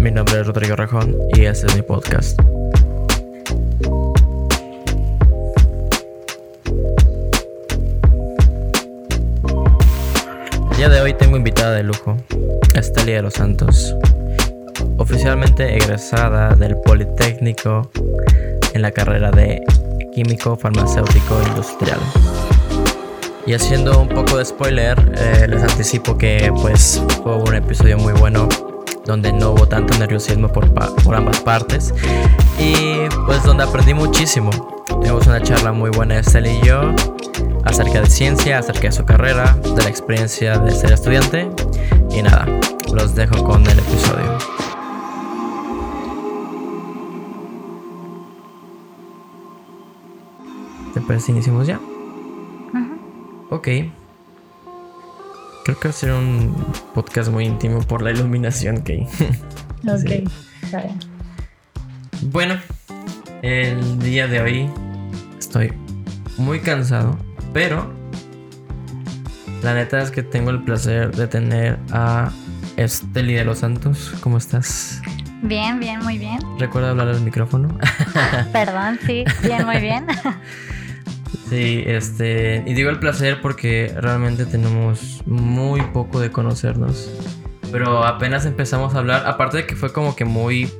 Mi nombre es Rodrigo Rajón y este es mi podcast. El día de hoy tengo invitada de lujo, Estelia de los Santos, oficialmente egresada del Politécnico en la carrera de Químico Farmacéutico Industrial. Y haciendo un poco de spoiler, eh, les anticipo que pues fue un episodio muy bueno donde no hubo tanto nerviosismo por, por ambas partes y pues donde aprendí muchísimo. Tuvimos una charla muy buena Estela y yo acerca de ciencia, acerca de su carrera, de la experiencia de ser estudiante y nada, los dejo con el episodio. ¿Te parece iniciamos ya? Ok. Creo que va a ser un podcast muy íntimo por la iluminación que hay. Ok, Sí. está bien. Bueno, el día de hoy estoy muy cansado, pero la neta es que tengo el placer de tener a Esteli de los Santos. ¿Cómo estás? Bien, bien, muy bien. ¿Recuerda hablar al micrófono? Perdón, sí, bien, muy bien. sí, este. Y digo el placer porque realmente tenemos muy poco de conocernos. Pero apenas empezamos a hablar. Aparte de que fue como que muy.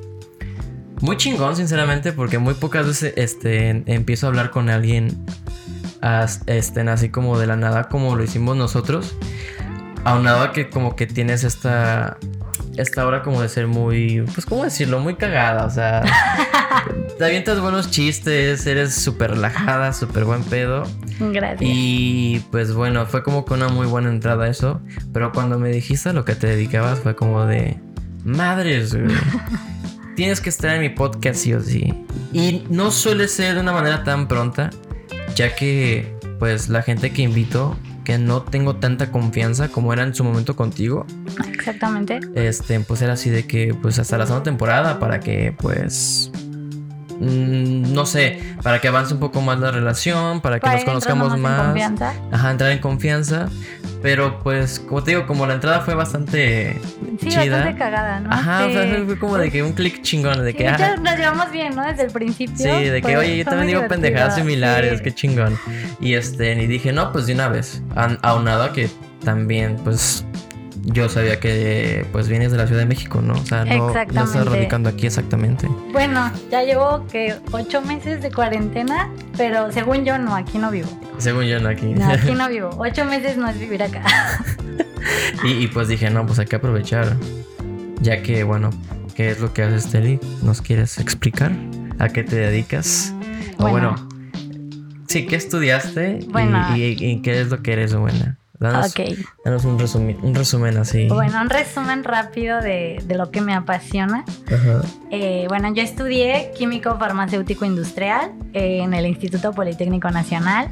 Muy chingón, sinceramente, porque muy pocas veces este, empiezo a hablar con alguien as- este, así como de la nada, como lo hicimos nosotros. Aunado a que como que tienes esta. Esta hora como de ser muy. Pues, ¿cómo decirlo? Muy cagada. O sea. te avientas buenos chistes. Eres súper relajada, súper buen pedo. Gracias. Y pues bueno, fue como que una muy buena entrada eso. Pero cuando me dijiste a lo que te dedicabas fue como de... Madres, güey. Tienes que estar en mi podcast sí o sí. Y no suele ser de una manera tan pronta. Ya que pues la gente que invito, que no tengo tanta confianza como era en su momento contigo. Exactamente. Este, pues era así de que pues hasta la segunda temporada para que pues... mm, No sé, para que avance un poco más la relación, para que Para nos conozcamos en más. confianza. Ajá, entrar en confianza. Pero pues, como te digo, como la entrada fue bastante Sí, chida. bastante cagada, ¿no? Ajá, sí. o sea, fue como de que un clic chingón, de Sí, que, ah, nos llevamos bien, ¿no? Desde el principio. sí, de que, oye, yo también digo pendejadas similares, qué chingón. Y este, y dije, no, pues de una vez. Aunado a que también, pues, yo sabía que, pues, vienes de la Ciudad de México, ¿no? O sea, no, no estás radicando aquí exactamente. Bueno, ya llevo que ocho meses de cuarentena, pero según yo no, aquí no vivo. Según yo, no aquí. No, aquí no vivo. Ocho meses no es vivir acá. y, y pues dije, no, pues hay que aprovechar. Ya que, bueno, ¿qué es lo que haces, Teli? ¿Nos quieres explicar? ¿A qué te dedicas? O Bueno. sí, ¿qué estudiaste? Y, y qué es lo que eres buena? Danos, ok. danos un, resumen, un resumen así. Bueno, un resumen rápido de, de lo que me apasiona. Ajá. Eh, bueno, yo estudié químico farmacéutico industrial eh, en el Instituto Politécnico Nacional.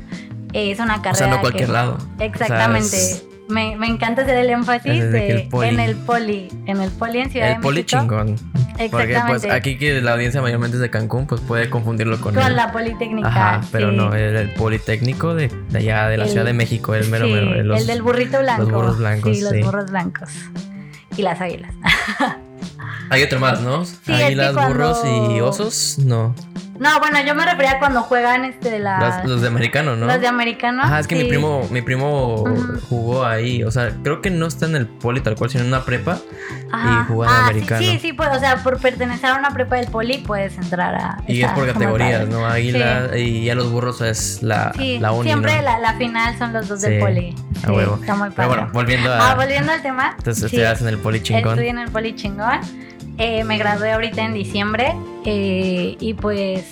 Eh, es una carrera. O sea, no que- cualquier lado. Exactamente. O sea, es me, me encanta hacer el énfasis de el poli. en el poli, en el poli en Ciudad el de poli México. chingón. Porque Exactamente. pues aquí que la audiencia mayormente es de Cancún, pues puede confundirlo con, Con el- la Politécnica. Ajá, pero sí. no, el, el Politécnico de, de allá, de la El- Ciudad de México, el mero Sí, mero. los- el del burrito blanco. burros blancos, Sí, los burros blancos. Y las águilas. Hay otro más, ¿no? Águilas, cuando- burros y osos, no. No, bueno, yo me refería a cuando juegan este de la. Los, de americano, ¿no? los de americano. Ajá, es que mi sí. primo, mi primo Ujú. jugó ahí. O sea, creo que no está en el poli tal cual, sino en una prepa. Ajá. y jugaba ah, americano. Sí, sí, sí, pues, o sea, por pertenecer a una prepa del poli puedes entrar a. Y es por categorías. ¿no? Águila y ya los burros es la, Sí, la uni, siempre ¿no? la, la final son los dos Sí, del poli. a Sí, huevo. Está muy padre. Pero bueno, volviendo a. Ah, volviendo al tema. entonces sí, te das en el poli chingón. Estudié en el poli chingón. Eh, me gradué ahorita en diciembre. eh, y pues,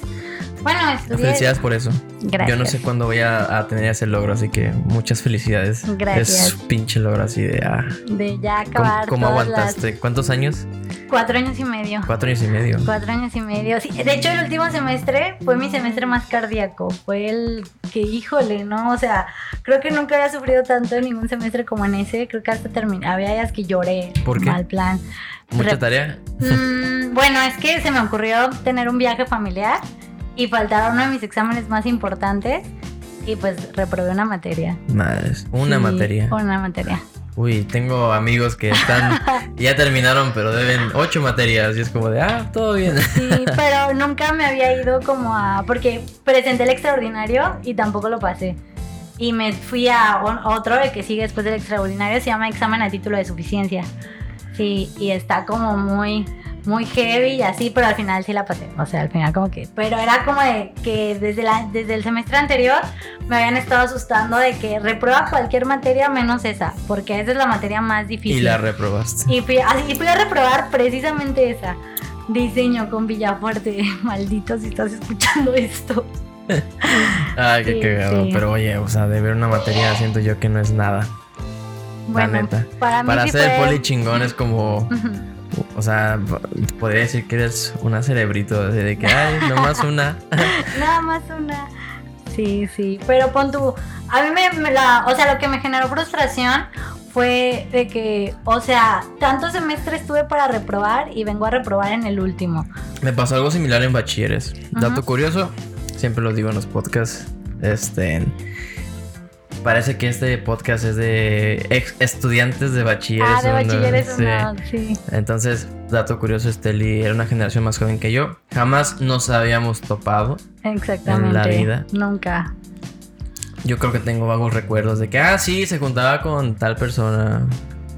bueno, estudié. Felicidades por eso. Gracias. Yo no sé cuándo voy a, a tener ese logro, así que muchas felicidades. Gracias. Es un pinche logro así de. Ah, De ya ¿Cómo, acabar. cómo aguantaste? ¿Cuántos años? Cuatro años y medio. Cuatro años y medio. Cuatro años y medio. Sí, de hecho, el último semestre fue mi semestre más cardíaco. Fue el que, híjole, ¿no? O sea, creo que nunca había sufrido tanto en ningún semestre como en ese. Creo que hasta terminé. Había días que lloré. ¿Por qué? Mal plan. ¿Mucha Re- tarea? Mm, bueno, es que se me ocurrió tener un viaje familiar y faltaba uno de mis exámenes más importantes. Y pues reprobé una materia. Madres. Una Sí, materia. Una materia. Uy, tengo amigos que están, ya terminaron, pero deben ocho materias y es como de, ah, todo bien. Sí, pero nunca me había ido como a, porque presenté el extraordinario y tampoco lo pasé. Y me fui a otro, el que sigue después del extraordinario, se llama examen a título de suficiencia. Sí, y está como muy, muy heavy y así, pero al final sí la pasé. O sea, al final como que... Pero era como de que desde, la, desde el semestre anterior me habían estado asustando de que reprueba cualquier materia menos esa, porque esa es la materia más difícil. Y la reprobaste. Y fui, y fui a reprobar precisamente esa. Diseño con Villafuerte. Maldito si estás escuchando esto. Ay, qué cagado. Pero oye, o sea, de ver una materia siento yo que no es nada. Bueno, la neta. Para, mí para hacer poli chingón es como... O sea, podría decir que eres una cerebrito, de que, ay, nomás una. Nada más una. Sí, sí. Pero pon tú, a mí me, la, o sea, lo que me generó frustración fue de que, o sea, tantos semestres tuve para reprobar y vengo a reprobar en el último. Me pasó algo similar en bachilleres. Dato curioso, siempre lo digo en los podcasts. Este, parece que este podcast es de ex estudiantes de bachilleres. Ah, de bachilleres, sí. Entonces, dato curioso, Esteli era una generación más joven que yo. Jamás nos habíamos topado. Exactamente. En la vida. Nunca. Yo creo que tengo vagos recuerdos de que, ah, sí, se juntaba con tal persona.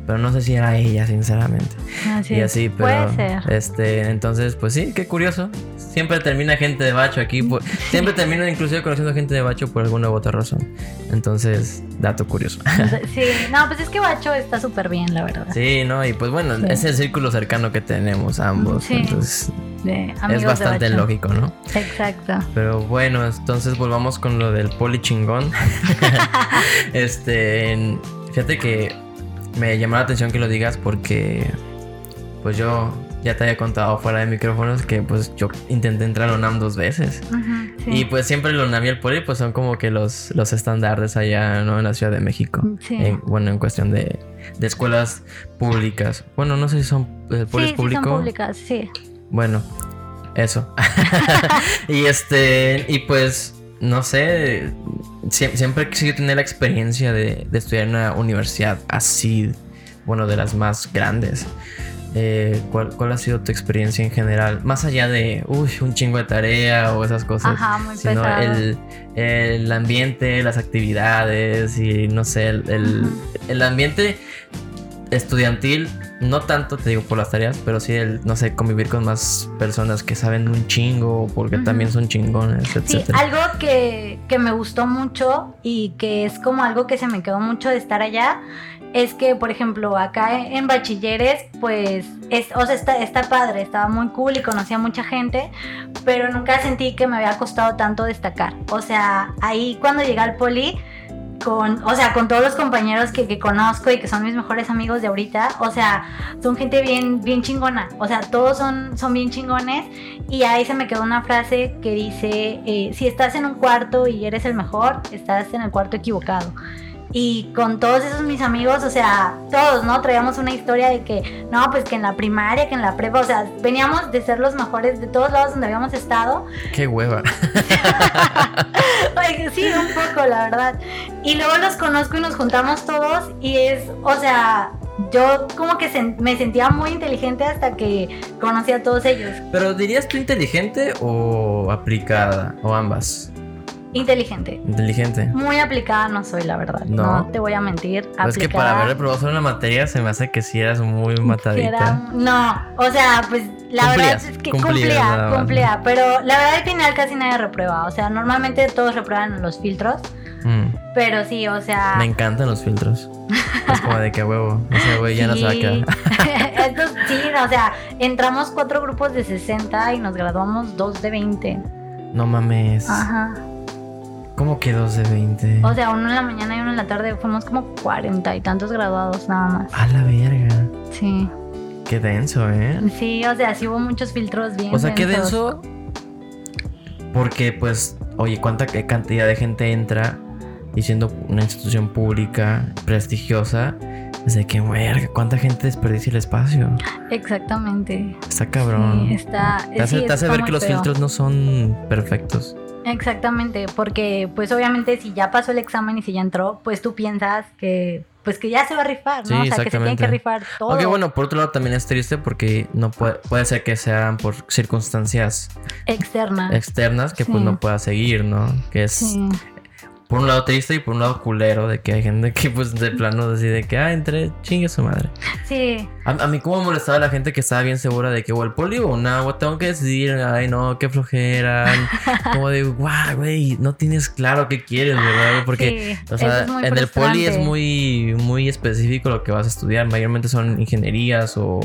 Pero no sé si era ella, sinceramente. Así y así, pero. Puede ser. Este, entonces, pues sí, qué curioso siempre termina gente de bacho aquí. siempre termina inclusive conociendo gente de bacho por alguna u otra razón. Entonces, dato curioso. Sí, no, pues es que bacho está súper bien, la verdad. Sí, no, y pues bueno, es el círculo cercano que tenemos ambos. Sí. Entonces, es bastante lógico, ¿no? Exacto. Pero bueno, entonces volvamos con lo del poli chingón. este, fíjate que me llamó la atención que lo digas porque pues yo ya te había contado fuera de micrófonos que pues yo intenté entrar a UNAM dos veces. Y pues siempre el UNAM y el Poli pues son como que los, los estándares allá, ¿no? En la Ciudad de México. bueno, en cuestión de, de, escuelas públicas. Bueno, no sé si son el Poli sí, público. son públicas, sí. Bueno, eso. y este, y pues, no sé, siempre, he tener la experiencia de, de estudiar en una universidad así, bueno, de las más grandes. Eh, ¿cuál, ¿cuál, ha sido tu experiencia en general? Más allá de, uy, un chingo de tarea o esas cosas. Ajá, muy sino el, el, ambiente, las actividades y no sé, el, el, ambiente estudiantil, no tanto te digo por las tareas, pero sí el, no sé, convivir con más personas que saben un chingo porque también son chingones, etc. Sí, algo que, que me gustó mucho y que es como algo que se me quedó mucho de estar allá es que, por ejemplo, acá en bachilleres, pues, es, o sea, está, está padre, estaba muy cool y conocía mucha gente, pero nunca sentí que me había costado tanto destacar. O sea, ahí cuando llegué al poli, con, o sea, con todos los compañeros que, que, conozco y que son mis mejores amigos de ahorita, o sea, son gente bien, bien chingona, o sea, todos son, son bien chingones y ahí se me quedó una frase que dice, eh, si estás en un cuarto y eres el mejor, estás en el cuarto equivocado. Y con todos esos mis amigos, o sea, todos, ¿no? Traíamos una historia de que, no, pues que en la primaria, que en la prepa, o sea, veníamos de ser los mejores de todos lados donde habíamos estado. Qué hueva. sí, un poco, la verdad. Y luego los conozco y nos juntamos todos y es, o sea, yo como que me sentía muy inteligente hasta que conocí a todos ellos. Pero dirías tú inteligente o aplicada o ambas? Inteligente. Inteligente. Muy aplicada no soy, la verdad. No, te voy a mentir. es que para haber reprobado solo una materia se me hace que si eras muy matadita. no, o sea, pues la verdad es que cumplía, cumplía. Pero la verdad al final casi nadie reprueba. O sea, normalmente todos reprueban los filtros. Mm. Pero sí, o sea. Me encantan los filtros. es como de que huevo. Ese güey ya no se va a quedar. Estos, sí, o sea, entramos cuatro grupos de 60 y nos graduamos dos de 20. No mames. Ajá. ¿Cómo que dos de 20? O sea, uno en la mañana y uno en la tarde. Fuimos como cuarenta y tantos graduados nada más. A la verga. Sí. Qué denso, ¿eh? Sí, o sea, sí hubo muchos filtros bien. O sea, qué denso. Porque, pues, oye, ¿cuánta cantidad de gente entra y siendo una institución pública, prestigiosa? Es de que, verga, ¿cuánta gente desperdicia el espacio? Exactamente. Está cabrón. Sí, está. Te hace, ver que los filtros no son perfectos. Exactamente, porque pues obviamente si ya pasó el examen y si ya entró, pues tú piensas que pues que ya se va a rifar, ¿no? Sí, o sea, que se tiene que rifar todo. Aunque bueno, por otro lado también es triste porque no puede, puede ser que sean por circunstancias Externa. externas que pues no pueda seguir, ¿no? Que es Sí. Por un lado triste y por un lado culero de que hay gente que pues de plano decide que, ah, entre chingue su madre. Sí. A, a mí como molestaba la gente que estaba bien segura de que o el poli o o tengo que decidir, ay no, qué flojera. como de, guau, güey, no tienes claro qué quieres, ¿verdad? Porque, Sí, o sea, es en el poli es muy, muy específico lo que vas a estudiar. Mayormente son ingenierías o,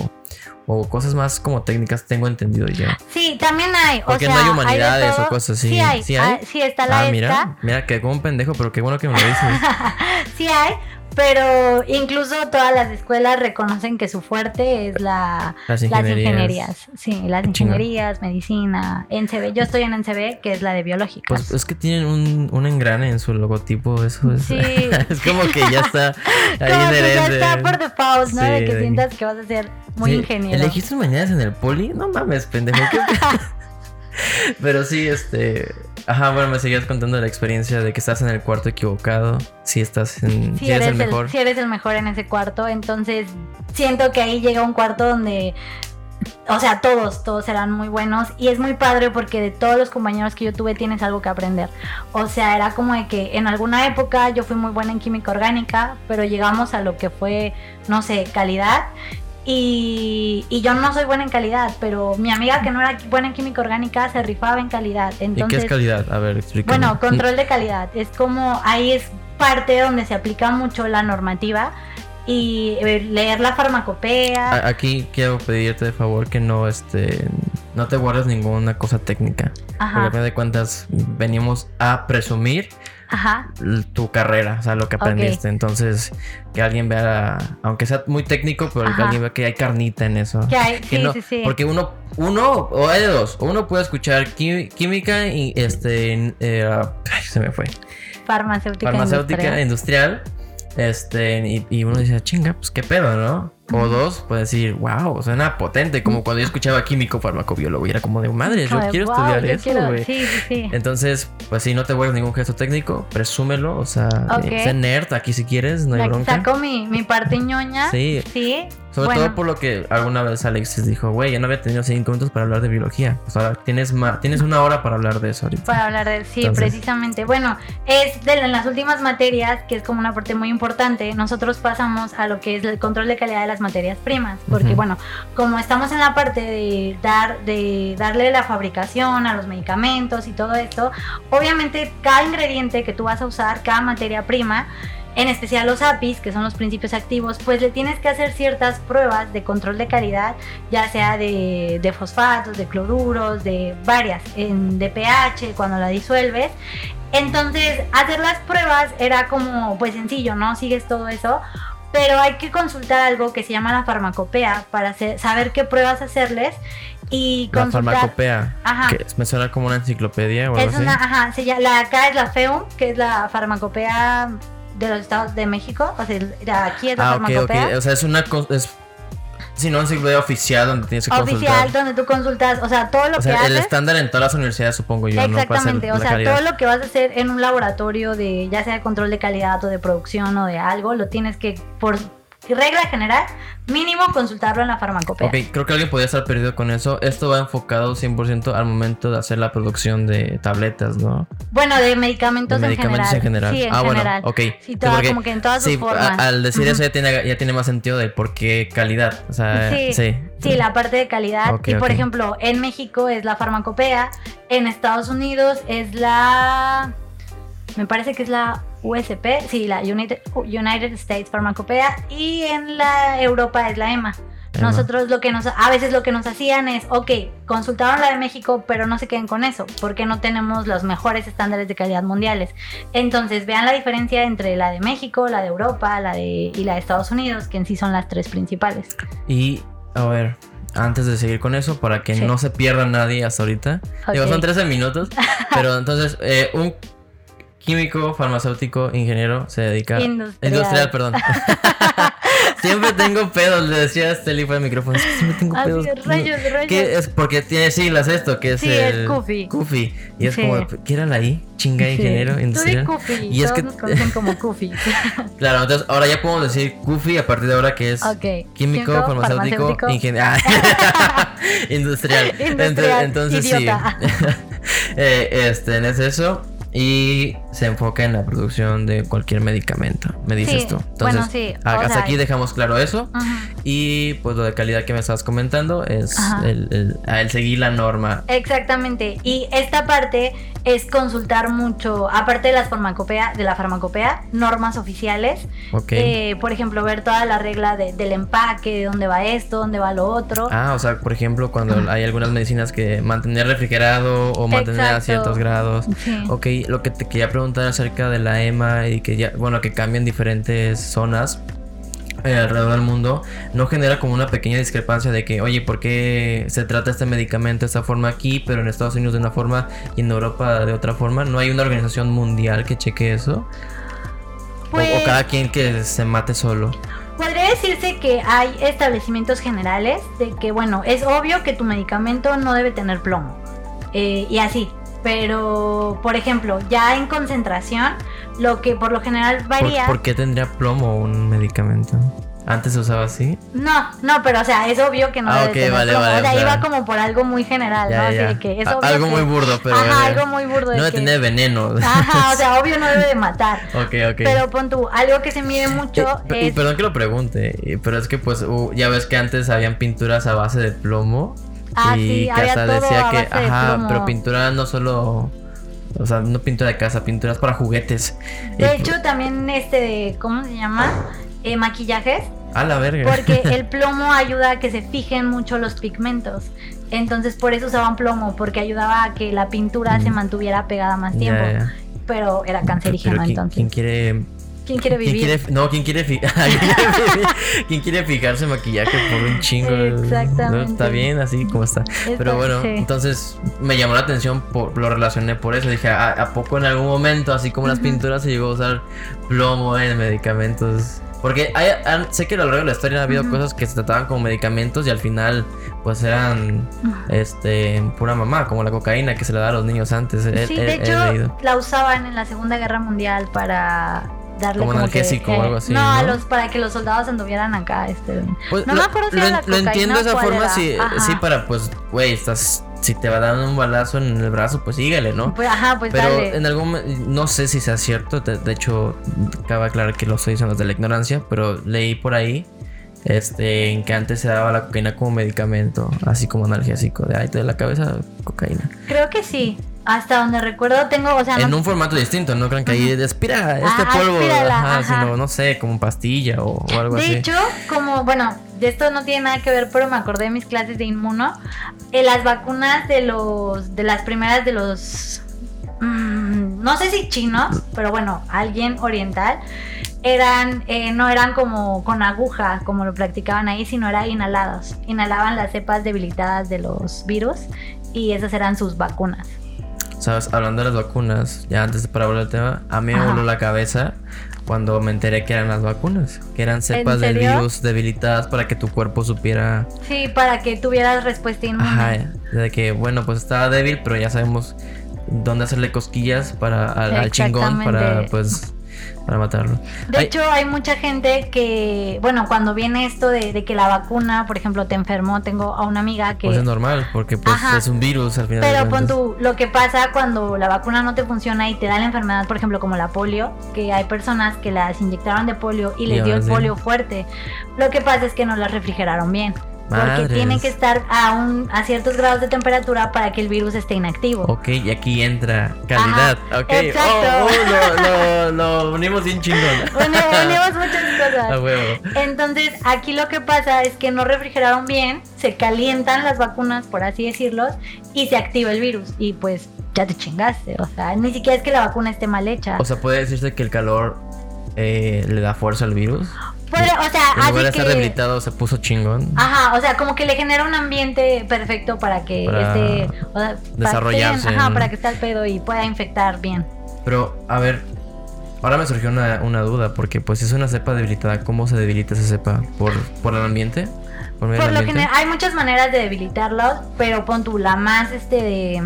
o cosas más como técnicas, tengo entendido yo. Sí, también hay. O Porque sea, no hay de humanidades o todo. cosas así. Sí hay. ¿Sí hay? ah, sí está la ah, esta. mira, mira, que como un pendejo, pero qué bueno que me lo dices. Sí hay. Pero incluso todas las escuelas reconocen que su fuerte es la, Las las ingenierías. Sí, las ingenierías, medicina, NCB. Yo estoy en NCB, que es la de biológicas. Pues es que tienen un, un engrane en su logotipo, eso es. Sí. es como que ya está ahí Como que ya está por default, ¿no? Sí, de que de- sientas que vas a ser muy Sí, ingeniero. ¿Elegiste mañanas en el poli? No mames, pendejo. ¿qué- Pero sí, este. Ajá, bueno, me seguías contando la experiencia de que estás en el cuarto equivocado. Si estás en. si si eres eres, el mejor. si eres el mejor en ese cuarto, entonces siento que ahí llega un cuarto donde, o sea, todos, todos serán muy buenos y es muy padre porque de todos los compañeros que yo tuve tienes algo que aprender. O sea, era como de que en alguna época yo fui muy buena en química orgánica, pero llegamos a lo que fue, no sé, calidad. Y, y yo no soy buena en calidad, pero mi amiga que no era buena en química orgánica se rifaba en calidad. ¿Y qué Entonces, es calidad? A ver, explícame. bueno, control de calidad. Es como ahí es parte donde se aplica mucho la normativa y eh, leer la farmacopea. A- Aquí quiero pedirte de favor que no, este. No te guardes ninguna cosa técnica. Porque a Ajá, fin de cuentas, venimos a presumir ajá. tu carrera, o sea, lo que aprendiste. Entonces, que alguien vea, aunque sea muy técnico, pero que alguien vea que hay carnita en eso. Que hay, Que sí, no- sí, sí. Porque uno, uno, o hay de dos, uno puede escuchar química y este, eh, ay, se me fue, farmacéutica. farmacéutica industrial. industrial, este, y, y uno dice, chinga, pues qué pedo, ¿no? O dos, puede decir, wow, suena potente, como cuando yo escuchaba químico farmacobiólogo y era como de madre, yo quiero "Wow, estudiar yo eso, quiero-". güey. Sí, sí, sí. Entonces, pues si no te vuelves ningún gesto técnico, presúmelo, o sea, eh, sé nerd aquí si quieres, no hay bronca. saco mi, mi parte ñoña. Sí. Sí. Sobre bueno. todo por lo que alguna vez Alexis dijo, güey, yo no había tenido cinco minutos para hablar de biología. Pues ahora tienes ma- tienes una hora para hablar de eso ahorita. Para hablar de sí, Entonces- precisamente. Bueno, es de las últimas materias, que es como una parte muy importante, nosotros pasamos a lo que es el control de calidad de las materias primas. Porque, Ujú. bueno, como estamos en la parte de dar, de darle la fabricación a los medicamentos y todo esto, obviamente cada ingrediente que tú vas a usar, cada materia prima, en especial los APIs, que son los principios activos, pues le tienes que hacer ciertas pruebas de control de calidad, ya sea de, de fosfatos, de cloruros, de varias, en, de pH, cuando la disuelves. Entonces, hacer las pruebas era como, pues sencillo, ¿no? Sigues todo eso. Pero hay que consultar algo que se llama la farmacopea para hacer- saber qué pruebas hacerles y La consultar. farmacopea, Ajá. que me suena como una enciclopedia o algo Es así. una, ajá, se llama, la acá es la FEUM, que es la farmacopea de los estados de México. O sea, aquí es la Ah, ok, ok. farmacopea. O sea, es una... Es, sí, no, enciclopedia oficial donde tienes que Oficial, consultar. donde tú consultas, o sea, todo lo O sea, que el haces. estándar en todas las universidades, supongo yo, ¿no? Exactamente, o la sea, calidad. todo lo que vas a hacer en un laboratorio de ya sea de control de calidad o de producción o de algo, lo tienes que, por regla general, mínimo consultarlo en la farmacopea. Ok, creo que alguien podría estar perdido con eso. Esto va enfocado 100% al momento de hacer la producción de tabletas, ¿no? Bueno, de medicamentos, de medicamentos en general. Sí, en ah, general. bueno, ok. Sí, toda- porque- como que en todas sus sí, formas. a- al decir eso ya tiene, ya tiene más sentido de por qué calidad. O sea, Sí, sí. Sí, la parte de calidad. Y por ejemplo, en México es la farmacopea, en Estados Unidos es la. Me parece que es la USP, sí, la United, United States Farmacopea, y en la Europa es la EMA. EMA. Nosotros lo que nos, a veces lo que nos hacían es, ok, consultaron la de México, pero no se queden con eso, porque no tenemos los mejores estándares de calidad mundiales. Entonces vean la diferencia entre la de México, la de Europa, la de y la de Estados Unidos, que en sí son las tres principales. Y, a ver, antes de seguir con eso, para que Sí. no se pierda nadie hasta ahorita. Digo, Ok. son 13 minutos. pero entonces, eh, un químico, farmacéutico, ingeniero se dedica. Industrial. Industrial, perdón. siempre tengo pedos, le decía a Steli fuera micrófono. Es que siempre tengo Así, pedos. rayos, rayos. ¿Qué es? Porque tiene siglas esto, que es Sí, es el. Kufi. Kufi. Y es Sí. como, ¿qué era la I? Chinga, Sí. ingeniero Tú industrial. Kufi. Y es que. nos conocen como Kufi. Claro, entonces ahora ya podemos decir Kufi a partir de ahora que es Ok. químico, Químico, farmacéutico, farmacéutico. ingeniero. industrial. Industrial, entonces idiota. sí. Eh, este, es eso. Y se enfoca en la producción de cualquier medicamento, me dices Sí, tú. Entonces, bueno, sí, a- o hasta sea, aquí dejamos claro eso. Y pues lo de calidad que me estabas comentando es el, el- ah, el seguir la norma. Exactamente. Y esta parte es consultar mucho, aparte de las farmacopea, de la farmacopea, normas oficiales. Ok. Eh, por ejemplo, ver toda la regla de- del empaque, de dónde va esto, dónde va lo otro. Ah, o sea, por ejemplo, cuando hay algunas medicinas que mantener refrigerado o mantener a Exacto. ciertos grados. Sí. Ok, lo que te quería preguntar acerca de la EMA y que ya, bueno, que cambian diferentes zonas eh, alrededor del mundo, ¿no genera como una pequeña discrepancia de que, oye, ¿por qué se trata este medicamento de esta forma aquí, pero en Estados Unidos de una forma y en Europa de otra forma? ¿No hay una organización mundial que cheque eso? O- Pues- o, cada quien que se mate solo. Podría decirse que hay establecimientos generales de que, bueno, es obvio que tu medicamento no debe tener plomo. eh, y así. Pero, por ejemplo, ya en concentración, lo que por lo general ¿Por, varía. por qué tendría plomo un medicamento? ¿Antes se usaba así? No, no, pero o sea, es obvio que no Ah, debe tener vale, plomo. vale, o sea, o sea, iba como por algo muy general, Ya, ¿no? Así ya. de que es obvio algo que- muy burdo, pero... Ajá, algo muy burdo. No debe que- tener veneno. Ajá, o sea, obvio no debe de matar. ok, ok. Pero pon tú, algo que se mide mucho Eh, pe- y perdón que lo pregunte, pero es que pues uh, ya ves que antes habían pinturas a base de plomo Ah, y sí, que había todo decía a que, de ajá, plomo. pero pintura no solo, o sea, no pintura de casa, pinturas para juguetes. De hecho, también este, de- ¿cómo se llama? Eh, maquillajes. a la verga. Porque el plomo ayuda a que se fijen mucho los pigmentos. Entonces, por eso usaban plomo, porque ayudaba a que la pintura se mantuviera pegada más tiempo. Pero era Pero cancerígeno, ¿quién, entonces. quién quiere ¿Quién quiere ¿Quién vivir? no, ¿quién quiere, fi- ¿quién quiere fi- ¿quién quiere fijarse maquillaje por un chingo? Exactamente. Está bien así como está. Pero bueno, sí. entonces me llamó la atención, por, lo relacioné por eso. Dije, ¿a, a poco en algún momento, así como las pinturas, se llegó a usar plomo en medicamentos? Porque hay, sé que a lo largo de la historia ha habido cosas que se trataban como medicamentos y al final, pues eran este pura mamá, como la cocaína que se le da a los niños antes. Sí, he- de he hecho, la usaban en la Segunda Guerra Mundial para darle Como como, analgésico que, o eh, algo así, no, a los para que los soldados anduvieran acá este Pues, no lo, me acuerdo si lo era la lo entiendo de esa forma, sí, Ajá. sí, para pues, güey, estás, si te va dando un balazo en el brazo, pues síguele, ¿no? pues ajá pues Pero dale en algún no sé si sea cierto, de, de hecho, cabe aclarar que lo estoy diciendo desde la ignorancia, pero leí por ahí este en que antes se daba la cocaína como medicamento, así como analgésico, de ay, te de la cabeza cocaína. creo que sí hasta donde recuerdo tengo o sea En no, un formato distinto, no crean que ahí aspira este Ah, polvo, aspírala, ajá, ajá. sino no sé, como pastilla o, o algo de así. hecho como bueno de esto no tiene nada que ver pero me acordé de mis clases de inmuno en las vacunas de los de las primeras de los mm, no sé si chinos pero bueno alguien oriental eran eh, no eran como con aguja como lo practicaban ahí sino eran inhalados inhalaban las cepas debilitadas de los virus y esas eran sus vacunas Sabes, hablando de las vacunas, ya antes de para volver al tema, a mí me Ajá. voló la cabeza cuando me enteré que eran las vacunas, que eran cepas del virus debilitadas para que tu cuerpo supiera, sí para que tuvieras respuesta inmune. Ajá, de que bueno, pues estaba débil, pero ya sabemos dónde hacerle cosquillas para al, al chingón para pues para matarlo. De Ay, hecho, hay mucha gente que, bueno, cuando viene esto de, de que la vacuna, por ejemplo, te enfermó, tengo a una amiga que... pues es normal, porque pues Ajá. es un virus al final. pero pon tú, lo que pasa cuando la vacuna no te funciona y te da la enfermedad, por ejemplo, como la polio, que hay personas que las inyectaron de polio y les dio el polio fuerte. Lo que pasa es que no las refrigeraron bien. Porque tienen que estar a, un, a ciertos grados de temperatura para que el virus esté inactivo. Ok, y aquí entra calidad. Ajá, ok, exacto. Oh, oh, lo, lo, lo unimos bien chingón. Uni- Unimos muchas cosas. A huevo. Entonces, aquí lo que pasa es que no refrigeraron bien, se calientan las vacunas, por así decirlo, y se activa el virus. Y pues ya te chingaste. O sea, ni siquiera es que la vacuna esté mal hecha. O sea, puede decirse que el calor eh, le da fuerza al virus. O sea, En lugar de hace estar que. debilitado, se puso chingón. Ajá, o sea, como que le genera un ambiente perfecto para que Para esté. o sea, para que desarrollarse Ajá, para que esté al pedo y pueda infectar bien. Pero, a ver, Ahora me surgió una, una duda, porque pues si es una cepa debilitada, ¿cómo se debilita esa cepa? ¿Por, por el ambiente? Por, lo general, hay muchas maneras de debilitarlos, pero pon tú, la más, este, de-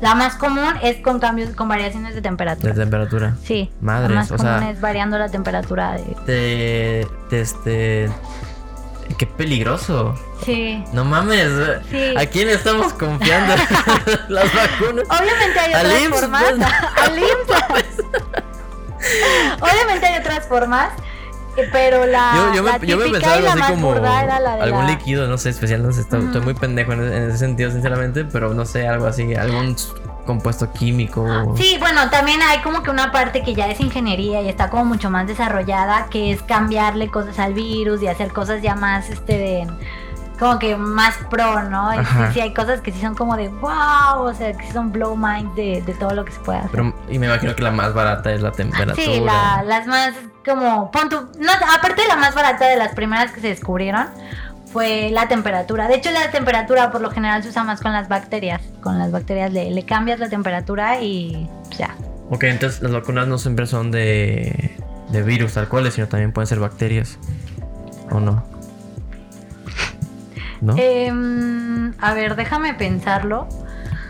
la más común es con cambios, con variaciones de temperatura. De temperatura. Sí, Madres, la más o común sea- es variando la temperatura de... De, de este... Qué peligroso. Sí. No mames. Sí. ¿A quién estamos confiando? Las vacunas. Obviamente hay otras formas. pues. Obviamente hay otras formas, pero la, Yo, yo, la me, yo me pensaba algo así como algún la- líquido, no sé, especial, no sé, estoy, estoy muy pendejo en, en ese sentido, sinceramente, pero no sé, algo así, algún compuesto químico. Sí, bueno, también hay como que una parte que ya es ingeniería y está como mucho más desarrollada, que es cambiarle cosas al virus y hacer cosas ya más, este, de, como que más pro, ¿no? Y sí, sí hay cosas que sí son como de wow, o sea, que sí son blow mind de, de todo lo que se puede hacer. Pero, y me imagino que la más barata es la temperatura. Sí, la- las más como, pon tu- no, aparte de la más barata de las primeras que se descubrieron, fue la temperatura. De hecho, la temperatura por lo general se usa más con las bacterias. Con las bacterias le, le cambias la temperatura y ya. Ok, entonces las vacunas no siempre son de, de virus tal cual, sino también pueden ser bacterias. ¿O no? ¿No? Em, a ver, déjame pensarlo.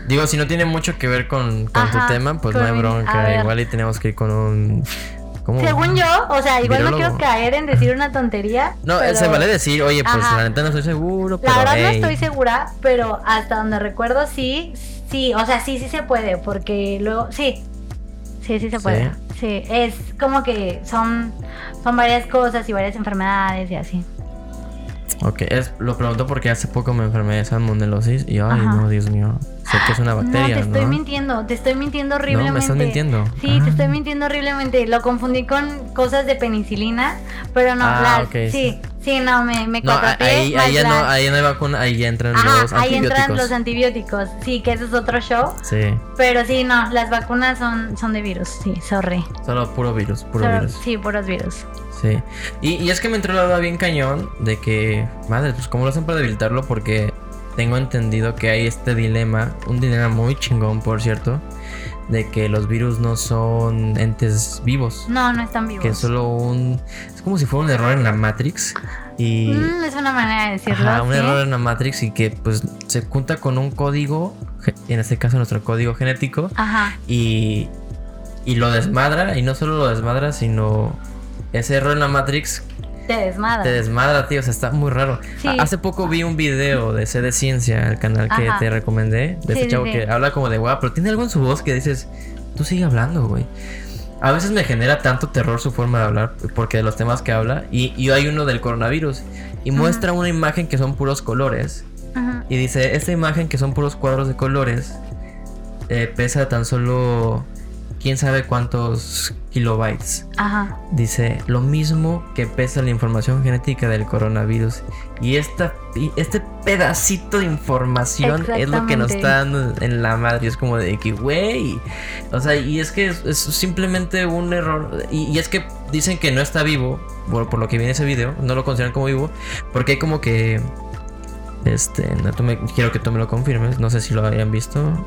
Digo, si no tiene mucho que ver con, con Ajá, tu tema, pues no hay bronca. Igual y tenemos que ir con un... ¿Cómo? Según yo, o sea, igual no quiero caer en decir una tontería. No, pero se vale decir, oye, pues Ajá. la neta no estoy seguro, pero La verdad no estoy segura, pero hasta donde recuerdo sí, sí, o sea, sí, sí se puede, porque luego, sí, sí, sí se puede. Sí, es como que son, son varias cosas y varias enfermedades y así. Ok, es, lo pregunto porque hace poco me enfermé de salmonelosis y ay, Ajá. no, Dios mío. Sé que es una no, bacteria, te ¿no? estoy mintiendo, te estoy mintiendo horriblemente. No, me estás mintiendo. Sí, Ah. te estoy mintiendo horriblemente. Lo confundí con cosas de penicilina, pero no, Ah, las, ok, sí, sí. no, me, me No, ahí, ahí ya no, ahí no hay vacuna, ahí ya entran Ajá, los ahí antibióticos. entran los antibióticos. Sí, que eso es otro show. Sí, Pero sí, no, las vacunas son, son de virus, sí, sorry. solo puro virus, puro Solo- virus. Sí, puros virus. Sí. Y, y es que me entró la duda bien cañón de que, madre, pues cómo lo hacen para debilitarlo porque tengo entendido que hay este dilema, un dilema muy chingón, por cierto, de que los virus no son entes vivos. No, no están vivos. Que es solo un... Es como si fuera un error en la Matrix. Y... Mm, es una manera de decirlo. Ajá, un error en la Matrix y que pues se junta con un código, en este caso nuestro código genético, Ajá. y, y lo desmadra, y no solo lo desmadra, sino ese error en la Matrix Te desmadra. te desmadra, tío, o sea, está muy raro. Sí. Hace poco vi un video de C de Ciencia, el canal que Ajá. te recomendé, de Sí, este chavo sí. que habla como de guau, pero tiene algo en su voz que dices, tú sigue hablando, güey. A veces me genera tanto terror su forma de hablar, porque de los temas que habla, y, y hay uno del coronavirus, y muestra una imagen que son puros colores, Ajá. y dice, esta imagen que son puros cuadros de colores, eh, pesa tan solo quién sabe cuántos kilobytes. Ajá. Dice lo mismo que pesa la información genética del coronavirus. Y esta, y este pedacito de información es lo que nos está dando en la madre. Es como de que, güey. O sea, y es que es, es simplemente un error. Y, y es que dicen que no está vivo, por, por lo que viene ese video, no lo consideran como vivo, porque hay como que. Este, no, tú me- quiero que tú me lo confirmes. No sé si lo hayan visto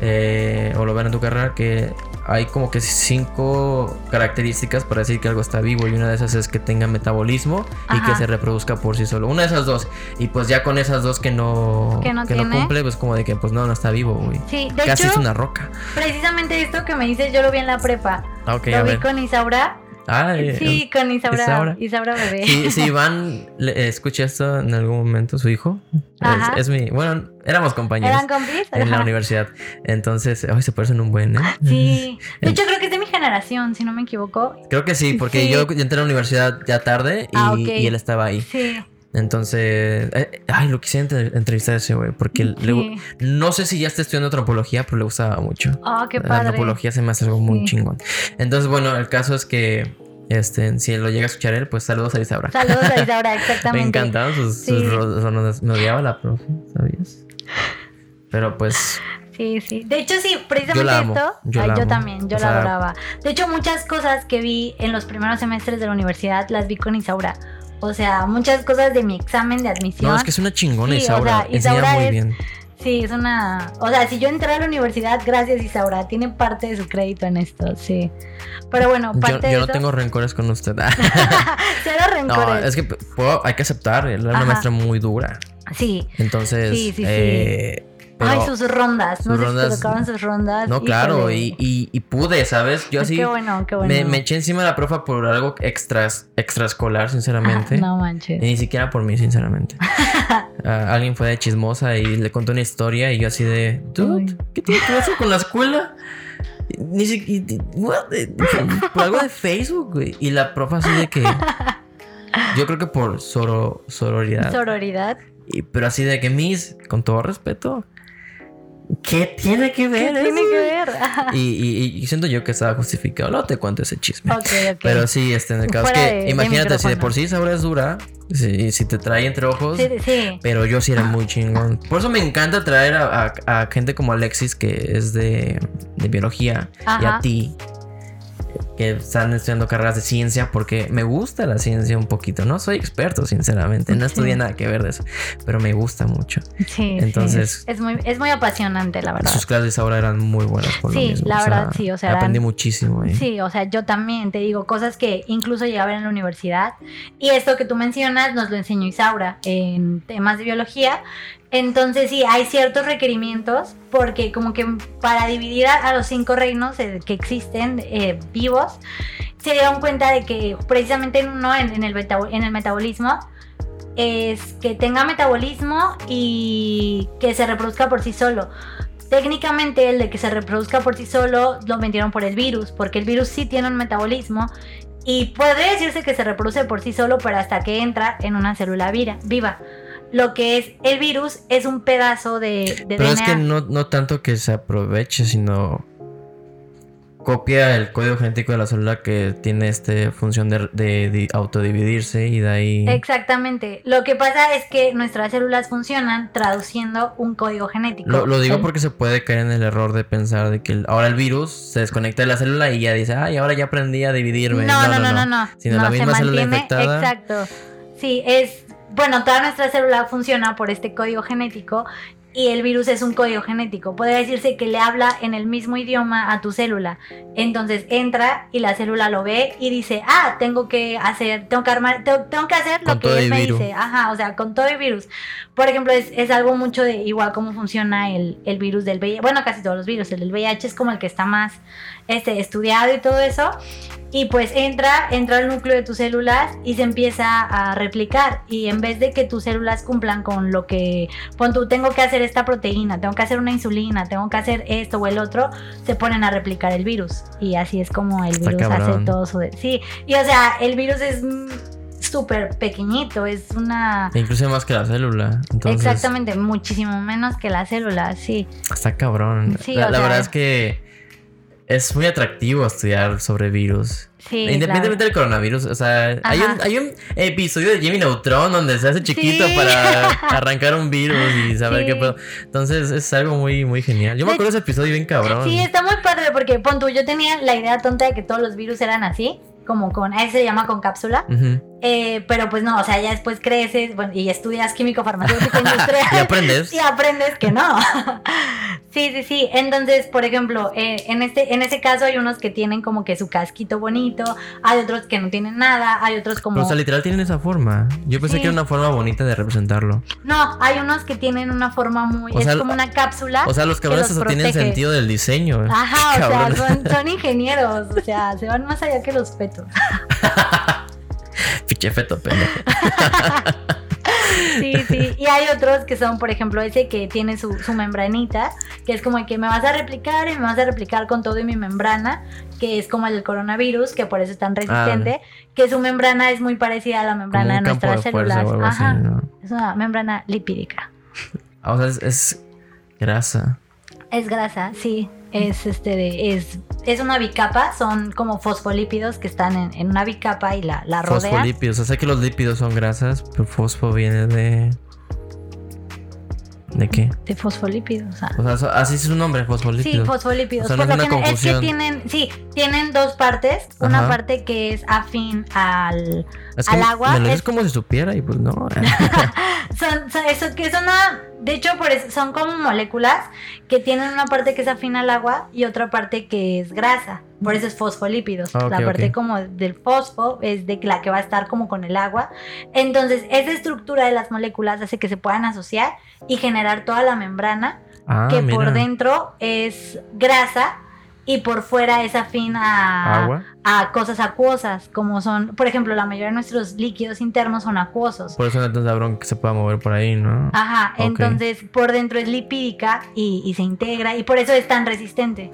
eh, o lo vean en tu carrera. Que hay como que cinco características para decir que algo está vivo. Y una de esas es que tenga metabolismo y que se reproduzca por sí solo. Una de esas dos. Y pues ya con esas dos que no, Que no cumple, pues como de que pues no, no está vivo, güey. Sí, de Casi hecho, es una roca. precisamente esto que me dices, yo lo vi en la prepa. Ah, ok, lo a vi ver. con Isaura. Ah, eh, sí, con Isaura. Isaura. Isaura, bebé. Si, si Iván le- escucha esto en algún momento, su hijo, es, es mi. Bueno, éramos compañeros ¿Eran compis? en la universidad. Entonces, ay, se parecen un buen, ¿eh? Sí. De hecho, creo que es de mi generación, si no me equivoco. Creo que sí, porque Sí. yo entré a la universidad ya tarde y, Ah, y él estaba ahí. Sí. Entonces, eh, ay, lo quise entre- entrevistar a ese güey, porque le- no sé si ya está estudiando antropología, pero le gustaba mucho. Oh, qué La padre. antropología se me hace algo muy Sí. chingón. Entonces, bueno, el caso es que, este, si lo llega a escuchar él, pues saludos a Isaura. Saludos a Isaura, Me exactamente. encantaban sus, sus Sí. Me odiaba la profe, ¿sabías? Pero pues, Sí, sí. De hecho, sí, precisamente Yo la amo, esto. yo ay, la yo también, yo O la sea- adoraba. De hecho, muchas cosas que vi en los primeros semestres de la universidad las vi con Isaura. O sea, muchas cosas de mi examen de admisión. no, es que es una chingona Sí, o Isaura. Enseña Isaura muy es- bien. Sí, es una. O sea, si yo entré a la universidad, gracias Isaura. Tiene parte de su crédito en esto, sí. Pero bueno, Yo, parte yo de no eso- tengo rencores con usted. Cero no, rencores. es que puedo- hay que aceptar, era una Ajá. maestra muy dura. Sí. Entonces, Sí, sí, sí. Pero- Ay, sus rondas. No sus sé si rondas- tocaban sus rondas. No, claro, y, y, y pude, ¿sabes? Yo así Qué bueno, qué bueno. me, me eché encima de la profa por algo extras, extraescolar, sinceramente. Ah, no Y manches. ni siquiera por mí, sinceramente. Alguien fue de chismosa y le contó una historia y yo así de... Dude. ¿qué tiene que ver con la escuela? Ni siquiera... Por algo de Facebook, güey. Y la profa así de que... Yo creo que por soro, sororidad. Sororidad. Y- pero así de que, Miss, con todo respeto... ¿Qué tiene que ¿Qué ver tiene eso? que ver? Y, y- y siento yo que estaba justificado. No te cuento ese chisme. ok, ok. Pero sí, este, en el caso es que, de- de imagínate, si de por sí es dura, si, si te trae entre ojos, Sí, sí. pero yo sí era muy chingón. Por eso me encanta traer a, a- a gente como Alexis, que es de, biología, y a ti, que están estudiando carreras de ciencia, porque me gusta la ciencia un poquito. No soy experto, sinceramente, no estudié Sí. nada que ver de eso, pero me gusta mucho. Sí, Entonces- sí. Es muy, es muy apasionante, la verdad. Sus clases ahora eran muy buenas por lo Sí, mismo. la o sea, verdad, sí, o sea, eran- aprendí muchísimo. ahí. Sí, o sea, yo también te digo cosas que incluso llegué a ver en la universidad. Y esto que tú mencionas nos lo enseñó Isaura en temas de biología. Entonces sí, hay ciertos requerimientos porque como que para dividir a, los cinco reinos eh, que existen eh, vivos, se dieron cuenta de que precisamente en uno, en, el, en el metabolismo, es que tenga metabolismo y que se reproduzca por sí solo. Técnicamente el de que se reproduzca por sí solo lo metieron por el virus, porque el virus sí tiene un metabolismo y podría decirse que se reproduce por sí solo, pero hasta que entra en una célula vira- viva. Lo que es el virus es un pedazo de, de Pero es que no, no tanto que se aproveche, sino copia el código genético de la célula que tiene esta función de, de- de autodividirse y de ahí... Exactamente. Lo que pasa es que nuestras células funcionan traduciendo un código genético. Lo, lo digo El- porque se puede caer en el error de pensar de que el- ahora el virus se desconecta de la célula y ya dice, ay, ahora ya aprendí a dividirme. No, no, no, no, no. Sino No, la se misma célula mantiene- infectada. Exacto. Sí, es. Bueno, toda nuestra célula funciona por este código genético y el virus es un código genético. Podría decirse que le habla en el mismo idioma a tu célula. Entonces entra y la célula lo ve y dice, ah, tengo que hacer, tengo que armar, tengo, tengo que hacer lo Con todo que él me virus. dice. Ajá, o sea, con todo el virus. Por ejemplo, es, es algo mucho de igual cómo funciona el, el virus del VIH. Bueno, casi todos los virus. El del VIH es como el que está más este, estudiado y todo eso. Y pues entra, entra al núcleo de tus células y se empieza a replicar. Y en vez de que tus células cumplan con lo que, pon tú, tengo que hacer esta proteína, tengo que hacer una insulina, tengo que hacer esto o el otro, se ponen a replicar el virus. Y así es como el Está virus hace todo su... Sí, y o sea, el virus es súper pequeñito, es una... E Incluso más que la célula. Entonces, Exactamente, muchísimo menos que la célula, sí. Está cabrón. Sí, la o la sea- verdad es que es muy atractivo estudiar sobre virus. Sí, Independientemente claro. del coronavirus, o sea, hay un, hay un episodio de Jimmy Neutron donde se hace chiquito Sí. para arrancar un virus y saber Sí. qué pedo. Entonces es algo muy, muy genial. Yo me acuerdo de ese episodio bien cabrón. Sí, está muy padre porque, pon tú, yo tenía la idea tonta de que todos los virus eran así, como con, a ese se llama con cápsula, Ujú. Eh, pero pues no, o sea, ya después creces bueno, y estudias químico farmacéutico industrial. Y aprendes. y aprendes que no. sí, sí, sí. Entonces, por ejemplo, eh, en este, en ese caso hay unos que tienen como que su casquito bonito, hay otros que no tienen nada, hay otros como. Pero o sea, literal tienen esa forma. Yo pensé Sí. que era una forma bonita de representarlo. No, hay unos que tienen una forma muy. O es sea, como una cápsula. O sea, los cabrones los hasta tienen sentido del diseño. Ajá, o Cabrones. sea, son, son ingenieros, o sea, se van más allá que los fetos. Pinche feto, pendejo. Sí, sí. Y hay otros que son, por ejemplo, ese que tiene su, su membranita, que es como el que me vas a replicar y me vas a replicar con todo y mi membrana, que es como el del coronavirus, que por eso es tan resistente, que su membrana es muy parecida a la membrana de nuestras de células. Ajá. así, ¿no? Es una membrana lipídica. Ah, O sea, es, es grasa. Es grasa, sí. Es este de, es, es una bicapa, son como fosfolípidos que están en, en una bicapa y la, la rodean. Fosfolípidos. O sea, que los lípidos son grasas, pero fosfo viene de. ¿De qué? De fosfolípidos. O sea, así es su nombre, fosfolípidos. Sí, fosfolípidos. O sea, no Por es lo que tienen, sí, tienen dos partes. Una Ajá. parte que es afín al, Es al agua. Me lo es- como si supiera y pues no. son, son- eso que es una, de hecho, por eso, son como moléculas que tienen una parte que es afín al agua y otra parte que es grasa. Por eso es fosfolípidos. La parte como del fosfo es de la que va a estar como con el agua. Entonces, esa estructura de las moléculas hace que se puedan asociar y generar toda la membrana Ah, que por dentro es grasa y por fuera es afín a, Agua. a cosas acuosas, como son, por ejemplo, la mayoría de nuestros líquidos internos son acuosos. Por eso no es tan cabrón que se pueda mover por ahí, ¿no? Ajá, entonces por dentro es lipídica y, y se integra y por eso es tan resistente.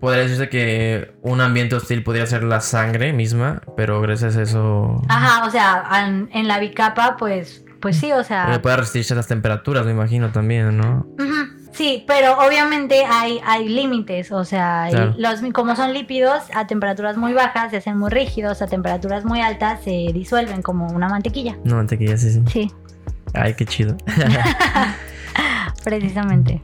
Podría decirse que un ambiente hostil podría ser la sangre misma, pero gracias a eso Ajá, o sea, en la bicapa, pues, pues sí, o sea. eh, puede resistirse a las temperaturas, me imagino también, ¿no? Ujú, Sí, pero obviamente hay, hay límites, o sea, Claro. los, como son lípidos, a temperaturas muy bajas se hacen muy rígidos, a temperaturas muy altas se disuelven como una mantequilla. No, mantequilla, sí, sí. Sí, Ay, qué chido. precisamente.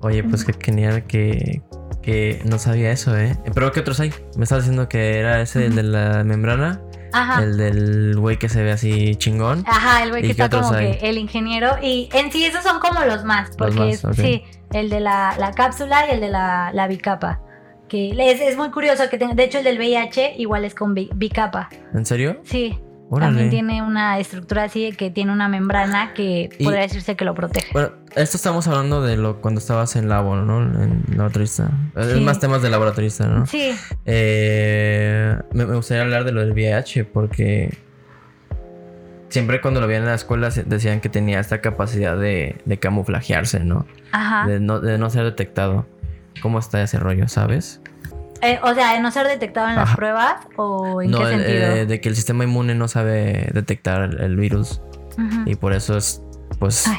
Oye, pues qué genial que, que no sabía eso, ¿eh? Pero ¿qué otros hay? Me estabas diciendo que era ese, el de la membrana, Ajá. el del güey que se ve así chingón. Ajá, el güey ¿Y que está como hay? que el ingeniero. Y en sí esos son como los más, porque más, ok. sí, el de la, la cápsula y el de la, la bicapa. Que es, es muy curioso que tenga, de hecho el del VIH igual es con bi- bicapa. ¿En serio? Sí, Órale. también tiene una estructura así de que tiene una membrana que Y- podría decirse que lo protege. Bueno, esto estamos hablando de lo cuando estabas en labo, ¿no? En laboratorista. Es Sí. más temas de laboratorista, ¿no? Sí, Eh, me, me gustaría hablar de lo del VIH porque siempre cuando lo veían en la escuela decían que tenía esta capacidad de, de camuflajearse, ¿no? ajá. De no, de no ser detectado. ¿Cómo está ese rollo, sabes? Eh, o sea, de no ser detectado en las Ajá. pruebas o en no, qué el- sentido. eh, de que el sistema inmune no sabe detectar el, el virus y por eso es, pues, Ay.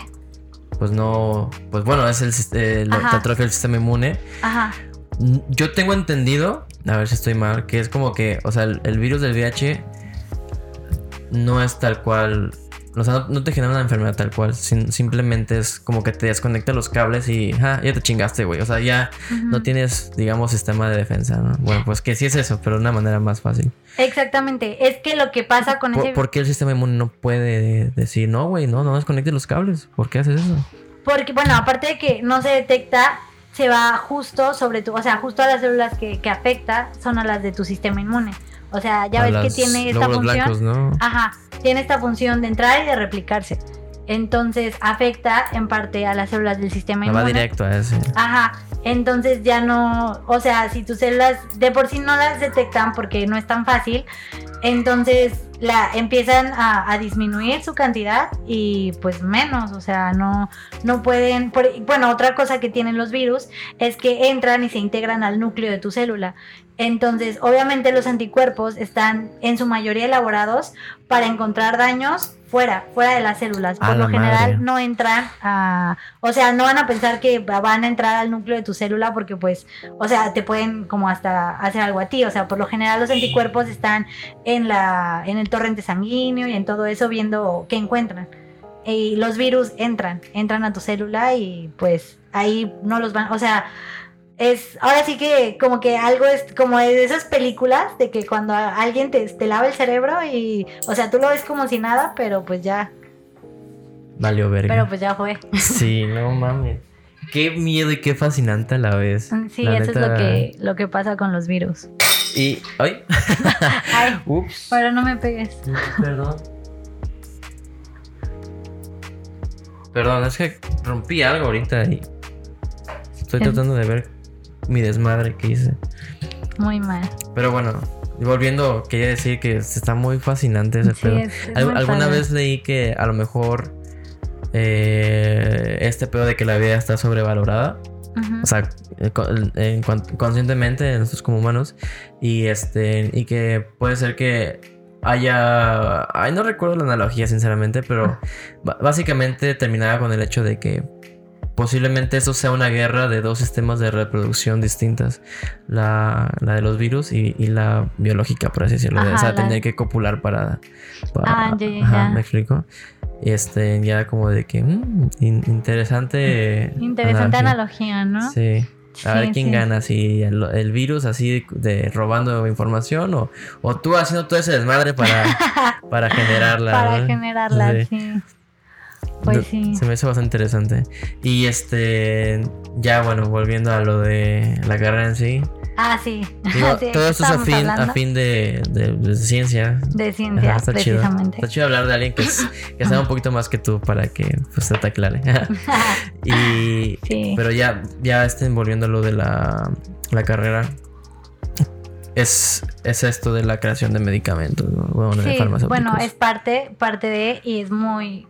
pues no, pues bueno, es el, eh, Ajá. atrofia el sistema inmune. Ajá. Yo tengo entendido, a ver si estoy mal, que es como que, o sea, el, el virus del VIH no es tal cual, o sea, no, te genera una enfermedad tal cual, sin- simplemente es como que te desconecta los cables y ah, ya te chingaste, güey, o sea, ya no tienes, digamos, sistema de defensa, ¿no? Bueno, pues que sí es eso, pero de una manera más fácil. Exactamente. Es que lo que pasa con ¿Por, ese por qué el sistema inmune no puede decir, no, güey, no, no desconectes los cables? ¿Por qué haces eso? Porque, bueno, aparte de que no se detecta, se va justo sobre tu, o sea, justo a las células que, que afecta son a las de tu sistema inmune. O sea, ya A ves que tiene esta función. blancos, ¿no? Ajá, tiene esta función de entrar y de replicarse. Entonces afecta en parte a las células del sistema Me inmune. va directo a ese. Ajá, entonces ya no, o sea, si tus células de por sí no las detectan porque no es tan fácil, entonces la empiezan a, a disminuir su cantidad y pues menos, o sea, no, no pueden, por- bueno, otra cosa que tienen los virus es que entran y se integran al núcleo de tu célula. Entonces, obviamente los anticuerpos están en su mayoría elaborados para encontrar daños fuera, fuera de las células. Por lo general madre. no entran a, o sea, no van a pensar que van a entrar al núcleo de tu célula porque pues, o sea, te pueden como hasta hacer algo a ti. O sea, por lo general los anticuerpos están en la, en el torrente sanguíneo y en todo eso viendo qué encuentran. Y los virus entran, entran a tu célula y pues ahí no los van, o sea, es ahora sí que como que algo es como de esas películas de que cuando alguien te, te lava el cerebro y, o sea, tú lo ves como si nada, pero pues ya, Valió verga. pero pues ya fue. Sí, no mames. Qué miedo y qué fascinante a la vez. Sí, La eso es lo que, lo que pasa con los virus. Y. ¡Ay! Ay, Ups. pero no me pegues. Perdón. Perdón, es que rompí algo ahorita y. Estoy ¿Qué? tratando de ver mi desmadre que hice. Muy mal. Pero bueno, volviendo, quería decir que está muy fascinante ese Sí, pedo. es- es Al- muy alguna padre. vez leí que a lo mejor eh, este pedo de que la vida está sobrevalorada, o sea, eh, con- conscientemente nosotros como humanos, y este, y que puede ser que haya, ay, no recuerdo la analogía sinceramente, pero ba- básicamente terminaba con el hecho de que posiblemente eso sea una guerra de dos sistemas de reproducción distintas, la, la de los virus y, y la biológica, por así decirlo, Ajá, o sea, la- tener que copular para, para- Ah, ya, ya, ajá, ya. me explico. Este, ya como de que, mm, in- interesante. Interesante analogía, ¿no? Sí. A ver quién sí. gana, si el, el virus así de robando información o, o tú haciendo todo ese desmadre para, para generarla. Para ¿no? generarla, Sí. sí. No, Pues sí. Se me hizo bastante interesante. Y este, ya bueno, volviendo a lo de la carrera en sí. Ah, sí. digo, Sí, todo esto es a fin, a fin de, de- de ciencia. De ciencia, Ajá, está chido. precisamente. Está chido hablar de alguien que, es- que sabe un poquito más que tú para que pues, se te aclare. y, Sí. Pero ya, ya estén volviendo a lo de la, la carrera. Es, es esto de la creación de medicamentos, ¿no? Bueno, de Sí, farmacéuticos. bueno, es parte, parte de, y es muy.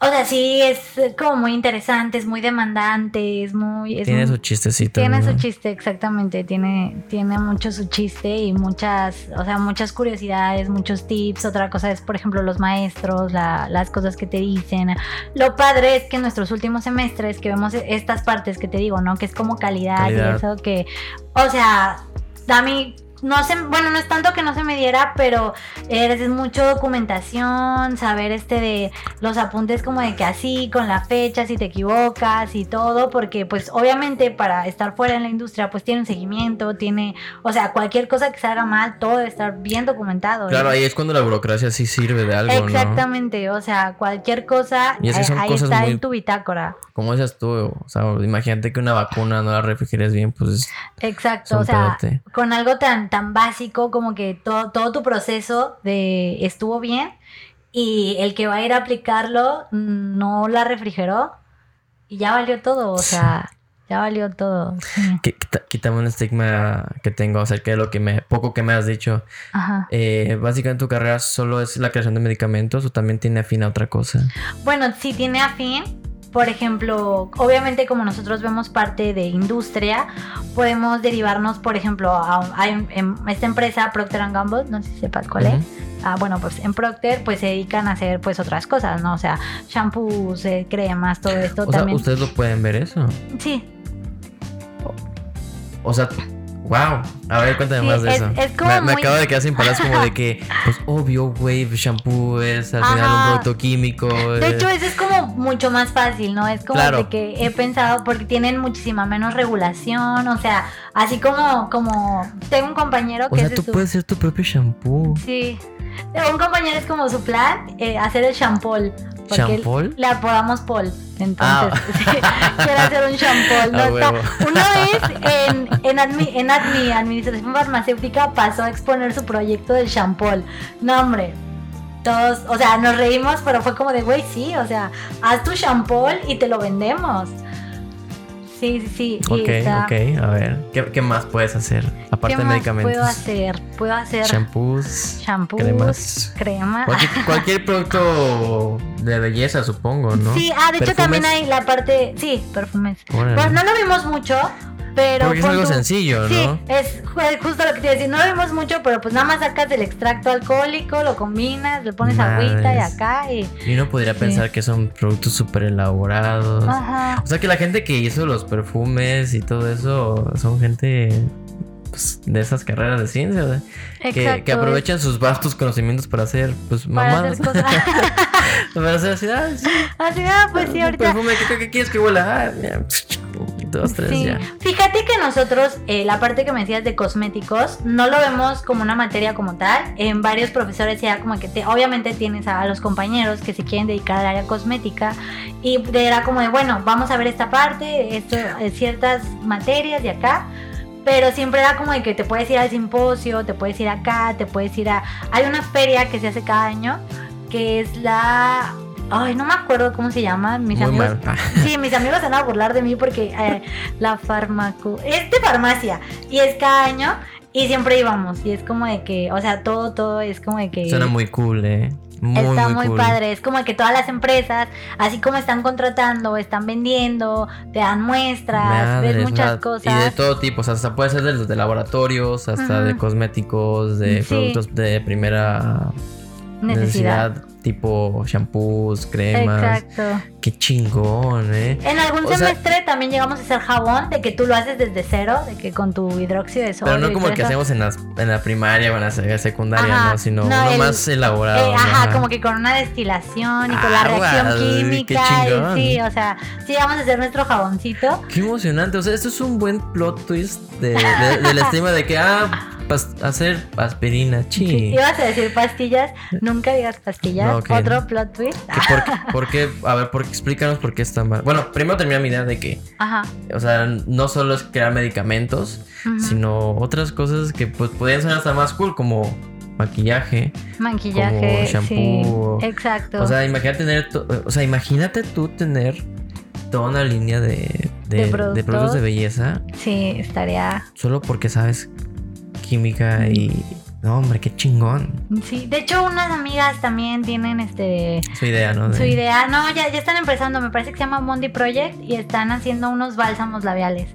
O sea, sí, es como muy interesante, es muy demandante, es muy. Es Tiene muy- su chistecito. Tiene ¿no? su chiste, exactamente. Tiene, tiene mucho su chiste y muchas, o sea, muchas curiosidades, muchos tips. Otra cosa es, por ejemplo, los maestros, la- las cosas que te dicen. Lo padre es que en nuestros últimos semestres que vemos estas partes que te digo, ¿no? Que es como calidad, Calidad. y eso que, o sea, a mí no sé, bueno, no es tanto que no se me diera, pero es mucho documentación, saber este de los apuntes como de que así, con la fecha, si te equivocas y todo, porque pues obviamente para estar fuera en la industria pues tiene un seguimiento, tiene, o sea, cualquier cosa que se haga mal, todo debe estar bien documentado. Claro, ¿eh? ahí es cuando la burocracia sí sirve de algo, ¿no? Exactamente, o sea, cualquier cosa, Y es que ahí, son ahí cosas está muy- en tu bitácora. Como dices tú, o sea, imagínate que una vacuna no la refrigeres bien, pues Exacto, Son o sea, con algo tan, tan básico como que todo, todo tu proceso de estuvo bien y el que va a ir a aplicarlo mm, no la refrigeró y ya valió todo, o sea, ya valió todo. sí. quítame un estigma que tengo acerca de lo que me, poco que me has dicho. Ajá. Eh, básicamente tu carrera solo es la creación de medicamentos o también tiene afín a otra cosa. Bueno, si tiene afín, por ejemplo, obviamente como nosotros vemos parte de industria, podemos derivarnos, por ejemplo, a, esta empresa Procter Gamble, no sé si sepas cuál es. Ah, bueno, pues en Procter pues se dedican a hacer pues otras cosas, ¿no? O sea, shampoos, eh, cremas, todo esto O sea, también. ustedes lo pueden ver eso. Sí, O sea, wow. A ver, cuéntame Sí, más de es- eso. es como me, acabo de quedar sin palabras como de que, pues obvio, güey, shampoo es al final un producto químico. de hecho eso es como mucho más fácil, ¿no? Es como Claro. de que he pensado porque tienen muchísima menos regulación, o sea, así como, como tengo un compañero o que sea, es de tú su... puedes ser tu propio shampoo. Sí. Un compañero es como su plan, eh, hacer el shampoo. Porque ¿Shampoo? le apodamos Paul. Entonces, Ah. sí, quiere hacer un shampoo. ¿no? Está- una vez en, en, admi, en admi, Administración Farmacéutica, pasó a exponer su proyecto del shampoo. No, hombre. Todos, o sea, nos reímos, pero fue como de, güey, sí, o sea, haz tu shampoo y te lo vendemos. Sí, sí, sí. Ok, está- ok, a ver. ¿Qué, qué más puedes hacer? Aparte ¿Qué de medicamentos. puedo hacer? Puedo hacer Shampoos. shampoos, cremas. crema. Cualquier, cualquier producto de belleza, supongo, ¿no? Sí, ah, de hecho también hay la parte, sí, perfumes. Pues no lo vimos mucho, pero Porque es algo tú- sencillo, Sí, ¿no? es ju- justo lo que te iba a decir, no lo vimos mucho, pero pues nada más sacas el extracto alcohólico, lo combinas, le pones agüita y acá y Y uno podría Sí. pensar que son productos súper elaborados. ajá. O sea que la gente que hizo los perfumes y todo eso son gente pues, de esas carreras de ciencia, ¿verdad? que, Exacto. que aprovechan sus vastos conocimientos para hacer pues para mamadas. hacer cosas. para hacer así, ah, sí, Así, ah, pues sí, ahorita. perfume, ¿qué, qué- qué quieres que huela? Ah, mira, dos, tres, Sí. ya. Fíjate que nosotros, eh, la parte que me decías de cosméticos, no lo vemos como una materia como tal. En varios profesores ya como que te, obviamente tienes a, los compañeros que se quieren dedicar al área cosmética y era como de, bueno, vamos a ver esta parte, esto, eh, ciertas materias de acá. Pero siempre era como de que te puedes ir al simposio, te puedes ir acá, te puedes ir a... Hay una feria que se hace cada año, que es la... Ay, no me acuerdo cómo se llama. Mis Muy amigos, mal. Sí, mis amigos se van a burlar de mí porque eh, la farmaco... Es de farmacia y es cada año y siempre íbamos y es como de que, o sea, todo, todo es como de que... Suena muy cool, eh. Muy, Está muy, muy, cool. padre, es como que todas las empresas, así como están contratando, están vendiendo, te dan muestras, ves muchas nada, cosas. Y de todo tipo, o sea, hasta puede ser de, de laboratorios, hasta de cosméticos, de Sí. productos de primera Necesidad. Tipo shampoos, cremas. Exacto. Qué chingón, ¿eh? En algún O sea- semestre también llegamos a hacer jabón, de que tú lo haces desde cero, de que con tu hidróxido de sodio. Pero no como el que hacemos en, las, en la primaria o en la se- secundaria, Ajá, ¿no? Sino no, uno el- más elaborado. Eh, ajá, ¿no? como que con una destilación y con la reacción qué química. chingón. Y, sí, o sea, sí vamos a hacer nuestro jaboncito. Qué emocionante. O sea, esto es un buen plot twist de, de- del estima de que, ah, hacer aspirina, Sí, chi. ibas a decir pastillas, nunca digas pastillas. No. Otro plot twist. ¿Que por, qué- por qué? A ver, por, explícanos por qué está mal. Bueno, primero termina mi idea de que, Ajá. o sea, no solo es crear medicamentos, sino otras cosas que pues podrían ser hasta más cool, como maquillaje. Maquillaje, como shampoo. sí. Exacto. O sea, imagínate tener, o sea, imagínate tú tener toda una línea de, de, De de productos. productos de belleza sí, estaría. solo porque sabes química y... No, hombre, qué chingón. Sí, de hecho, unas amigas también tienen este. Su idea, ¿no? Su De- idea, no, ya, ya están empezando, me parece que se llama Mondi Project y están haciendo unos bálsamos labiales.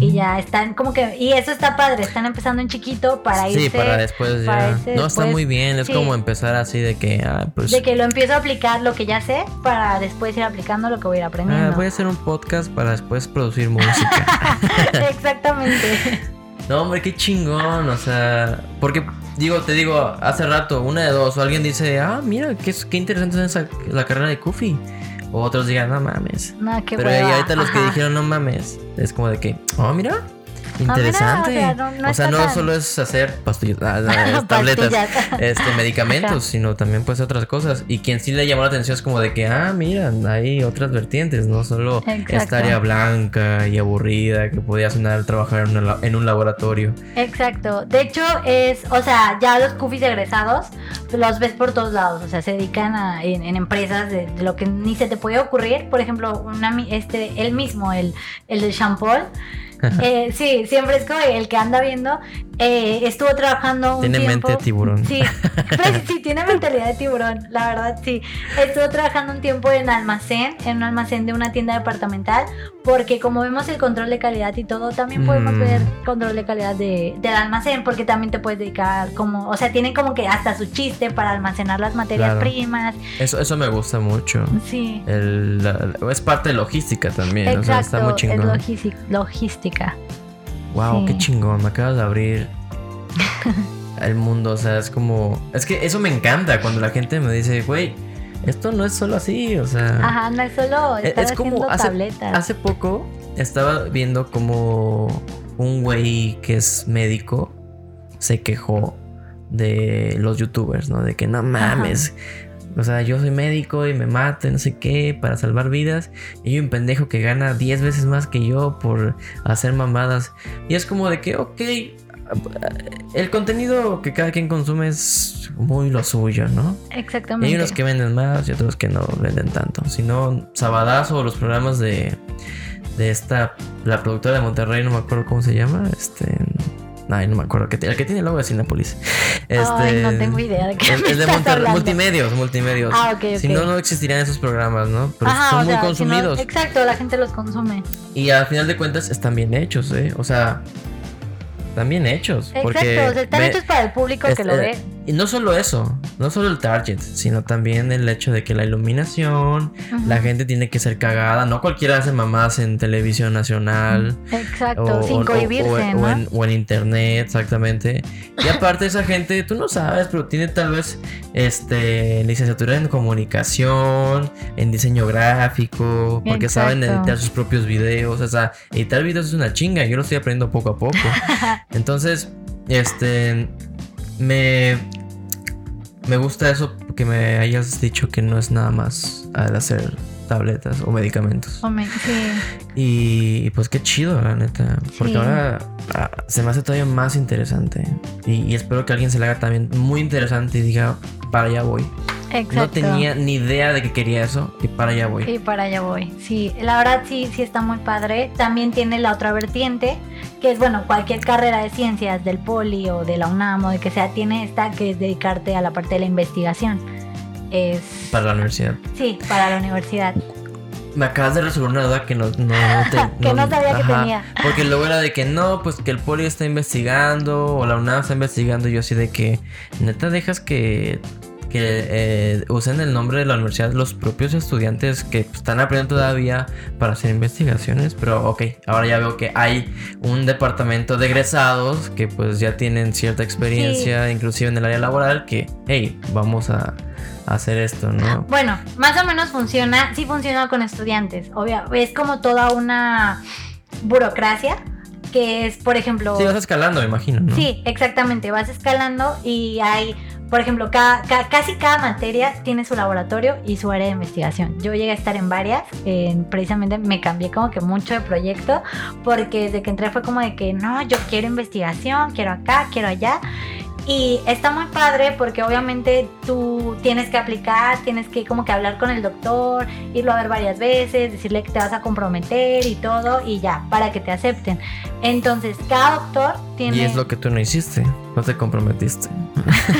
Y ya están como que, y eso está padre, están empezando en chiquito para irse, Sí, para después para ya. irse no, está muy bien. Es sí. como empezar así de que, ah, pues. de que lo empiezo a aplicar lo que ya sé para después ir aplicando lo que voy a ir ah, aprendiendo. voy a hacer un podcast para después producir música. Exactamente. no, hombre, qué chingón. O sea, porque, digo, te digo, hace rato, una de dos, o alguien dice, ah, mira, qué, qué interesante es esa, la carrera de Kufi. O otros digan, no mames. No, qué Pero hueva. ahorita los que dijeron, no mames, es como de que, oh, mira. Mira, Interesante. o sea, no- no o sea, está no tan- solo es hacer pastillas, ah, es tabletas, este, medicamentos, Ajá. sino también pues otras cosas. Y quien sí le llamó la atención es como de que, ah, mira, hay otras vertientes, no solo Exacto. esta área blanca y aburrida que podía sonar trabajar en, una- en un laboratorio. Exacto. De hecho, es, o sea, ya los cufis egresados los ves por todos lados. O sea, se dedican a, en, en empresas de, de lo que ni se te puede ocurrir. Por ejemplo, una, este, él mismo, el, el del shampoo. Eh, sí, siempre es como el que anda viendo. Eh, estuvo trabajando un Tiene tiempo. mente de tiburón. Sí, pues, sí, tiene mentalidad de tiburón, la verdad sí. Estuvo trabajando un tiempo en almacén, en un almacén de una tienda departamental, porque como vemos el control de calidad y todo, también podemos Mm. ver control de calidad de, del almacén, porque también te puedes dedicar como, o sea, tienen como que hasta su chiste para almacenar las materias Claro. primas. Eso, eso me gusta mucho. Sí. El, la- es parte de logística también, o sea, está Exacto, muy es chingón. logística- logística. Wow, Sí. qué chingón, me acabas de abrir el mundo, o sea, es como... Es que eso me encanta cuando la gente me dice, güey, esto no es solo así, o sea... Ajá, no es solo Es- estar es como hace- tabletas. Hace poco estaba viendo como un güey que es médico se quejó de los youtubers, ¿no? De que no mames. O sea, yo soy médico y me mato, y no sé qué, para salvar vidas. Y hay un pendejo que gana 10 veces más que yo por hacer mamadas. Y es como de que, ok, el contenido que cada quien consume es muy lo suyo, ¿no? Y Exactamente. hay unos que venden más y otros que no venden tanto. Si no, Sabadazo o los programas de, de esta, la productora de Monterrey, no me acuerdo cómo se llama. Este. Ay, no me acuerdo. Que, el que tiene el logo de Cinepolis. Este, Ay, no tengo idea de qué el- me el de estás Monterrey, hablando. multimedios, multimedios. Ah, ok, Si no, no existirían esos programas, ¿no? Pero Ajá, son o muy sea, si no- consumidos. exacto, la gente los consume. y al final de cuentas están bien hechos, ¿eh? O sea, están bien hechos. porque Exacto, o sea, están ve- hechos para el público es- que lo eh, ve. Y no solo eso, no solo el target, sino también el hecho de que la iluminación, la gente tiene que ser cagada. No cualquiera hace mamás en televisión nacional. Exacto, sin o- cohibirse, o en- ¿no? o en, o en internet, exactamente. Y aparte esa gente, tú no sabes, pero tiene tal vez este licenciatura en comunicación, en diseño gráfico, porque saben editar sus propios videos. O sea, editar videos es una chinga, yo lo estoy aprendiendo poco a poco. Entonces, este me me gusta eso que me hayas dicho que no es nada más al hacer tabletas o medicamentos. Sí. Y, y pues qué chido, la neta. Porque Sí. ahora ah, se me hace todavía más interesante. Y, y espero que alguien se le haga también muy interesante y diga, para allá voy. Exacto. No tenía ni idea de que quería eso y para allá voy. Y para allá voy. Sí, la verdad sí, sí está muy padre. También tiene la otra vertiente, que es, bueno, cualquier carrera de ciencias del Poli o de la UNAM o de que sea, tiene esta que es dedicarte a la parte de la investigación. Es... Para la universidad. Sí, para la universidad. Me acabas de resolver una duda que no, no, no te- Que no sabía que tenía. Porque luego era de que no, pues que el poli está investigando o la UNAM está investigando. Y yo así de que neta dejas que, que eh, usen el nombre de la universidad los propios estudiantes que están aprendiendo todavía para hacer investigaciones. Pero ok, ahora ya veo que hay un departamento de egresados que pues ya tienen cierta experiencia, inclusive en el área laboral, que, hey, vamos a hacer esto, ¿no? Bueno, más o menos funciona, sí funciona con estudiantes, obvio, es como toda una burocracia que es, por ejemplo... Sí, vas escalando, me imagino, ¿no? Sí, exactamente, vas escalando y hay, por ejemplo, casi cada materia tiene su laboratorio y su área de investigación. Yo llegué a estar en varias, precisamente me cambié como que mucho de proyecto, porque desde que entré fue como de que, no, yo quiero investigación, quiero acá, quiero allá. Y está muy padre porque obviamente tú tienes que aplicar, tienes que como que hablar con el doctor, irlo a ver varias veces, decirle que te vas a comprometer y todo y ya, para que te acepten. Entonces, cada doctor tiene... Y es lo que tú no hiciste, no te comprometiste.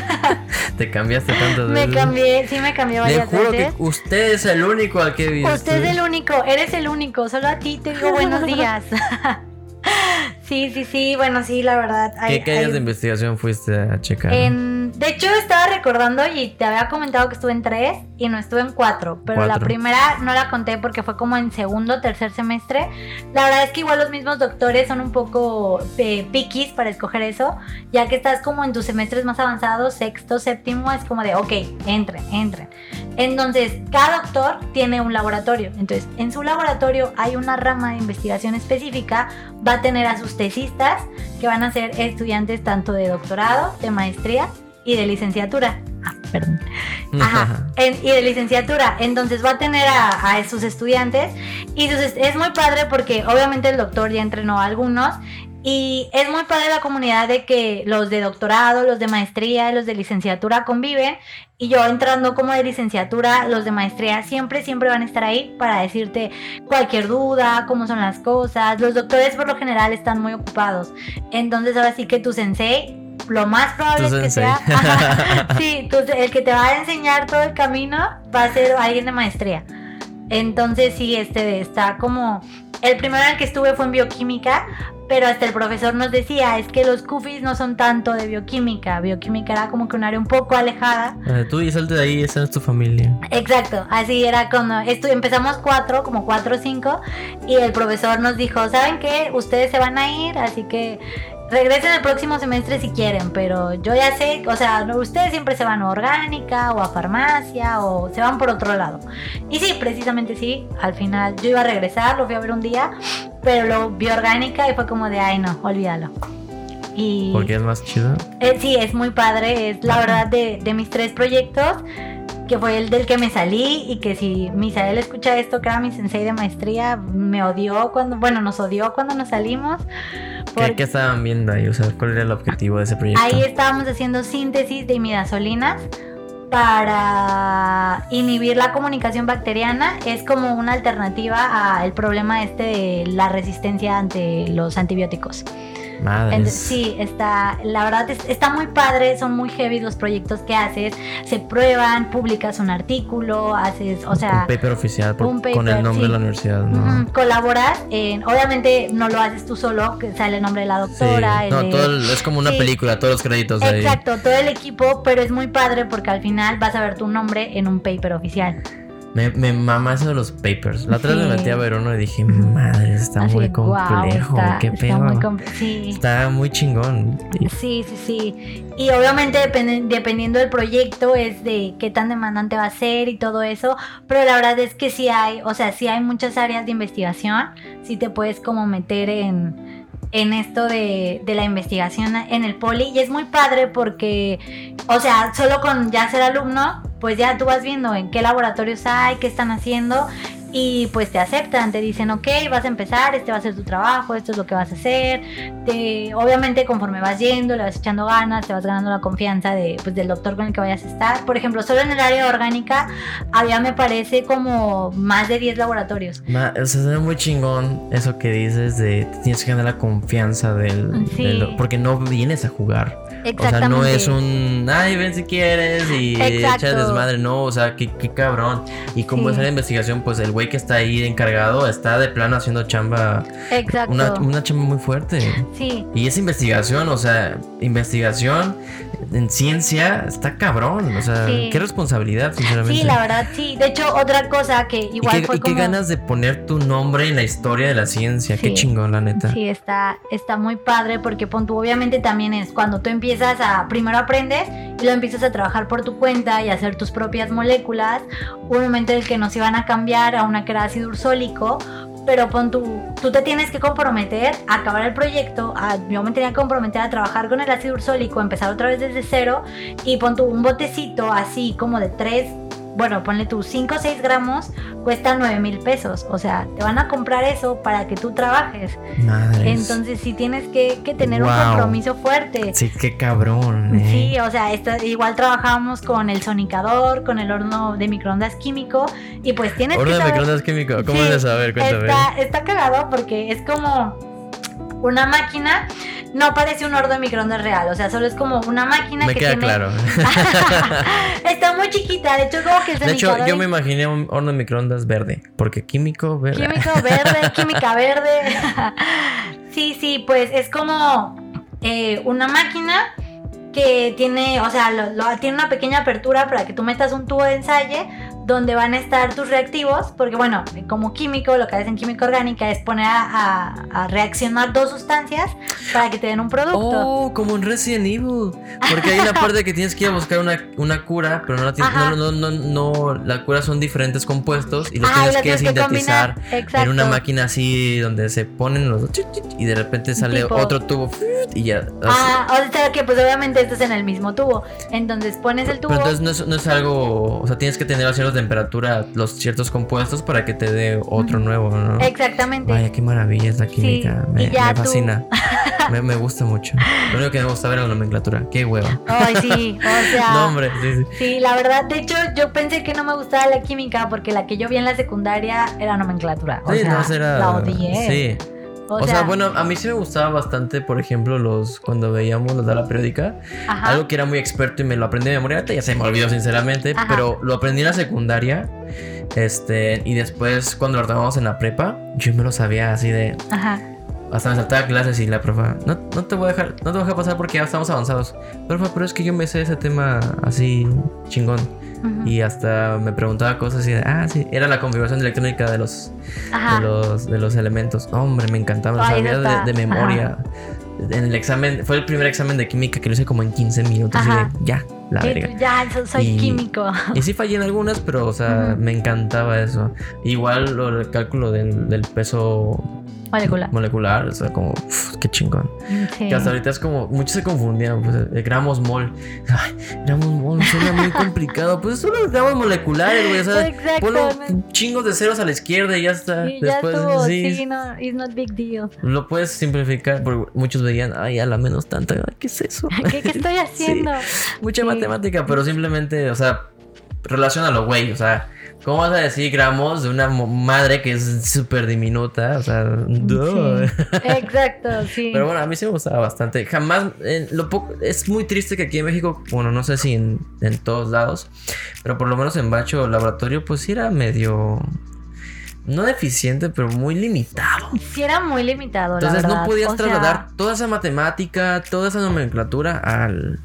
te cambiaste tantas veces. Me cambié, sí me cambié varias Le juro veces. que usted es el único al que he Usted es el único, eres el único, solo a ti te digo buenos días. Sí, sí, sí, bueno, sí, la verdad. ¿Qué, ¿qué años de investigación fuiste a checar? de hecho, estaba recordando y te había comentado que estuve en tres y no estuve en cuatro, pero la primera no la conté porque fue como en segundo, tercer semestre. La verdad es que igual los mismos doctores son un poco eh, piquis para escoger eso, ya que estás como en tus semestres más avanzados, sexto, séptimo, es como de, ok, entren, entren. Entonces, cada doctor tiene un laboratorio. Entonces, en su laboratorio hay una rama de investigación específica, va a tener a sus tesistas, que van a ser estudiantes tanto de doctorado, de maestría y de licenciatura. Ah, perdón. Ajá. y de licenciatura. Entonces va a tener a, a sus estudiantes. Y es muy padre porque obviamente el doctor ya entrenó a algunos y es muy padre la comunidad de que los de doctorado, los de maestría, los de licenciatura conviven. Y yo entrando como de licenciatura, los de maestría siempre, siempre van a estar ahí para decirte cualquier duda, cómo son las cosas. Los doctores por lo general están muy ocupados. Entonces ahora sí que tu sensei lo más probable es que sea. sí, el que te va a enseñar todo el camino va a ser alguien de maestría. Entonces sí, este está como. El primero en el que estuve fue en bioquímica, pero hasta el profesor nos decía, es que los CUFIs no son tanto de bioquímica, bioquímica era como que un área un poco alejada. Eh, tú y salte de ahí, esa es tu familia. Exacto, así era cuando empezamos cuatro, como cuatro o cinco, y el profesor nos dijo, ¿saben qué? Ustedes se van a ir, así que regresen el próximo semestre si quieren, pero yo ya sé, o sea, ustedes siempre se van a orgánica o a farmacia o se van por otro lado. Y sí, precisamente sí, al final yo iba a regresar, lo fui a ver un día, pero lo vi orgánica y fue como de, ay no, olvídalo. Y, ¿Porque es más chido? Eh, sí, es muy padre, es la verdad de, de mis tres proyectos que fue el del que me salí y que si Misael escucha esto, que era mi sensei de maestría, me odió cuando, bueno, nos odió cuando nos salimos. ¿Qué, estaban viendo ahí? O sea, ¿cuál era el objetivo de ese proyecto? Ahí estábamos haciendo síntesis de imidazolinas para inhibir la comunicación bacteriana. Es como una alternativa al problema este de la resistencia ante los antibióticos sí, está, la verdad está muy padre, son muy heavy los proyectos que haces, se prueban, publicas un artículo, haces, o sea... Un paper oficial con el nombre de la universidad, ¿no? colaboras, en, obviamente no lo haces tú solo, que sale el nombre de la doctora. no, todo es como una película, todos los créditos Exacto, todo el equipo, pero es muy padre porque al final vas a ver tu nombre en un paper oficial. Me, me mama eso de los papers. La otra vez me metí a ver uno y dije, madre, está muy complejo. qué está Muy sí. Está muy chingón. Sí, sí, sí. Y obviamente dependiendo del proyecto es de qué tan demandante va a ser y todo eso. Pero la verdad es que sí hay, o sea, sí hay muchas áreas de investigación. Sí te puedes como meter en en esto de, de, la investigación en el poli y es muy padre porque, o sea, solo con ya ser alumno, pues ya tú vas viendo en qué laboratorios hay, qué están haciendo y pues te aceptan, te dicen, ok, vas a empezar, este va a ser tu trabajo, esto es lo que vas a hacer. Te, obviamente conforme vas yendo, le vas echando ganas, te vas ganando la confianza de, pues, del doctor con el que vayas a estar. Por ejemplo, solo en el área orgánica había, me parece, como más de 10 laboratorios. o sea, es muy chingón eso que dices de tienes que ganar la confianza del, porque no vienes a jugar. O sea, no es un, ay, ven si quieres y Exacto. echa desmadre. No, o sea, qué, qué cabrón. Y como Sí. es la investigación, pues el güey que está ahí encargado está de plano haciendo chamba, Exacto. una, una chamba muy fuerte. Sí, Y es investigación, o sea, investigación en ciencia está cabrón. O sea, Sí. qué responsabilidad, sinceramente. sí, la verdad, sí. De hecho, otra cosa que y igual qué, fue y qué ganas de poner tu nombre en la historia de la ciencia. Qué Sí. chingón, la neta. Sí, está, está muy padre porque pon tú, obviamente también es cuando tú empiezas a, primero aprendes y luego empiezas a trabajar por tu cuenta y hacer tus propias moléculas. Hubo un momento en el que nos iban a cambiar a una que era ácido ursólico, pero pon tú, tú te tienes que comprometer a acabar el proyecto. a- yo me tenía que comprometer a trabajar con el ácido ursólico, empezar otra vez desde cero y pon tú un botecito así como de 3, bueno, ponle tú 5 o 6 gramos, cuesta 9 mil pesos. O sea, te van a comprar eso para que tú trabajes. Madres. Entonces sí tienes que, que tener un compromiso fuerte. Sí, qué cabrón. eh. Sí, o sea, esta- igual trabajábamos con el sonicador, con el horno de microondas químico y pues tienes Horno que de saber... microondas químico. ¿Cómo Sí, es de saber? Cuéntame. Está, está cagado porque es como una máquina, no parece un horno de microondas real, o sea, solo es como una máquina Me que queda tiene... claro. está muy chiquita, de hecho como que el De hecho, sonicador yo es me imaginé un horno de microondas verde. Porque químico verde. Químico verde, química verde. sí, sí, pues es como eh, una máquina que tiene, o sea, lo- lo- tiene una pequeña apertura para que tú metas un tubo de ensayo donde van a estar tus reactivos, porque bueno, como químico, lo que haces en química orgánica es poner a, a- a reaccionar dos sustancias para que te den un producto. Oh, como en Resident Evil. Porque hay una parte que tienes que ir a buscar una, una cura, pero no la tienes. No, no, no, no. La cura son diferentes compuestos y los tienes que tienes que sintetizar. Exacto. en una máquina así donde se ponen los. Y de repente sale Tipo- otro tubo. Y ya. así. Ah, o sea que pues obviamente esto es en el mismo tubo. Entonces pones el tubo. Pero entonces no es, no es algo. O sea, tienes que tener a cierta temperatura los ciertos compuestos para que te dé otro nuevo, ¿no? Exactamente. Vaya, qué maravilla es la química. me, fascina. me, me gusta mucho. Lo único que me gusta ver es la nomenclatura. Qué hueva. Ay, sí, o sea. No, hombre, sí, sí. Sí, la verdad, de hecho, yo pensé que no me gustaba la química porque la que yo vi en la secundaria era nomenclatura. O Sí, sea, no, era. la odié. Sí. O, O, sea, bueno, a mí sí me gustaba bastante, por ejemplo, los cuando veíamos los de la periódica. ajá. Algo que era muy experto y me lo aprendí de memoria. Ahorita ya se me olvidó, sinceramente. Ajá. Pero lo aprendí en la secundaria. Este, y después, cuando lo tomamos en la prepa, yo me lo sabía así de. Ajá. Hasta me saltaba clases y la profa, no, no te voy a dejar, no te voy a dejar pasar porque ya estamos avanzados. Profa, pero es que yo me sé ese tema así chingón. Y hasta me preguntaba cosas y de, ah, sí, era la configuración electrónica de los, de los, de los elementos. Hombre, me encantaba, lo Ay, sabía de, de memoria. En el examen, fue el primer examen de química que lo hice como en 15 minutos Ajá. y de, ya, la verga. ya, so- soy Y- químico. Y sí fallé en algunas, pero, o sea, me encantaba eso. Igual lo, el cálculo del, del peso Molecular. molecular, o sea, como, uf, qué chingón. Sí. Que hasta ahorita es como, muchos se confundían, pues, eh, gramos mol. Ay, gramos mol, suena muy complicado. Pues son los gramos moleculares, güey. O sea, Exactamente. chingos de ceros a la izquierda y ya está. Ya Después, estuvo. sí, Sí, no, it's not big deal. lo puedes simplificar, porque muchos veían, ay, a la menos tanta, ay, ¿qué es eso? ¿Qué, qué estoy haciendo? Mucha Sí. matemática, pero simplemente, o sea, relacionalo, güey. O sea, ¿cómo vas a decir gramos de una madre que es súper diminuta? O sea, duh. Sí. Exacto, sí. Pero bueno, a mí sí me gustaba bastante. Jamás, eh, lo poco, es muy triste que aquí en México, bueno, no sé si en, en todos lados, pero por lo menos en Bacho Laboratorio, pues sí era medio, no deficiente, pero muy limitado. Sí, era muy limitado, Entonces la verdad. no podías O sea, trasladar toda esa matemática, toda esa nomenclatura al,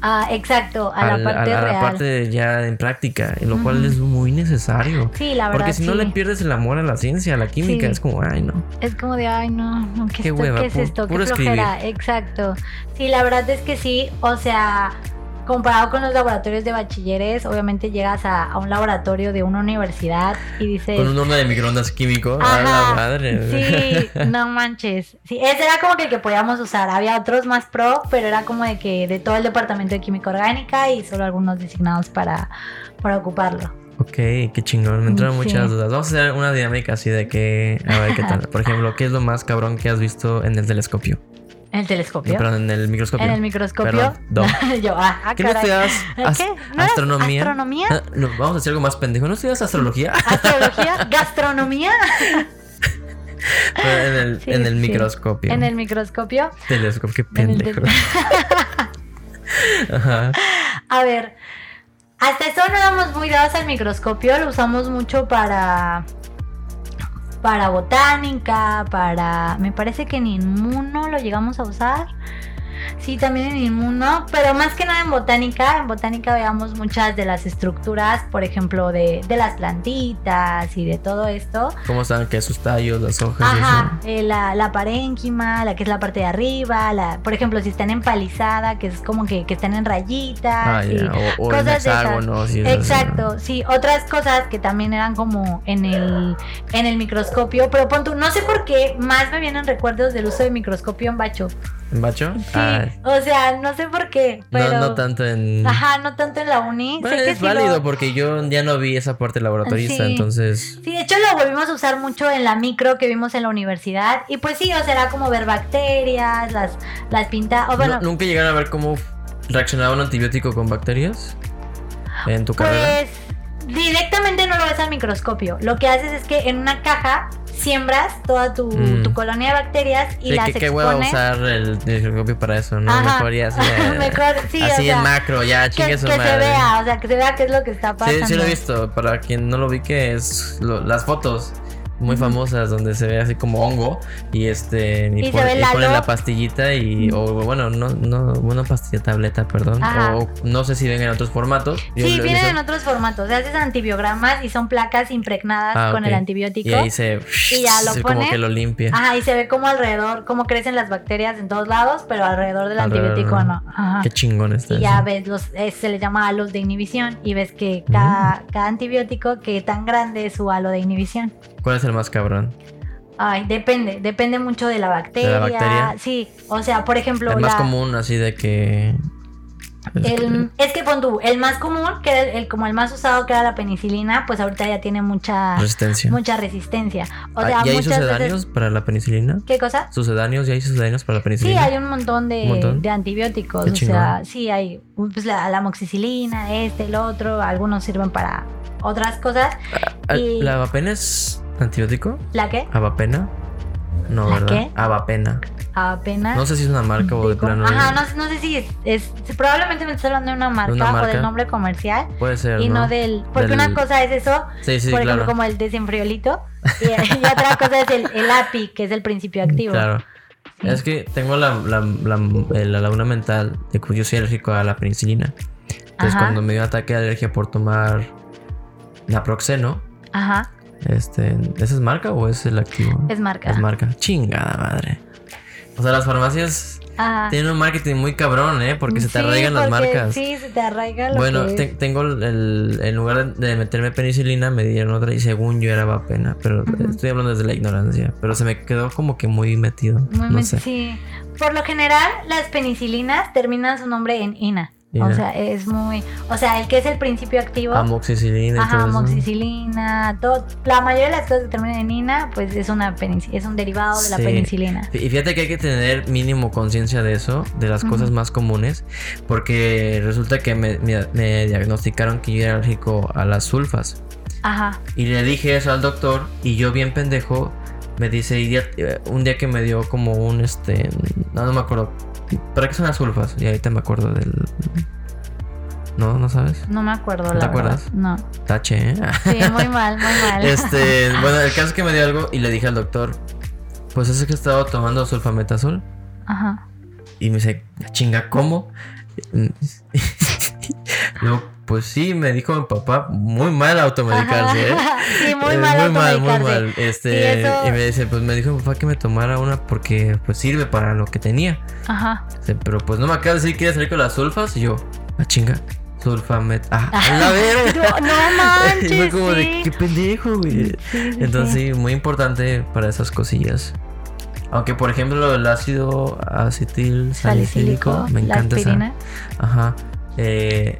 Ah, exacto, a la parte a la real. parte ya en práctica, lo cual es muy necesario. Sí, la verdad. Porque si no le pierdes el amor a la ciencia, a la química, Sí. es como, ay, no. Es como de, ay, no, no ¿qué, Qué esto- hueva, ¿qué es esto? ¿Qué flojera? Exacto. Sí, la verdad es que sí, o sea, comparado con los laboratorios de bachilleres, obviamente llegas a, a un laboratorio de una universidad y dices... Con un horno de microondas químico, a la Ajá, madre. Sí, no manches. Sí, ese era como que el que podíamos usar. Había otros más pro, pero era como de que de todo el departamento de química orgánica y solo algunos designados para, para ocuparlo. Ok, qué chingón. Me entraron Sí. muchas dudas. Vamos a hacer una dinámica así de que. A ver qué tal. Por ejemplo, ¿qué es lo más cabrón que has visto en el telescopio? ¿En el telescopio? Perdón, en el microscopio. En el microscopio. Perdón, no. Yo, ah, ah, ¿Qué no caray. estudias? As- ¿Qué? ¿No ¿Astronomía? ¿Astronomía? Ah, no, vamos a hacer algo más pendejo. ¿No estudias astrología? ¿Astrología? ¿Gastronomía? Pero en el, Sí, en el sí. microscopio. En el microscopio. telescopio. Qué pendejo. Ajá. A ver, hasta eso no éramos muy dados al microscopio, lo usamos mucho para para botánica, para me parece que en inmuno lo llegamos a usar. Sí, también en inmuno, pero más que nada en botánica. En botánica veamos muchas de las estructuras, por ejemplo, de, de las plantitas y de todo esto. ¿Cómo están? ¿Qué sus tallos, las hojas? Ajá, eh, la, la parénquima, la que es la parte de arriba, la, por ejemplo, si están empalizada, que es como que, que están en rayitas. Ah, y ya. O, o en cosas de esas, Exacto, sí, otras cosas que también eran como en el, en el microscopio, pero pon tú, no sé por qué más me vienen recuerdos del uso de microscopio en bacho. ¿En bacho? Sí, Ah, o sea, no sé por qué, pero... no, no tanto en. Ajá, no tanto en la uni. Bueno, sé que es sí lo- válido porque yo ya no vi esa parte laboratorista, Sí. entonces. Sí, de hecho lo volvimos a usar mucho en la micro que vimos en la universidad. Y pues sí, o sea, era como ver bacterias, las, las pintas. O bueno, ¿Nu- ¿Nunca llegaron a ver cómo reaccionaba un antibiótico con bacterias? ¿En tu carrera? Directamente no lo ves al microscopio. Lo que haces es que en una caja siembras toda tu, Mm. tu colonia de bacterias y Sí, las que qué hueva expones. usar el microscopio para eso, ¿no? Ajá. Mejor ya eh, Mejor, sí, o así sea, en macro, ya chingue su que se madre. vea, o sea, que se vea qué es lo que está pasando. Sí, sí lo he visto. Para quien no lo vi, que es lo- las fotos muy famosas donde se ve así como hongo y este y, Y se pon- y ponen halo. la pastillita y o bueno no no una pastilla tableta perdón Ajá. o no sé si ven en otros formatos Yo Sí, vienen en otros formatos. O haces antibiogramas y son placas impregnadas Ah, con ok. el antibiótico. y ahí se Y ya lo se- como pone. que lo limpia Ajá, y se ve como alrededor, cómo crecen las bacterias en todos lados, pero alrededor del Alrededor. antibiótico no. Ajá. qué chingón está Y ya eso. ves, los, eh, se le llama halos de inhibición y ves que cada, cada antibiótico, que tan grande es su halo de inhibición. ¿Cuál es el más cabrón? Ay, depende, depende mucho de la bacteria. bacteria? Sí, o sea, por ejemplo, el más la- común así de que es que- el, es que pon tú, el más común, que era el, como el más usado, que era la penicilina, pues ahorita ya tiene mucha, resistencia mucha resistencia. O Ah, sea, ¿y hay muchas sucedáneos veces... para la penicilina? ¿Qué cosa? ¿Sucedáneos? ¿Y hay sucedáneos para la Sí, penicilina? hay un montón de, ¿Un montón? de antibióticos. O sea, sí, hay pues, la, la amoxicilina, este, el otro. Algunos sirven para otras cosas. Ah, y- ¿La avapena es antibiótico? ¿La qué? ¿Avapena? No, ¿La ¿verdad? qué? Avapena. Apenas. No sé si es una marca o de plano. Ajá, no, no sé si es, Probablemente me estás hablando de una marca, una o del nombre comercial. Puede ser. y no, ¿no? del. Porque Del- una cosa es eso, Sí, sí, por ejemplo, claro. como el desenfriolito. Y, y otra cosa es el, el API, que es el principio activo. Claro. Sí. Es que tengo la, la, la, eh, la laguna mental de que yo soy alérgico a la penicilina. Entonces, Ajá. cuando me dio ataque de alergia por tomar naproxeno, Ajá, este, ¿esa es marca o es el activo? es marca. Es marca. Chingada madre. O sea, las farmacias Ajá. tienen un marketing muy cabrón, ¿eh? Porque se te Sí, arraigan las marcas. Sí, se te arraiga lo Bueno, te- tengo el, en lugar de meterme penicilina, me dieron otra y según yo era vapena, pero estoy hablando desde la ignorancia, pero se me quedó como que muy metido, Muy no sé. Sí. Por lo general, las penicilinas terminan su nombre en ina. O sea, es muy. O sea, el que es el principio activo. Amoxicilina Ajá, amoxicilina, todo, la mayoría de las cosas que terminan en ina, pues es una es un derivado de la penicilina. Y fíjate que hay que tener mínimo conciencia de eso, de las cosas más comunes, porque resulta que me, me- me diagnosticaron que yo era alérgico a las sulfas. Ajá. Y le dije eso al doctor y yo bien pendejo me dice, y ya- eh, un día que me dio como un, este, no, no me acuerdo, ¿para qué son las sulfas? Y ahorita me acuerdo del... No, no sabes. No me acuerdo, ¿No la te verdad. acuerdas? No. Tache, ¿eh? Sí, muy mal, muy mal. Este, bueno, el caso es que me dio algo y le dije al doctor, pues es que he estado tomando sulfametazol. Ajá. Y me dice, chinga, ¿cómo? Luego, pues sí, me dijo mi papá, muy mal automedicarse, ¿eh? Sí, muy Eh, mal muy mal, muy mal. Este, eso- y me dice, pues me dijo mi papá que me tomara una porque pues sirve para lo que tenía. Ajá. Dice, pero pues no me acaba de decir que quieres salir con las sulfas. Y yo, ah, chinga, sulfamet. Ah, a la verga. No, no manches. Y fue como de, sí. qué pendejo, güey. Sí, Entonces sí. muy importante para esas cosillas. Aunque por ejemplo el ácido acetil salicílico, me la encanta esa. Ajá. Eh,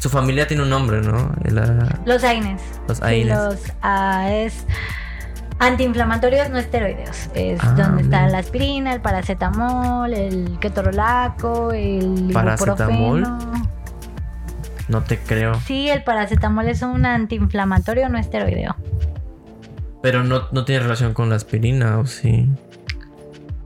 su familia tiene un nombre, ¿no? La- Los AINES. los AINES. los ah, es antiinflamatorios no esteroideos. Es Ah, donde está la aspirina, el paracetamol, el ketorolaco, el ¿Paracetamol? ibuprofeno. No te creo. Sí, el paracetamol es un antiinflamatorio no esteroideo. Pero no, no tiene relación con la aspirina, ¿o sí?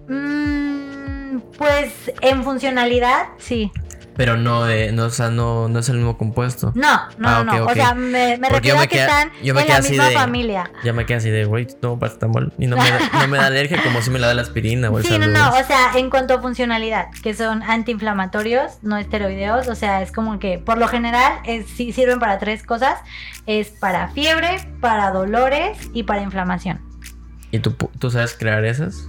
Mm, pues en funcionalidad, sí. Pero no, eh, no, o sea, no, no es el mismo compuesto. No, no, Ah, no. O sea, me, me Porque refiero yo me a que queda- están en la misma de- familia. Ya me quedé así de, güey, no paracetamol. Y no me, da, no me da alergia como si me la da la aspirina o el Sí, no, no, o sea, en cuanto a funcionalidad, que son antiinflamatorios, no esteroideos, o sea, es como que por lo general es, sí sirven para tres cosas, es para fiebre, para dolores y para inflamación. ¿Y tú, tú sabes crear esas?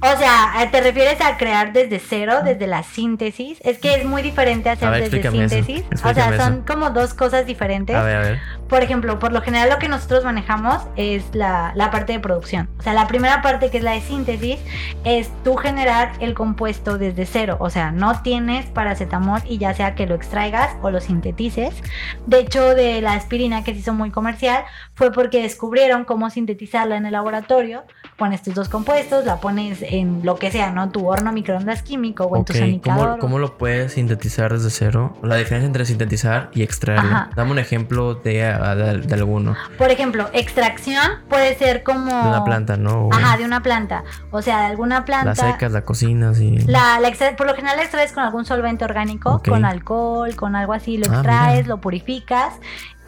O sea, ¿te refieres a crear desde cero, desde la síntesis? Es que es muy diferente hacer ver, desde explícame eso, síntesis. O sea, son eso. como dos cosas diferentes. A ver, a ver. Por ejemplo, por lo general lo que nosotros manejamos es la, la parte de producción. O sea, la primera parte que es la de síntesis es tú generar el compuesto desde cero. O sea, no tienes paracetamol y ya sea que lo extraigas o lo sintetices. De hecho, de la aspirina que se hizo muy comercial fue porque descubrieron cómo sintetizarla en el laboratorio. Pones tus dos compuestos, la pones en lo que sea, ¿no? Tu horno microondas químico o en tu Ok, sanitador. ¿Cómo, ¿Cómo lo puedes sintetizar desde cero? La diferencia entre sintetizar y extraerlo. Ajá. Dame un ejemplo de, de, de alguno. Por ejemplo, extracción puede ser como... De una planta, ¿no? O Ajá, de una planta. O sea, de alguna planta. La secas, la cocinas y... La, la extra- por lo general la extraes con algún solvente orgánico, con alcohol, con algo así, lo Ah, extraes, lo purificas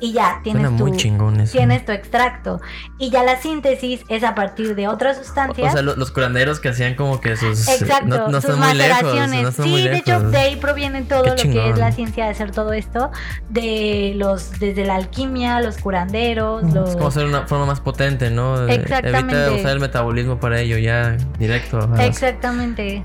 y ya tienes Suena tu, muy chingón eso. tienes tu extracto. Y ya la síntesis es a partir de otras O sustancias. sea, lo- los curanderos que hacían como que sus... Exacto, no, no sus muy lejos. maceraciones. No sí, muy de hecho, de ahí proviene todo Qué lo que es chingón. la ciencia de hacer todo esto, de los, desde la alquimia, los curanderos, los Es como hacer una forma más potente, ¿no? Exactamente. Evita usar el metabolismo para ello, ya directo. las- Exactamente.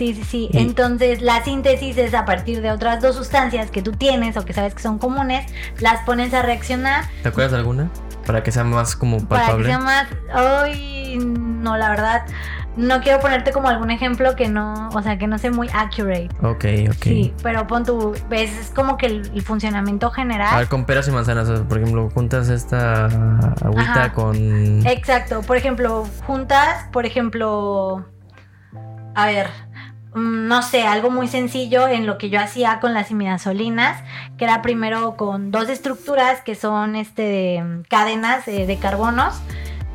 Sí, sí, sí. Entonces la síntesis es a partir de otras dos sustancias que tú tienes o que sabes que son comunes, las pones a reaccionar ¿Te acuerdas de alguna? Para que sea más como para que palpable. sea más... Ay, no, la verdad, no quiero ponerte como algún ejemplo que no, o sea, que no sea muy accurate. Ok, ok. Sí, pero pon tu, ves, es como que el, el funcionamiento A general. ver, con peras y manzanas, o sea, por ejemplo, juntas esta agüita Ajá. con... Exacto, por ejemplo, juntas, por ejemplo, a ver, no sé, algo muy sencillo en lo que yo hacía con las imidazolinas, que era primero con dos estructuras que son este de, mm, cadenas eh, de carbonos,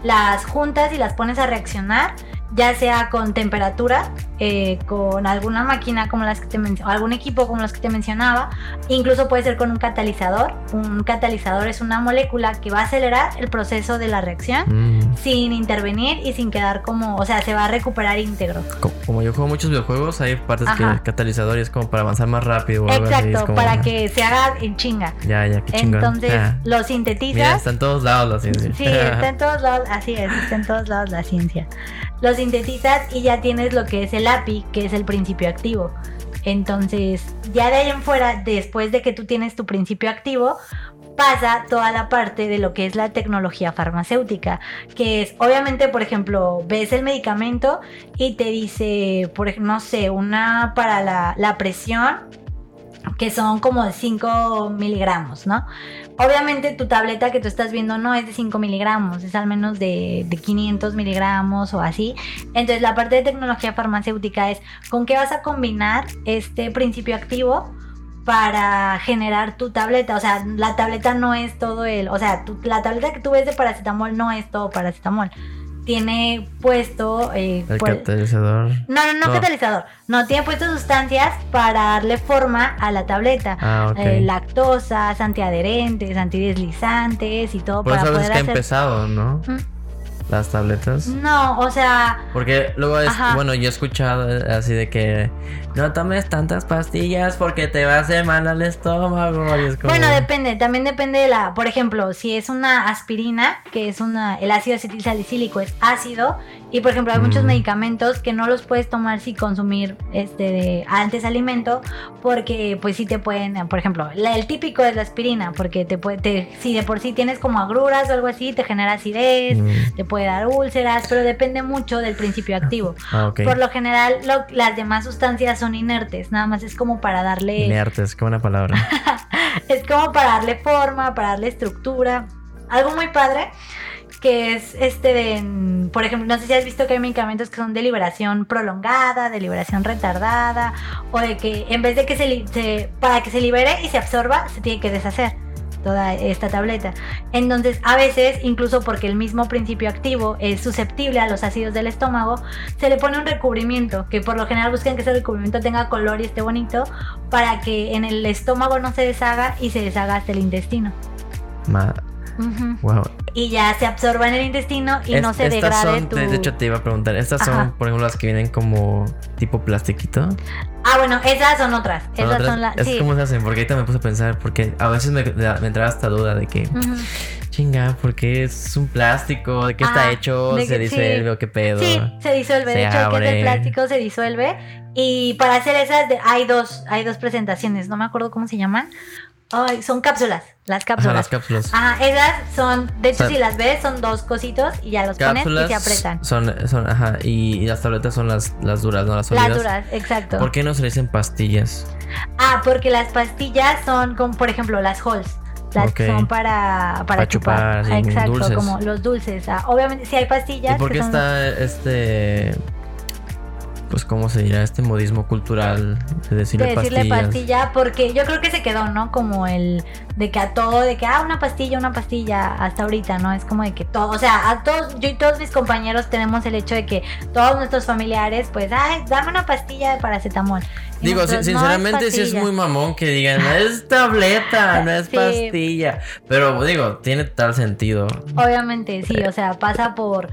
las juntas y las pones a reaccionar, ya sea con temperatura, eh, con alguna máquina como las que te mencionaba, algún equipo como los que te mencionaba, incluso puede ser con un catalizador. Un catalizador es una molécula que va a acelerar el proceso de la reacción Mm, sin intervenir y sin quedar como, o sea, se va a recuperar íntegro. co- como yo juego muchos videojuegos, hay partes Ajá. que el catalizador es como para avanzar más rápido o algo así. Exacto, como- para que se haga en chinga. Ya, ya, qué chingón. Entonces Ah, lo Mira, sintetizas. está en todos lados la ciencia. Sí, está en todos lados, así es, está en todos lados la ciencia. Lo sintetizas y ya tienes lo que es el API, que es el principio activo. Entonces, ya de ahí en fuera, después de que tú tienes tu principio activo, pasa toda la parte de lo que es la tecnología farmacéutica, que es, obviamente, por ejemplo, ves el medicamento y te dice, por no sé, una para la, la presión, que son como de 5 miligramos, ¿no? Obviamente tu tableta que tú estás viendo no es de 5 miligramos, es al menos de, de 500 miligramos o así. Entonces la parte de tecnología farmacéutica es con qué vas a combinar este principio activo para generar tu tableta. O sea, la tableta no es todo el... O sea, tu- la tableta que tú ves de paracetamol no es todo paracetamol. Tiene puesto... eh, El pues- catalizador. no, no, no, No. catalizador. No, tiene puesto sustancias para darle forma a la tableta. Ah, ok. Eh, lactosas, antiadherentes, antideslizantes y todo Por para eso poder caen hacer. pesado, ¿no? Mm. Las tabletas. No, o sea, Porque luego es, Ajá. bueno, yo he escuchado así de que no tomes tantas pastillas porque te va a hacer mal al estómago. y es como- bueno, depende, también depende de la, por ejemplo, si es una aspirina, que es una, el ácido acetilsalicílico es ácido, y por ejemplo hay muchos Mm. medicamentos que no los puedes tomar si consumir este de antes alimento, porque pues sí te pueden, por ejemplo, la- el típico es la aspirina, porque te puede, te- si de por sí tienes como agruras o algo así, te genera acidez, Mm, te puede dar úlceras, pero depende mucho del principio activo. Ah. Por lo general, lo- las demás sustancias son inertes, nada más es como para darle, Inertes, qué buena palabra. es como para darle forma, para darle estructura. Algo muy padre que es este de, por ejemplo, no sé si has visto que hay medicamentos que son de liberación prolongada, de liberación retardada, o de que en vez de que se, se- para que se libere y se absorba, se tiene que deshacer. Toda esta tableta. Entonces, a veces, incluso porque el mismo principio activo es susceptible a los ácidos del estómago, se le pone un recubrimiento, que por lo general buscan que ese recubrimiento tenga color y esté bonito, para que en el estómago no se deshaga y se deshaga hasta el intestino. Ujú. wow. Y ya se absorba en el intestino y Es- no se estas degrade son, tu... de hecho te iba a preguntar, estas son, Ajá. por ejemplo, las que vienen como tipo plastiquito. Ah, bueno, esas son otras. ¿Son esas otras? son las... ¿Es Sí. cómo se hacen? Porque ahorita me puse a pensar, porque a veces me, me entraba esta duda de que, Ujú. chinga, porque es un plástico? ¿De qué está hecho? de ¿Se que- sí. disuelve o qué pedo? Sí, se disuelve. Se de hecho, el que es abre. de plástico se disuelve. Y para hacer esas, de- hay dos, hay dos presentaciones. No me acuerdo cómo se llaman. Ay, son cápsulas. Las Ajá, cápsulas. las cápsulas. Ajá, esas son, de hecho, O sea, si las ves, son dos cositos y ya los pones y se apretan. Son, son, ajá, y, y las tabletas son las, las duras, no las sólidas. Las duras, exacto. ¿Por qué no se le dicen pastillas? Ah, porque las pastillas son como, por ejemplo, las Halls. Las Ok. son para, para Para chupar, Exacto, dulces. como los dulces. Ah, obviamente, si hay pastillas. ¿Y por que qué son- está este, pues cómo se dirá, este modismo cultural de decirle, de decirle pastilla, porque yo creo que se quedó, ¿no? Como el de que a todo, de que, ah, una pastilla, una pastilla, hasta ahorita, ¿no? Es como de que todo, o sea, a todos, yo y todos mis compañeros tenemos el hecho de que todos nuestros familiares, pues, ay, dame una pastilla de paracetamol. Y Digo, nosotros, sin- "No, sinceramente sí es pastilla". muy mamón que digan, es tableta, no es Sí. pastilla. Pero digo, tiene tal sentido. Obviamente, sí, o sea, pasa por...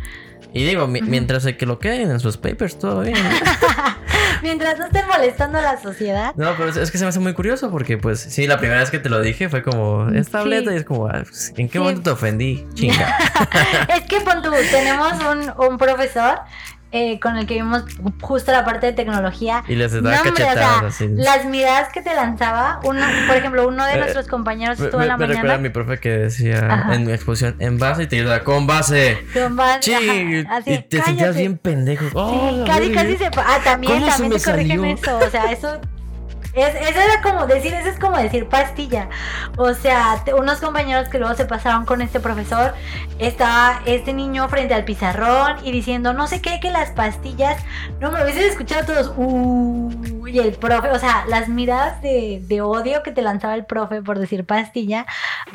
Y digo, mi- mientras el que lo queden en sus papers, todo bien. Mientras no estén molestando a la sociedad. No, pero es, que se me hace muy curioso porque, pues, sí, la primera vez que te lo dije fue como, es tableta Sí. y es como, ah, pues, ¿en qué Sí. momento te ofendí? Chinga. es que pon tú, tenemos un, un profesor eh, con el que vimos justo la parte de tecnología. Y les da No, hombre, o sea, así. Las miradas que te lanzaba, uno, por ejemplo, uno de Eh, nuestros compañeros estuvo me- en la me recuerda a mañana mi profe que decía Ajá. en mi exposición, en base y te ayuda con base. con más- Sí, así, y te sentías bien pendejo. Sí, Oh, casi, casi se. Ah, también, ¿Cómo se también te corrigen eso. O sea, eso. Es, eso era como decir, eso es como decir pastilla. O sea, unos compañeros que luego se pasaron con este profesor, estaba este niño frente al pizarrón y diciendo, no sé qué, que las pastillas, no me hubiesen escuchado todos, uh, y el profe, o sea, las miradas de, de odio que te lanzaba el profe por decir pastilla,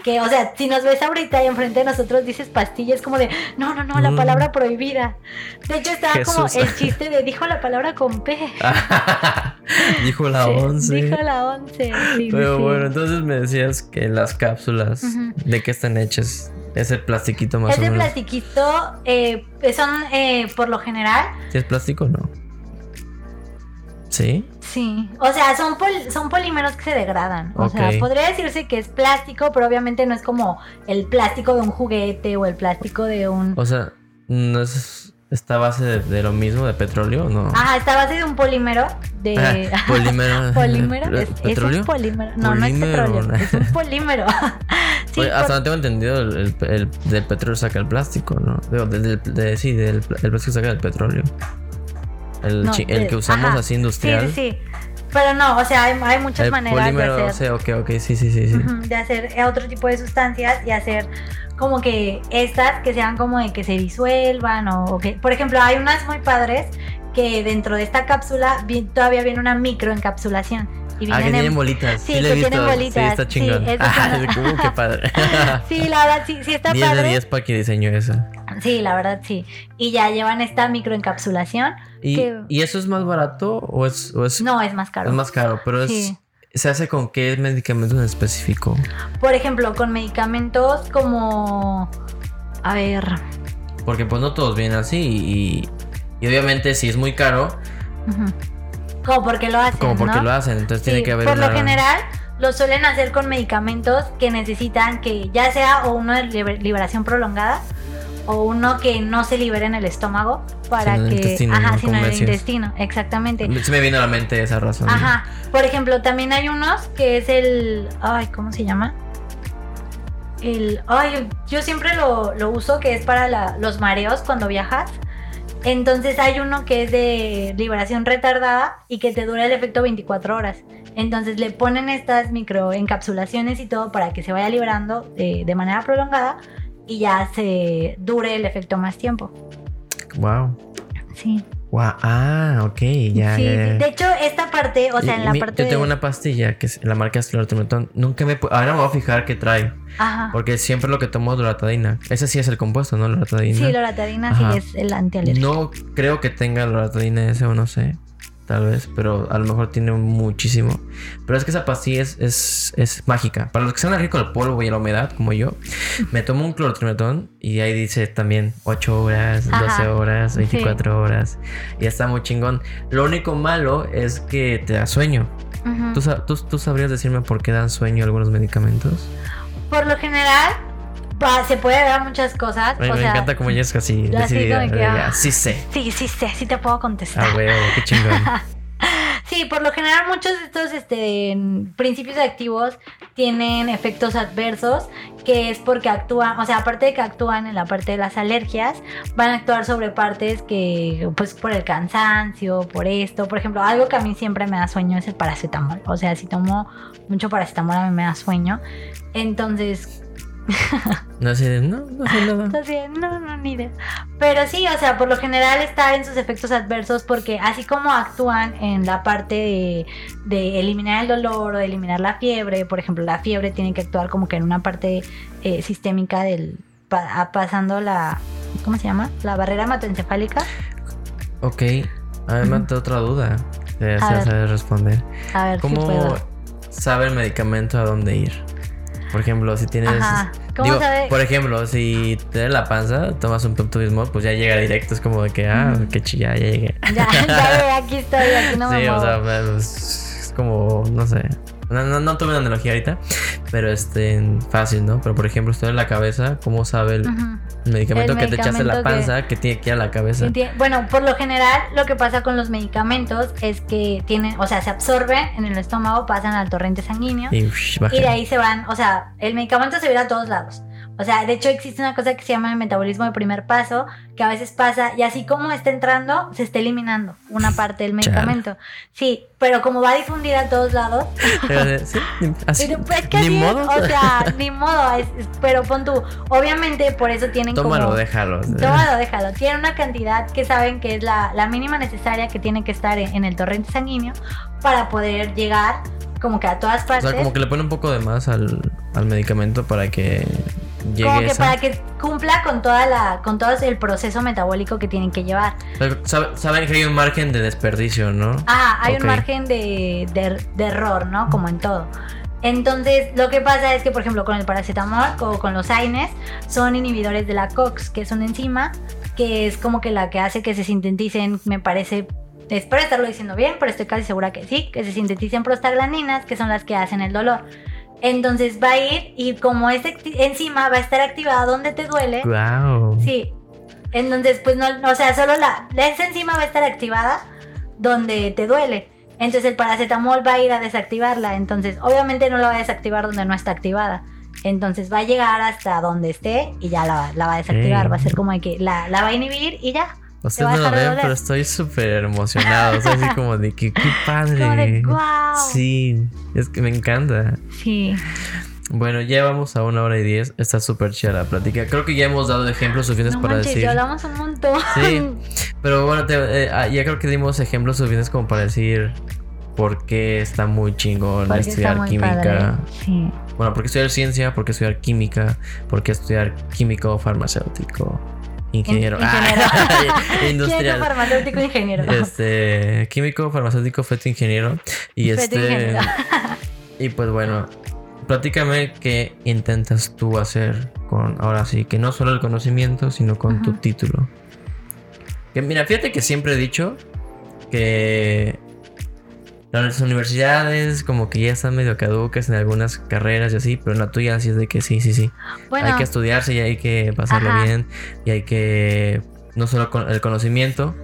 que, o sea, si nos ves ahorita y enfrente de nosotros dices pastilla, es como de, no, no, no, la Mm. palabra prohibida. De hecho, estaba como el chiste de dijo la palabra con P. Dijo la Sí, 11. Dijo la 11. sí, Pero sí. bueno, entonces me decías que las cápsulas. ¿de qué están hechas? Ese plastiquito más o Ese menos. plastiquito eh, son eh, por lo general, ¿Sí es plástico o no? ¿Sí? sí. O sea, son, pol- son polímeros que se degradan. O sea, podría decirse que es plástico, pero obviamente no es como el plástico de un juguete o el plástico de un. O sea, ¿no es esta base de, de lo mismo, de petróleo no? Ajá, está base de un polímero. De. Ah, polímero. polímero. Es, es ¿Petróleo? un polímero. No, no es petróleo. Es un polímero. sí, Oye, hasta no tengo entendido, el, el- el- del petróleo saca el plástico, ¿no? Digo, del- del- de- sí, del el plástico saca el petróleo. El, no, que usamos ajá. así industrial. Sí, sí. Pero no, o sea, hay, hay muchas el maneras polímero, de o hacer. sea, ok, ok, sí, sí, sí. de hacer otro tipo de sustancias y hacer como que estas que sean como de que se disuelvan o, o que, por ejemplo, hay unas muy padres que dentro de esta cápsula vi- todavía viene una microencapsulación y Ah, que tienen en- bolitas. Sí, Sí, que tienen bolitas, Sí, está sí, chingón. Ah, una- como qué padre. Sí, la verdad sí, sí está 10 de padre. 10 para que diseño eso. Sí, la verdad sí. Y ya llevan esta microencapsulación. ¿Y, Que- ¿Y eso es más barato o es, o es, No, es más caro. es más caro? Pero es, Sí. ¿se hace con qué medicamentos en específico? Por ejemplo, con medicamentos como a ver, Porque pues no todos vienen así y, y obviamente si es muy caro, ujú. Como porque lo hacen, como porque ¿no? lo hacen, entonces Sí, tiene que haber por una... lo general lo suelen hacer con medicamentos que necesitan que ya sea o uno de liber- liberación prolongada o uno que no se libere en el estómago para Sino en el que intestino, ajá, ¿no? sino en el intestino, exactamente. Se me viene a la mente esa razón. Ajá. Por ejemplo, también hay unos que es el ay, ¿cómo se llama? El ay, yo siempre lo, lo uso que es para la- los mareos cuando viajas. Entonces hay uno que es de liberación retardada y que te dura el efecto 24 horas. Entonces le ponen estas microencapsulaciones y todo para que se vaya liberando eh, de manera prolongada y ya se dure el efecto más tiempo. Wow. Sí. Ah, ok, ya, sí, ya, sí. De hecho, esta parte, o sea, en la mi- parte Yo tengo de... una pastilla que es la marca Esclerotimetón. Nunca me... Ahora me voy a fijar qué trae. Ajá. Porque siempre lo que tomo es loratadina. Ese sí es el compuesto, ¿no? Loratadina. Sí, loratadina Ajá. sí es el antialérgico. No creo que tenga loratadina ese o no sé. Tal vez, pero a lo mejor tiene muchísimo. Pero es que esa pastilla es, es, es mágica. Para los que sean alérgicos al polvo y a la humedad, como yo, me tomo un clorotrimetón y ahí dice también 8 horas, Ajá. 12 horas, Sí. 24 horas. Y está muy chingón. Lo único malo es que te da sueño. ¿Tú, tú, tú sabrías decirme por qué dan sueño algunos medicamentos? Por lo general, pa- se puede dar muchas cosas. Ay, o me sea, encanta como ella es así decidida. que, ah. Sí sé. Sí, sí, sí, sí te puedo contestar. Ah, huevo, qué chingón. Sí, por lo general muchos de estos este, principios activos tienen efectos adversos, que es porque actúan, o sea, aparte de que actúan en la parte de las alergias, van a actuar sobre partes que, pues, por el cansancio, por esto. Por ejemplo, algo que a mí siempre me da sueño es el paracetamol. O sea, si tomo mucho paracetamol a mí me da sueño. Entonces, No sé, no, no sé nada. no, no, ni idea. Pero sí, o sea, por lo general está en sus efectos adversos porque así como actúan en la parte de, de eliminar el dolor o de eliminar la fiebre, por ejemplo, la fiebre tiene que actuar como que en una parte eh, sistémica del... pa- pasando la... ¿Cómo se llama? La barrera hematoencefálica. Ok, a mí me Ujú. da otra duda. Ya A se sabe responder. A ver si ¿Cómo puedo. sabe el medicamento a dónde ir? Por ejemplo, si tienes. Ajá. ¿Cómo digo, sabe? Por ejemplo, si da la panza, tomas un Pepto Bismol, pues ya llega directo. Es como de que, ah, Ujú. qué chilla, ya llegué. Ya, ya, aquí estoy, aquí no me sí, o muevo. sea, pues, es como, no sé. No, no, no tuve una analogía ahorita, pero este, fácil, ¿no? Pero por ejemplo, estoy en la cabeza, ¿cómo sabe el, medicamento El que te echaste en la que- panza que... tiene que ir a la cabeza? Bueno, por lo general lo que pasa con los medicamentos es que tienen, o sea, se absorben en el estómago, pasan al torrente sanguíneo Y, de ahí se van, o sea, el medicamento se va a todos lados. O sea, de hecho existe una cosa que se llama el metabolismo de primer paso, que a veces pasa y así como está entrando, se está eliminando una parte del medicamento. Sí, pero como va a difundir a todos lados, Pero, sí, así, pero, pues, es que ni así modo. o sea, ni modo, es- es- pero pon tú, obviamente por eso tienen Tómalo, como... déjalo. Tómalo, déjalo. Tiene una cantidad que saben que es la, la mínima necesaria que tiene que estar en, en el torrente sanguíneo para poder llegar como que a todas O partes. sea, como que le pone un poco de más al, al medicamento para que como que esa- para que cumpla con toda la con todo el proceso metabólico que tienen que llevar. Saben que hay un margen de desperdicio, ¿no? Ah, hay un margen de, de- de error, ¿no? Como en todo. Entonces, lo que pasa es que, por ejemplo, con el paracetamol o con los AINES, son inhibidores de la COX, que es una enzima que es como que la que hace que se sinteticen, me parece, espero estarlo diciendo bien, pero estoy casi segura que sí, que se sinteticen prostaglandinas, que son las que hacen el dolor. Entonces va a ir y como esta enzima va a estar activada donde te duele, Wow. Sí. Entonces, pues no, o sea, solo la, esa enzima va a estar activada donde te duele. Entonces el paracetamol va a ir a desactivarla. Entonces, obviamente no la va a desactivar donde no está activada. Entonces va a llegar hasta donde esté y ya la, la va a desactivar. Va a ser como que la, la va a inhibir y ya. Ustedes no lo dejar de ven, pero estoy súper emocionado. Así como de que qué padre. Como de wow. Sí, es que me encanta. Sí. Bueno, ya vamos a una hora y diez. Está súper chida la plática. Creo que ya hemos dado ejemplos suficientes No para manches, decir. ya hablamos un montón. Sí. Pero bueno, te- eh, ah, ya creo que dimos ejemplos suficientes como para decir por qué está muy chingón Porque estudiar química. Sí. Bueno, por qué estudiar ciencia, por qué estudiar química, por qué estudiar químico, farmacéutico, ingeniero, In- ingeniero. Ah, Químico, industrial. farmacéutico, ingeniero. Este, químico, farmacéutico, feto ingeniero. Y Feto este. ingeniero. Y pues bueno, platícame qué intentas tú hacer con, ahora sí, que no solo el conocimiento, sino con tu título. Que mira, fíjate que siempre he dicho que las universidades como que ya están medio caducas en algunas carreras y así, pero en la tuya sí es de que sí, sí, sí. Bueno, Hay que estudiarse y hay que pasarlo Ajá. bien y hay que no solo con el conocimiento,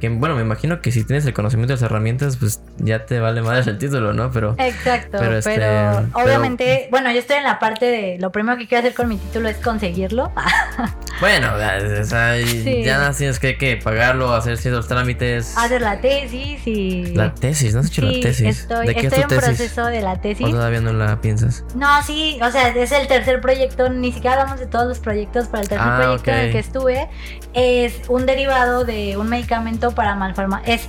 que bueno, me imagino que si tienes el conocimiento de las herramientas, pues ya te vale más el título, ¿no? Pero Exacto, Pero, este, pero- obviamente, bueno, yo estoy en la parte de lo primero que quiero hacer con mi título es conseguirlo. Bueno, o sea, ya nada tienes que, que, pagarlo, hacer ciertos trámites. Hacer la tesis y. La tesis, ¿no has hecho la tesis? Estoy, ¿De qué estoy en proceso de la tesis. ¿O todavía no la piensas? No, sí, o sea, es el tercer proyecto, ni siquiera hablamos de todos los proyectos, pero el tercer ah, proyecto en el que estuve es un derivado de un medicamento para malforma. Es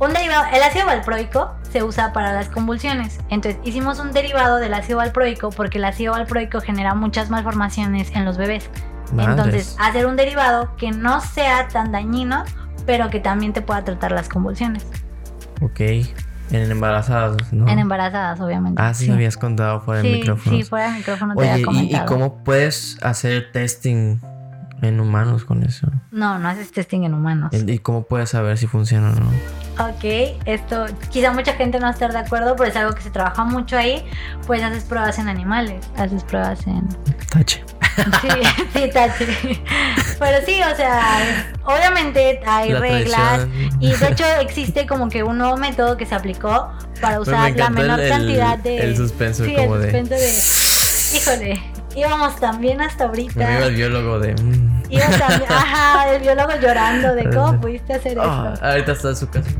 un derivado, el ácido valproico se usa para las convulsiones. Entonces hicimos un derivado del ácido valproico porque el ácido valproico genera muchas malformaciones en los bebés. Entonces, hacer un derivado que no sea tan dañino, pero que también te pueda tratar las convulsiones. Ok. En embarazadas, ¿no? En embarazadas, obviamente. Ah, sí, me habías contado fuera del micrófono. Sí, fuera del micrófono te había comentado. ¿y, ¿y cómo puedes hacer testing en humanos con eso? No, no haces testing en humanos. ¿Y cómo puedes saber si funciona o no? Ok, esto quizá mucha gente no esté de acuerdo, pero es algo que se trabaja mucho ahí. Pues haces pruebas en animales, haces pruebas en... Tache. Sí, sí, tache. Pero sí, o sea, obviamente hay reglas y de hecho existe como que un nuevo método que se aplicó para usar la menor cantidad de... El suspenso como el suspenso de... Híjole, íbamos también hasta ahorita. Me el biólogo de... También, ajá, el biólogo llorando de cómo pudiste hacer ah, eso. Ahorita está en su casa.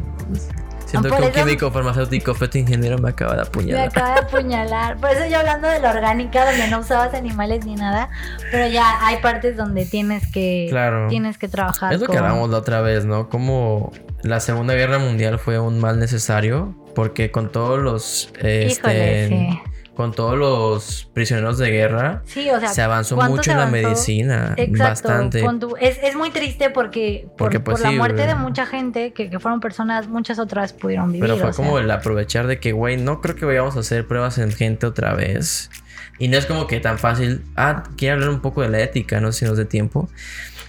Siento que un químico farmacéutico fue ingeniero me acaba de apuñalar. Me acaba de apuñalar. Por eso yo hablando de la orgánica, donde no usabas animales ni nada, pero ya hay partes donde tienes que, tienes que trabajar. Es lo que hablamos la otra vez, ¿no? Como la Segunda Guerra Mundial fue un mal necesario, porque con todos los... Este, sí con todos los prisioneros de guerra, se avanzó mucho en la medicina. Bastante. Es, es, muy triste porque, por, pues la muerte de mucha gente, que, fueron personas, muchas otras pudieron vivir. Pero fue como el aprovechar de que, güey, no creo que vayamos a hacer pruebas en gente otra vez. Y no es como que tan fácil. Ah, quiero hablar un poco de la ética, no sé si nos dé tiempo.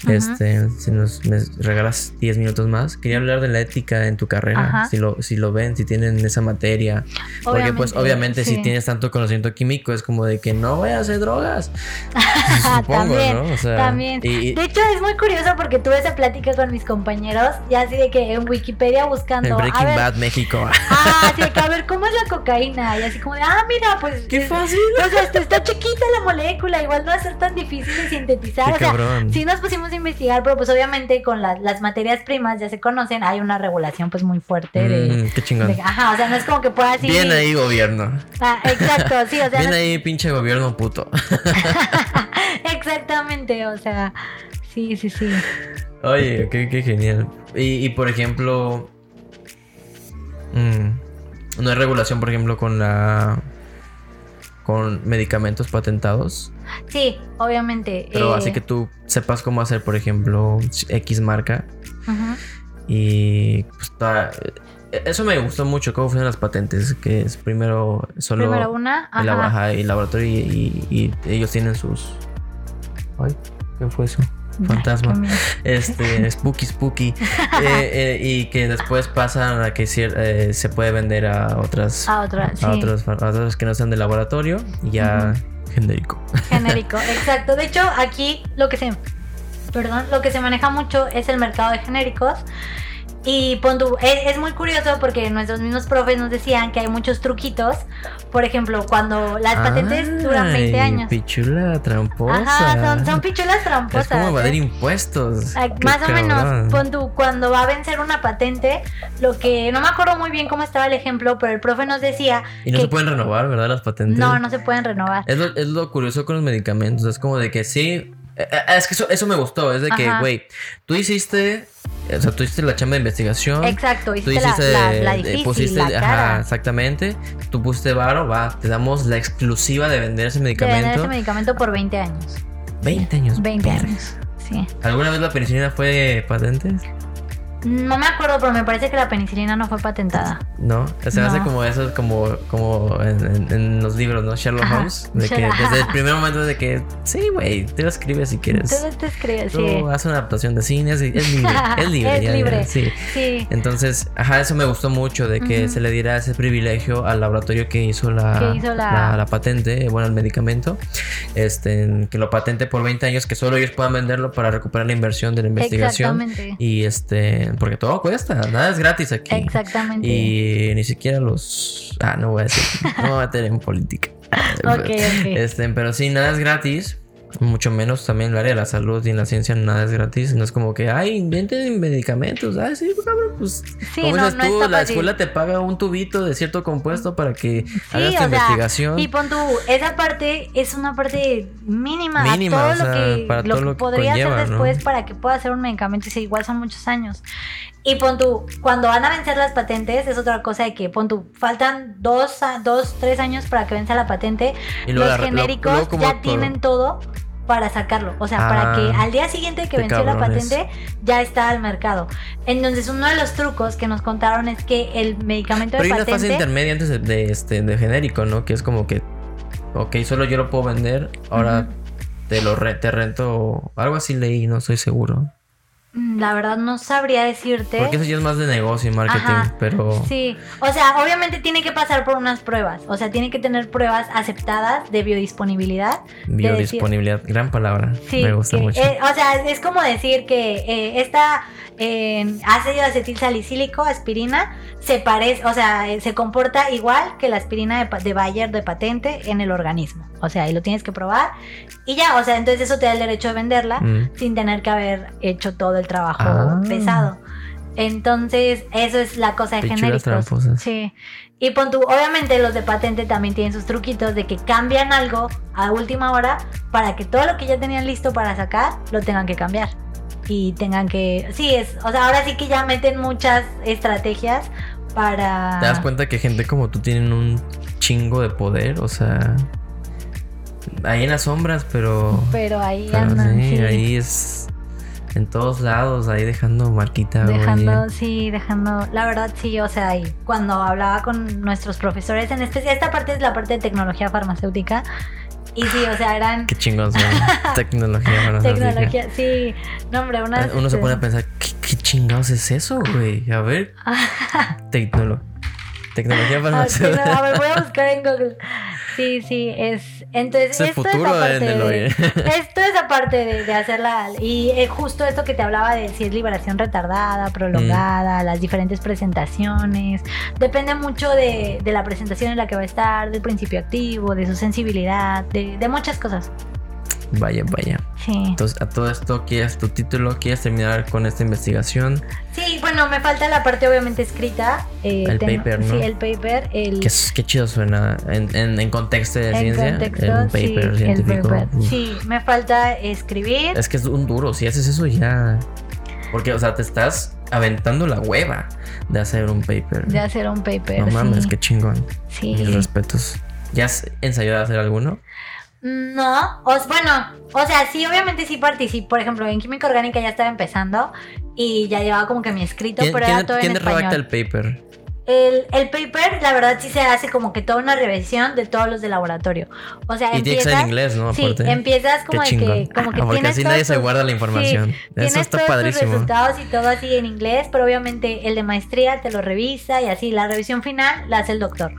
Este, si nos me regalas 10 minutos más, quería hablar de la ética en tu carrera, si lo, si lo ven, si tienen esa materia. Porque pues obviamente si tienes tanto conocimiento químico es como de que no voy a hacer drogas. Supongo, también, ¿no? también. de hecho es muy curioso porque tuve esa plática con mis compañeros y así de que en Wikipedia buscando... En Breaking Bad México. Ah, sí, que a ver, ¿cómo es la cocaína? Y así como de, ah, mira, pues... Qué fácil. O sea, está chiquita la molécula, igual no va a ser tan difícil de sintetizar. o sea, si nos pusimos investigar, pero pues obviamente con las materias primas ya se conocen, hay una regulación pues muy fuerte de... Mm, qué chingón. ajá, o sea, no es como que puedas ir... Bien ahí gobierno. Ah, exacto, sí, o sea... Bien ahí pinche gobierno puto. Exactamente, o sea, sí, sí, sí. Oye, qué, qué genial. Y, y, por ejemplo... Mm, no hay regulación, por ejemplo, con la con medicamentos patentados. Sí, obviamente. Pero así eh, que tú sepas cómo hacer, por ejemplo, X marca. Y pues, e-, eso me gustó mucho, cómo funcionan las patentes, que es primero solo primero una, el laboratorio y, ellos tienen sus... Ay, ¿qué fue eso? fantasma. este, spooky, spooky. Eh, eh, y que después pasan a que eh, se puede vender a otras. A, otras, a, otros, que no sean de laboratorio. Y ya genérico. Genérico, exacto. De hecho, aquí lo que se. Perdón, lo que se maneja mucho es el mercado de genéricos. Y es, muy curioso porque nuestros mismos profes nos decían que hay muchos truquitos. Por ejemplo, cuando las patentes duran 20 años. Pichula tramposa. Ajá, son, pichulas tramposas. Es como evadir ¿eh? impuestos. más o menos, pon cuando va a vencer una patente, lo que no me acuerdo muy bien cómo estaba el ejemplo, pero el profe nos decía. Y no se pueden renovar, ¿verdad? Las patentes. No, no se pueden renovar. Es lo, es lo curioso con los medicamentos. Es como de que sí. Eh, eh, es que eso, eso me gustó. Es de que, güey, tú hiciste o sea, tú hiciste la chamba de investigación. Exacto, hiciste, la, la, difícil, pusiste, Ajá, exactamente. Tú pusiste varo, va, te damos la exclusiva de vender ese medicamento. De vender ese medicamento por 20 años. 20 años. 20 años, sí. ¿Alguna vez la penicilina fue patente? No me acuerdo, pero me parece que la penicilina no fue patentada. No, se hace como eso, como, como en, los libros, ¿no? Sherlock Holmes. De que desde el primer momento de que, sí, güey, te lo escribes si quieres. Tú te escribes, Tú sí. haces una adaptación de cine, es, libre, es libre. es libre, sí. sí. Entonces, ajá, eso me gustó mucho, de que se le diera ese privilegio al laboratorio que hizo la, la... patente, bueno, el medicamento, este, que lo patente por 20 años, que solo ellos puedan venderlo para recuperar la inversión de la investigación. Exactamente. Y este porque todo cuesta, nada es gratis aquí. Exactamente. Y ni siquiera los. Ah, no voy a decir, no voy a meter en política. ok, ok. Este, pero sí, nada es gratis. Mucho menos también el área de la salud y en la ciencia nada es gratis. No es como que, ay, inventen medicamentos. Ay, sí, cabrón, pues. Sí, como no, dices tú, la fácil. escuela te paga un tubito de cierto compuesto para que Sí, hagas tu sea, investigación. y pon tú, esa parte es una parte mínima, Mínima, todo o sea, lo que, para lo todo que lo que podría conlleva, hacer ¿no? después para que pueda hacer un medicamento y si igual son muchos años. Y pon tú, cuando van a vencer las patentes es otra cosa de que pon tú, faltan dos, a- dos tres años para que venza la patente, Y los la- genéricos ya tienen todo para sacarlo, o sea, para Ah, que al día siguiente que venció la patente ya está al mercado. Entonces uno de los trucos que nos contaron es que el medicamento Pero de hay una fase patente intermedia antes de, de, este, de genérico, ¿no? Que es como que, ok, solo yo lo puedo vender, ahora te lo re- te rento, algo así leí, no estoy seguro. Mm, La verdad no sabría decirte. Porque eso ya es más de negocio y marketing, Ajá, pero... Sí, o sea, obviamente tiene que pasar por unas pruebas, o sea, tiene que tener pruebas aceptadas de biodisponibilidad. de decir- Biodisponibilidad, gran palabra. Sí, me gusta que, mucho. eh, o sea, es como decir que eh, esta eh, ácido acetil salicílico, aspirina, se parece, o sea, eh, se comporta igual que la aspirina de, de Bayer de patente en el organismo. O sea, y lo tienes que probar y ya, o sea, entonces eso te da el derecho de venderla Mm. sin tener que haber hecho todo el trabajo Ah. pesado. Entonces, eso es la cosa de Pichulas genéricos. tramposas. Sí. Y pon tú, obviamente los de patente también tienen sus truquitos de que cambian algo a última hora para que todo lo que ya tenían listo para sacar lo tengan que cambiar. Y tengan que. Sí, es. O sea, ahora sí que ya meten muchas estrategias para. ¿Te das cuenta que gente como tú tienen un chingo de poder? O sea... Ahí en las sombras, pero... Pero ahí pero andan. sí, sí. ahí es... En todos lados, ahí dejando marquita. Dejando, oye. sí, dejando, la verdad sí, o sea, y cuando hablaba con nuestros profesores, en especial, esta parte es la parte de tecnología farmacéutica, y sí, o sea, eran Qué chingón son. Tecnología farmacéutica. tecnología, sí, no hombre, unas... Uno se este, pone a pensar, ¿qué, qué chingados es eso, güey? A ver. Tecnolo Tecnología Ah, sí, farmacéutica. no, a ver, voy a buscar en Google. Sí, sí, es. Entonces, Es el esto futuro es aparte de esto es aparte de, de hacerla. Y eh, justo esto que te hablaba de si es liberación retardada, prolongada, Mm. las diferentes presentaciones. Depende mucho de, de la presentación en la que va a estar, del principio activo, de su sensibilidad, de, de muchas cosas. Vaya, vaya. Sí. Entonces, a todo esto, ¿quieres tu título? ¿Quieres terminar con esta investigación? Sí, bueno, me falta la parte obviamente escrita. eh, El tengo- paper, ¿no? Sí, el paper. El, Qué, qué chido suena en, en, en contexto de en ciencia. contexto, paper sí, el científico. paper. Sí, me falta escribir. Es que es un duro. Si haces eso ya. Porque, o sea, te estás aventando la hueva de hacer un paper. de hacer un paper. no mames, sí. qué chingón. Sí. Mis respetos. ¿Ya has ensayado a hacer alguno? No, o, bueno, o sea, sí, obviamente sí participo. Por ejemplo, en química orgánica ya estaba empezando y ya llevaba como que mi escrito, ¿Quién, pero quién- era todo quién en redacta el paper? El, el paper, la verdad, sí se hace como que toda una revisión de todos los de laboratorio. O sea, Y en empiezas- inglés, ¿no? Sí, empiezas como de que, como que Ah, porque tienes así nadie se tus- guarda la información. sí, Eso tienes está todos tus padrísimo. resultados y todo así en inglés, pero obviamente el de maestría te lo revisa y así la revisión final la hace el doctor.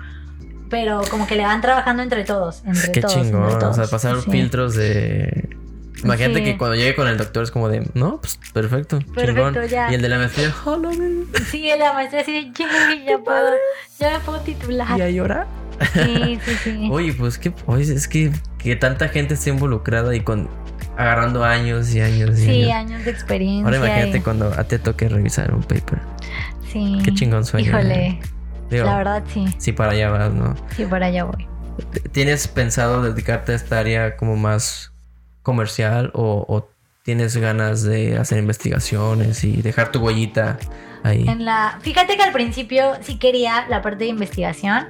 Pero como que le van trabajando entre todos, entre Qué todos, chingón. entre todos. O sea, pasar Sí. filtros de. Imagínate Sí. que cuando llegue con el doctor es como de, no, pues perfecto, Perfecto, chingón. ya. Y el de la maestría, hola, Sí, la maestra así de, "Yay, ya puedo, ya me puedo titular. y a llorar. Sí, sí, sí. Oye, pues que, oye, es que, que tanta gente esté involucrada y con agarrando años y años y Sí, años. años de experiencia. Ahora imagínate y- cuando a te toque revisar un paper. Sí. Qué chingón sueño. Híjole, Digo, la verdad sí, sí, para allá vas, ¿no? sí, por allá voy. ¿Tienes pensado dedicarte a esta área como más comercial o, o tienes ganas de hacer investigaciones y dejar tu huellita ahí? En la, fíjate que al principio sí quería la parte de investigación,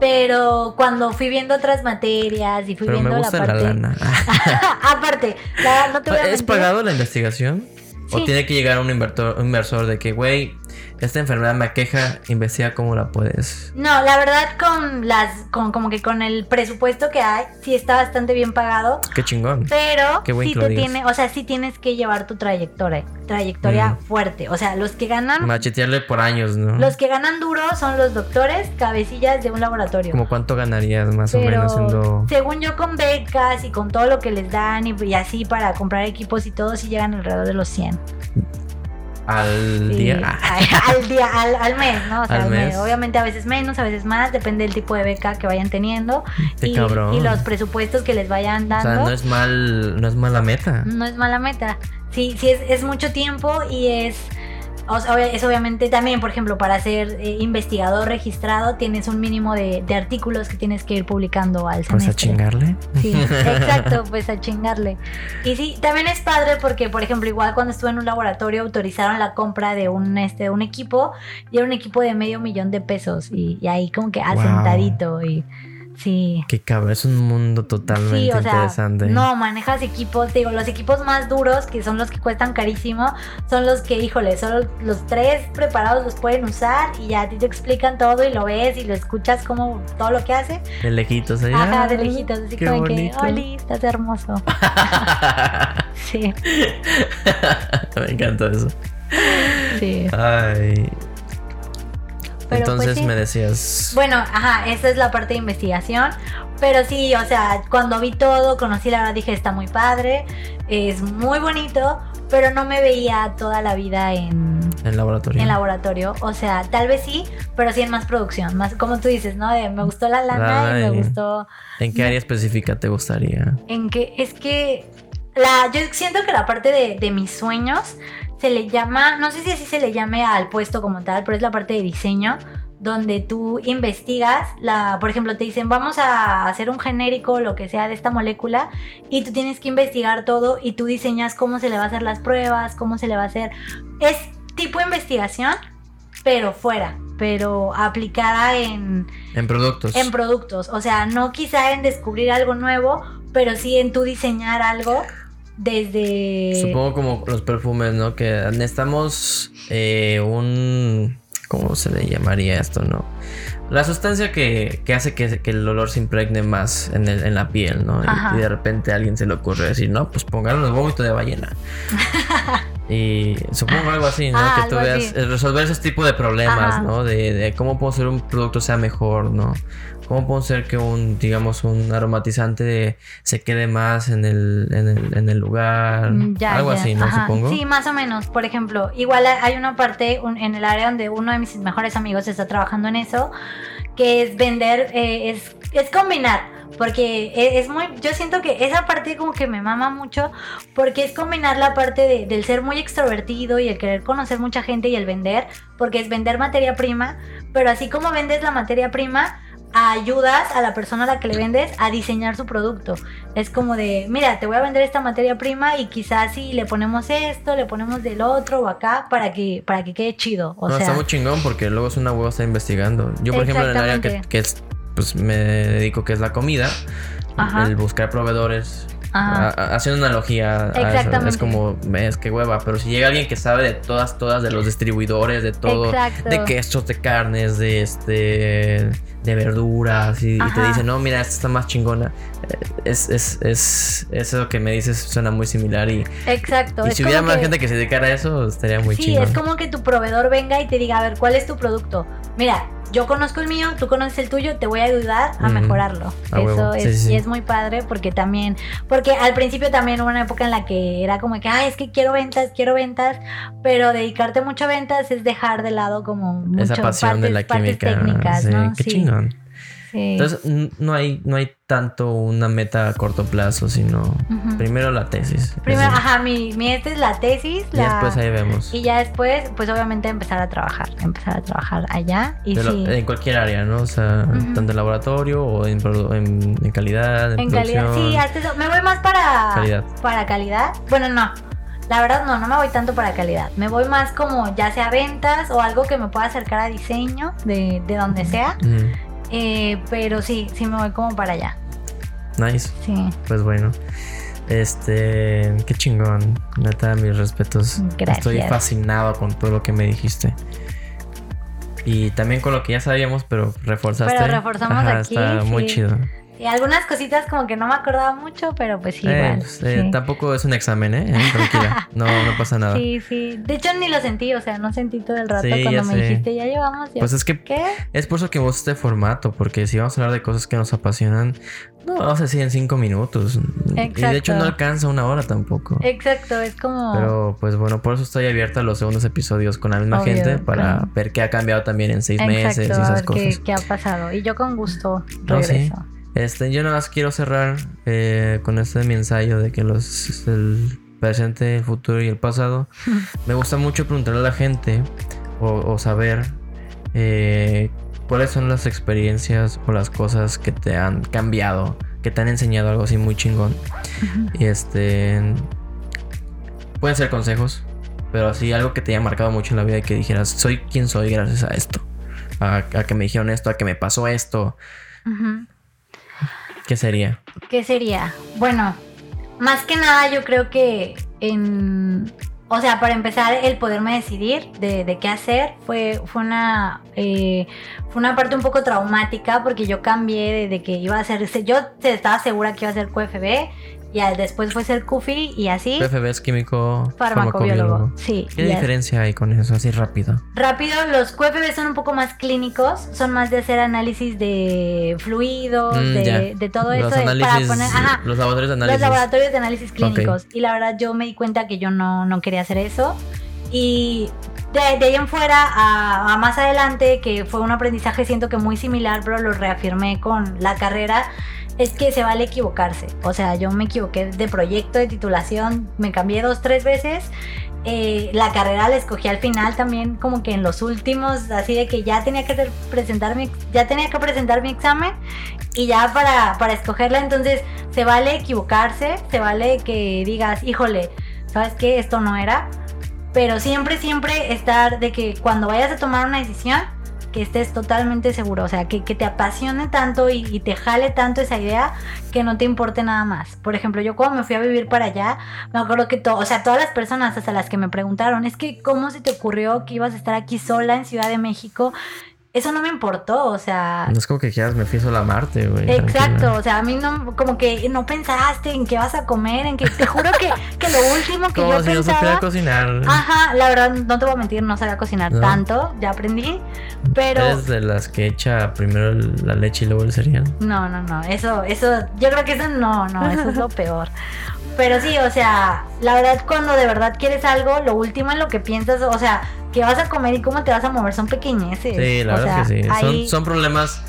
pero cuando fui viendo otras materias y fui Pero me viendo gusta la la, parte... lana. Aparte, la- no te voy a ¿Es pagado la investigación? ¿O Sí. tiene que llegar un inversor, un inversor de que, güey, esta enfermedad me aqueja, investiga cómo la puedes? No, la verdad con las, con como que con el presupuesto que hay, sí está bastante bien pagado. Qué chingón. Pero Qué sí te tiene, o sea, sí tienes que llevar tu trayectoria, trayectoria Mm. fuerte. O sea, los que ganan, Machetearle por años, ¿no? los que ganan duro son los doctores, cabecillas de un laboratorio. ¿Como cuánto ganarías más o menos siendo... según yo con becas y con todo lo que les dan y, y así para comprar equipos y todo, sí llegan alrededor de los 100. Al día. al día, al, al mes, ¿no? O sea, Al mes. mes. Obviamente a veces menos, a veces más, depende del tipo de beca que vayan teniendo y, cabrón. y los presupuestos que les vayan O dando. sea, no es mal, no es mala meta. No es mala meta. Sí, sí es, es mucho tiempo y es, o sea, es obviamente también, por ejemplo, para ser eh, investigador registrado tienes un mínimo de, de artículos que tienes que ir publicando al Pues a semestre. chingarle. Sí, exacto, pues a chingarle. Y sí, también es padre porque, por ejemplo, igual cuando estuve en un laboratorio autorizaron la compra de un, este, un equipo y era un equipo de medio millón de pesos y, y ahí como que Wow. asentadito y sí. Qué cabrón, es un mundo totalmente Sí, o sea, interesante. no, manejas equipos, te digo, los equipos más duros, que son los que cuestan carísimo, son los que, híjole, solo los tres preparados los pueden usar y ya a ti te explican todo y lo ves y lo escuchas como todo lo que hace. De lejitos ahí. Ajá, ah, de lejitos, así qué como que, bonito. Oli, estás hermoso. Sí, Me encanta eso. sí. Ay. Pero, Entonces pues, sí. me decías. Bueno, ajá, esa es la parte de investigación. Pero sí, o sea, cuando vi todo, conocí la verdad, dije, está muy padre, es muy bonito, pero no me veía toda la vida en, En laboratorio. en laboratorio. O sea, tal vez sí, pero sí en más producción. Más como tú dices, ¿no? De, me gustó la lana y me gustó ¿En qué área específica te gustaría? en que es que la, yo siento que la parte de, de mis sueños se le llama, no sé si así se le llame al puesto como tal, pero es la parte de diseño donde tú investigas, la, por ejemplo, te dicen vamos a hacer un genérico, lo que sea de esta molécula, y tú tienes que investigar todo y tú diseñas cómo se le va a hacer las pruebas, cómo se le va a hacer. Es tipo investigación, pero fuera, pero aplicada en, En productos. en productos. O sea, no quizá en descubrir algo nuevo, pero sí en tú diseñar algo desde... Supongo como los perfumes, ¿no? Que necesitamos eh, un... ¿Cómo se le llamaría esto, no? La sustancia que, que hace que, que el olor se impregne más en, el- en la piel, ¿no? Y- de repente a alguien se le ocurre decir, no, pues pongan los vómitos de ballena. y supongo algo así, ¿no? Ah, que tú veas, así. eh, resolver esos tipos de problemas, Ajá. ¿no? De, de cómo puedo hacer un producto sea mejor, ¿no? ¿Cómo puedo hacer que un, digamos, un aromatizante se quede más en el, en el, en el lugar? Mm, ya, algo ya. así, ¿no? Ajá. Supongo. Sí, más o menos. Por ejemplo, igual hay una parte un- en el área donde uno de mis mejores amigos está trabajando en eso, que es vender, eh, es, es combinar. Porque e- es muy, yo siento que esa parte como que me mama mucho, porque es combinar la parte de- del ser muy extrovertido y el querer conocer mucha gente y el vender, porque es vender materia prima, pero así como vendes la materia prima, ayudas a la persona a la que le vendes a diseñar su producto. Es como de, mira, te voy a vender esta materia prima y quizás si le ponemos esto, le ponemos del otro o acá para que, para que quede chido. O no, sea, está muy chingón porque luego es una hueva estar investigando. Yo, por ejemplo, en el área que, es, pues me dedico que es la comida, Ajá. el buscar proveedores. Ajá. a- a- haciendo analogía a eso, Exactamente. es como ves qué hueva pero si llega alguien que sabe de todas todas de los distribuidores de todo Exacto. de quesos de carnes de este de verduras y, y te dice no mira esta está más chingona Eh, es, es, es eso que me dices suena muy similar y, Exacto. y es si hubiera más que- gente que se dedicara a eso estaría muy sí, chingón es como que tu proveedor venga y te diga, a ver, ¿cuál es tu producto? Mira, yo conozco el mío, tú conoces el tuyo, te voy a ayudar a mejorarlo. A Eso es, Sí, y es muy padre porque también, porque al principio también hubo una época en la que era como que, ay, es que quiero ventas, quiero ventas, pero dedicarte mucho a ventas es dejar de lado como mucho esa pasión de la partes química. técnicas, sí, ¿no? qué chingón sí. entonces no hay no hay tanto una meta a corto plazo sino primero la tesis Primero, Eso. ajá, mi, mi esta es la tesis, y la, después ahí vemos y ya después, pues obviamente empezar a trabajar, empezar a trabajar allá y lo- en cualquier área, ¿no? O sea, tanto en laboratorio o en, en, en calidad, en, En calidad, sí. Me voy más para Calidad. para calidad. Bueno, no. La verdad no, no me voy tanto para calidad. Me voy más como ya sea ventas o algo que me pueda acercar a diseño de, de donde sea. Eh, pero sí, sí me voy como para allá. Nice, Sí. pues bueno. Este, qué chingón. Neta, mis respetos. Gracias. Estoy fascinado con todo lo que me dijiste. Y también con lo que ya sabíamos, pero reforzaste. Pero reforzamos aquí, Está muy chido. Y algunas cositas como que no me acordaba mucho, pero pues sí, Eh, igual. pues, eh, sí. Tampoco es un examen, ¿eh? Eh, Tranquila. No, no pasa nada. Sí, sí. De hecho, ni lo sentí, o sea, no sentí todo el rato Sí, cuando me sé. dijiste, ya llevamos. Ya. Pues es que ¿Qué? es por eso que gusta este formato, porque si vamos a hablar de cosas que nos apasionan, no vamos a decir en cinco minutos. Y de hecho Exacto. no alcanza una hora tampoco. Exacto, es como. Pero pues bueno, por eso estoy abierta a los segundos episodios con la misma Obvio, gente para claro. ver qué ha cambiado también en seis meses y Exacto, a esas ver cosas. qué ha pasado. Y yo con gusto No, sí. Este, yo nada más quiero cerrar eh, con este mi ensayo de que los el presente, el futuro y el pasado. Me gusta mucho preguntarle a la gente o, o saber eh, cuáles son las experiencias o las cosas que te han cambiado, que te han enseñado algo así muy chingón. Y este. Pueden ser consejos, pero así algo que te haya marcado mucho en la vida y que dijeras, soy quien soy gracias a esto. A, a que me dijeron esto, a que me pasó esto. Ujú. ¿Qué sería? ¿Qué sería? Bueno, más que nada yo creo que en... O sea, para empezar, el poderme decidir de, qué hacer fue, fue, una, eh, fue una parte un poco traumática porque yo cambié de, de que iba a hacer... Yo estaba segura que iba a ser QFB y después fue ser CUFI y así. PFB es químico Farmacobiólogo. Sí. ¿Qué diferencia hay con eso? Así rápido. Rápido, los QFB son un poco más clínicos, son más de hacer análisis de fluidos, Mm, de, de todo los eso, análisis, para poner, ajá, los laboratorios de análisis. los laboratorios de análisis clínicos. Y la verdad yo me di cuenta que yo no, no quería hacer eso. Y de, de ahí en fuera a, a más adelante, que fue un aprendizaje siento que muy similar, pero lo reafirmé con la carrera, es que se vale equivocarse. O sea, yo me equivoqué de proyecto, de titulación, me cambié dos, tres veces. Eh, la carrera la escogí al final también como que en los últimos así de que ya tenía que presentar mi, ya tenía que presentar mi examen y ya para, para escogerla entonces se vale equivocarse se vale que digas híjole sabes qué esto no era pero siempre siempre estar de que cuando vayas a tomar una decisión que estés totalmente seguro, o sea, que, que te apasione tanto y, y te jale tanto esa idea que no te importe nada más. Por ejemplo, yo cuando me fui a vivir para allá, me acuerdo que todo, o sea, todas las personas hasta las que me preguntaron, es que cómo se te ocurrió que ibas a estar aquí sola en Ciudad de México, eso no me importó, o sea, No es como que quieras, me fui solo a Marte, güey. Exacto, tranquila. o sea, a mí no, como que no pensaste en qué vas a comer, en que te juro que, que lo último que Como yo si no supiera pensaba... cocinar. Ajá, la verdad, no te voy a mentir, no sabía cocinar ¿No? tanto, ya aprendí, pero... Eres de las que echa primero la leche y luego el cereal. No, no, no, eso, eso, yo creo que eso no, no, eso es lo peor. Pero sí, o sea, la verdad cuando de verdad quieres algo, lo último en lo que piensas, o sea, qué vas a comer y cómo te vas a mover son pequeñeces. Sí, la o verdad sea, que sí. ahí- Son, son problemas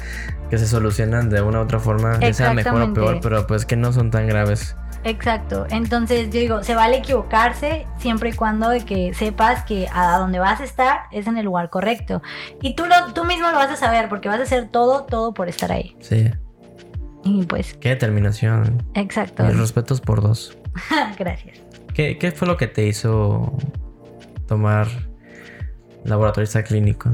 que se solucionan de una u otra forma, ya sea mejor o peor, pero pues que no son tan graves. Exacto, entonces yo digo, se vale equivocarse siempre y cuando de que sepas que a donde vas a estar es en el lugar correcto. Y tú, lo, tú mismo lo vas a saber porque vas a hacer todo, todo por estar ahí. Sí. Y pues, Qué determinación. exacto. Mis respetos por dos. Gracias. ¿Qué, fue lo que te hizo tomar laboratorista clínico?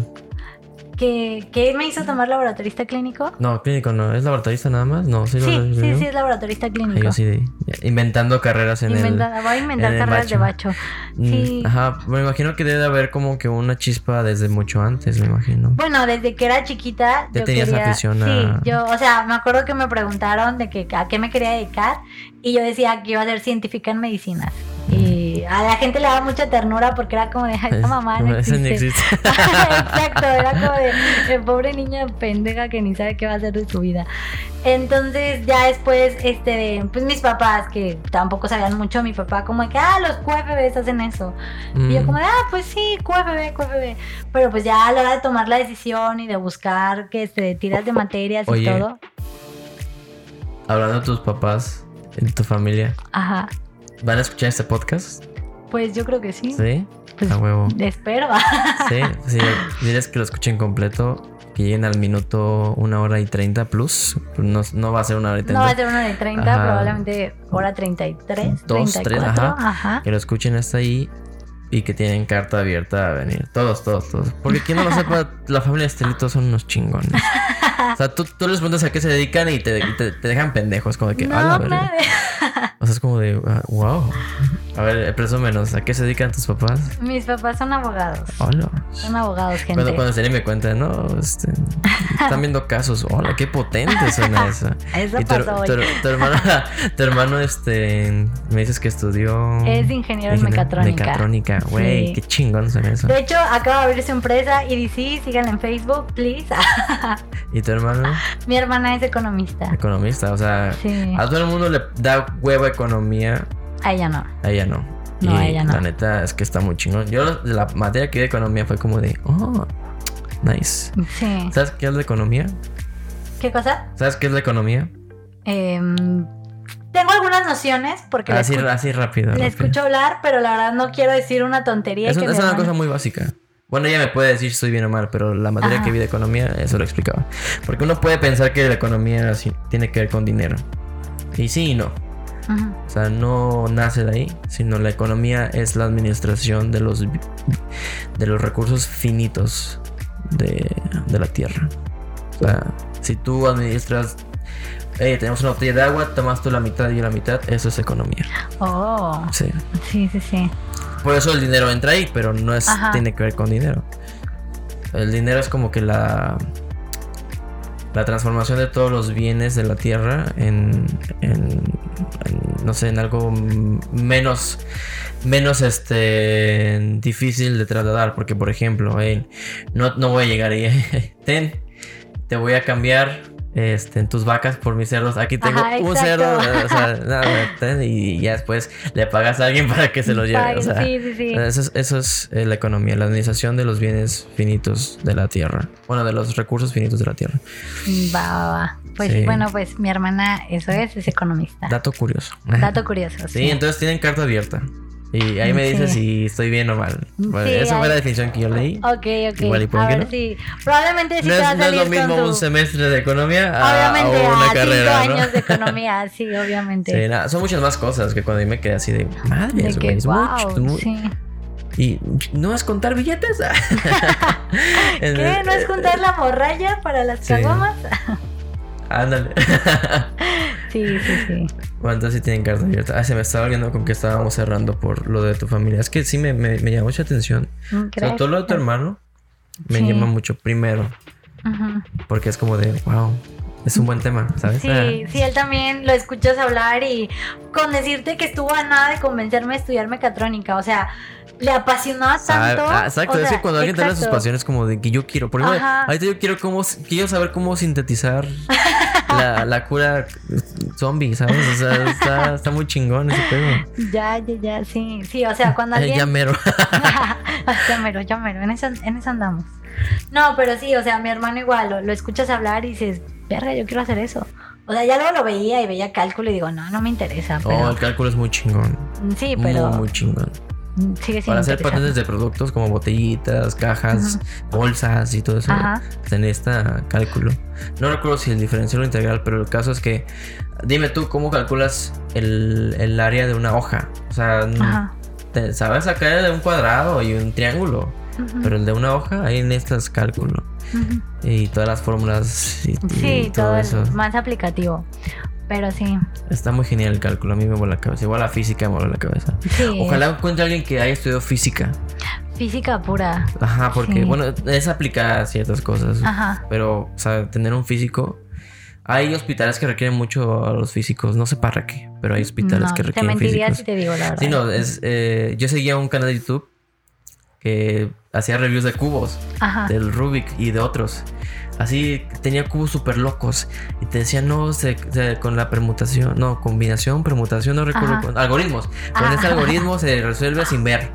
¿Qué, qué me hizo tomar laboratorista clínico? No, clínico no. ¿Es laboratorista nada más? No, sí, Sí, sí, sí, es laboratorista clínico. Yo sí, inventando carreras en Inventa- voy a inventar en el carreras de bacho. el... Sí. Mm, Ajá, me imagino que debe de haber como que una chispa desde mucho antes, me imagino. Bueno, desde que era chiquita, Ya yo tenías quería. afición a- Sí, yo, o sea, me acuerdo que me preguntaron de que a qué me quería dedicar y yo decía que iba a ser científica en medicinas. A la gente le daba mucha ternura porque era como de, ay, esa mamá no Ese ni existe. existe. Exacto, era como de, de pobre niña pendeja que ni sabe qué va a hacer de su vida. Entonces ya después, este, pues mis papás que tampoco sabían mucho, mi papá como de que, ah, los QFBs hacen eso. Y yo Mm. como de, ah, pues sí, QFB, QFB. Pero pues ya a la hora de tomar la decisión y de buscar que se tiras de materias Oye. y todo. Hablando de tus papás, en tu familia, Ajá. ¿van a escuchar este podcast? Pues yo creo que sí. Sí. Pues, A huevo. Espero. Sí, sí. Diles que lo escuchen completo, que lleguen al minuto una hora y treinta plus. No, no va a ser una hora y no treinta. va a ser una de 30, Ajá. probablemente hora 33, Dos, 34. tres, ajá. ajá. Que lo escuchen hasta ahí y que tienen carta abierta a venir. Todos, todos, todos. Porque quien no lo sepa, la familia Estelito son unos chingones. O sea, tú, tú les preguntas a qué se dedican y te, te- te dejan pendejos. Como de que, no, "A la verga". madre. O sea, es como de, ah, wow. A ver, presúmenos, ¿a qué se dedican tus papás? Mis papás son abogados. Hola. Son abogados, gente. Cuando, cuando Selene me cuenta, no, este, están viendo casos. Hola, qué potente suena eso. Eso Y tu, pasó hoy. tu- tu hermano, tu hermano, este, me dices que estudió... Es ingeniero en mecatrónica. Mecatrónica, güey, Sí. qué chingón suena eso. De hecho, acaba de abrir su empresa EDC, síganla en Facebook, please. ¿Y tu hermano? Mi hermana es economista. Economista, o sea, Sí. a todo el mundo le da hueva economía, A ella no. a ella no. No, y a ella no. La neta es que está muy chingón. Yo la materia que de economía fue como de, oh, nice. Sí. ¿Sabes qué es la economía? ¿Qué cosa? ¿Sabes qué es la economía? Em, tengo algunas nociones porque le, Así, escu- así rápido. le rápido. escucho hablar, pero la verdad no quiero decir una tontería. Es, que una cosa muy básica. Bueno, ella me puede decir si estoy bien o mal, pero la materia Ajá. que vi de economía, eso lo explicaba. Porque uno puede pensar que la economía tiene que ver con dinero. Y sí y no. O sea, no nace de ahí, sino la economía es la administración de los, de los recursos finitos de, de la tierra. O sea, si tú administras, hey, tenemos una botella de agua, tomas tú la mitad y yo la mitad, eso es economía. Oh, Sí. sí, sí, sí. Por eso el dinero entra ahí, pero no es, Ajá. tiene que ver con dinero. El dinero es como que la, la transformación de todos los bienes de la tierra en, en- en, no sé, en algo menos, menos este, difícil de trasladar. Porque, por ejemplo, hey, no, no voy a llegar y ten, te voy a cambiar. Este, en tus vacas por mis cerdos. Aquí tengo Ajá, un cerdo. O sea, nada, y ya después le pagas a alguien para que se lo lleve. O sea, sí, sí, sí. eso es, eso es, eh, la economía, la administración de los bienes finitos de la tierra. Bueno, de los recursos finitos de la tierra. Va, va, va. Pues bueno, pues mi hermana, eso es, es economista. Dato curioso. Dato curioso. Sí, Sí, entonces tienen carta abierta. Y ahí me dices Sí. si estoy bien o mal. Bueno, Sí, esa fue la definición que yo leí. Ok, ok. Igual y puede a que ver, no. sí. Probablemente sí no, te va es, no lo mismo un semestre de economía a, Obviamente, a a, una cinco carrera, ¿no? años de economía, sí, obviamente. Son muchas más cosas que cuando yo me quedé así de madre, de que, es wow, mucho, es mucho". sí. Y no es contar billetes. ¿Qué? ¿No es juntar la morralla para las. Ándale. Sí, sí, sí. Bueno, entonces sí tienen carta abierta. Ah, se me estaba olvidando con que estábamos cerrando por lo de tu familia. Es que sí me, me, me llama mucha atención. Sobre Gracias. todo lo de tu hermano. Me Sí. llama mucho primero. Ujú. Porque es como de, wow, es un buen tema, ¿sabes? Sí, Ah, sí, él también lo escuchas hablar y con decirte que estuvo a nada de convencerme a estudiar mecatrónica, o sea, le apasionaba tanto. ah, exacto, o es sea, que cuando alguien te habla de sus exacto. pasiones, como de que yo quiero. Por ejemplo, Ajá. ahorita yo quiero, cómo, quiero saber cómo sintetizar la, la cura zombie, ¿sabes? O sea, está, está muy chingón ese pedo. Ya, ya, ya, sí, sí, o sea, cuando alguien... ya mero. ya mero, ya mero, en eso, en eso andamos. No, pero sí, o sea, mi hermano igual, lo, lo escuchas hablar y dices, verga, yo quiero hacer eso. O sea, ya luego lo veía y veía cálculo y digo, no, no me interesa, Oh, pero... el cálculo es muy chingón. sí, pero... Muy, muy chingón. Sigue Para hacer patentes de productos como botellitas, cajas, bolsas y todo eso. Ajá. En esta cálculo. No recuerdo si el diferencial o integral, pero el caso es que. Dime tú, ¿cómo calculas el, el área de una hoja? O sea, te- sabes sacar de un cuadrado y un triángulo. Pero el de una hoja, ahí necesitas cálculo. ujú. Y todas las fórmulas y, y Sí, todo, todo, eso. el más aplicativo. Pero sí. Está muy genial el cálculo. A mí me vuela la cabeza. Igual la física me vuela la cabeza. Sí. Ojalá encuentre a alguien que haya estudiado física. Física pura. Ajá, porque, Sí. bueno, es aplicada a ciertas cosas. Ajá. Pero, o sea, tener un físico. Hay hospitales que requieren mucho a los físicos. No sé para qué, pero hay hospitales no, que te requieren mentiría físicos. si te digo la verdad. Sí, no, es, eh, yo seguía un canal de YouTube que hacía reviews de cubos, Ajá. del Rubik y de otros. Así tenía cubos súper locos y te decían, no, se, se- con la permutación, no, combinación, permutación, no recuerdo, con- algoritmos. Con este algoritmo se resuelve sin ver.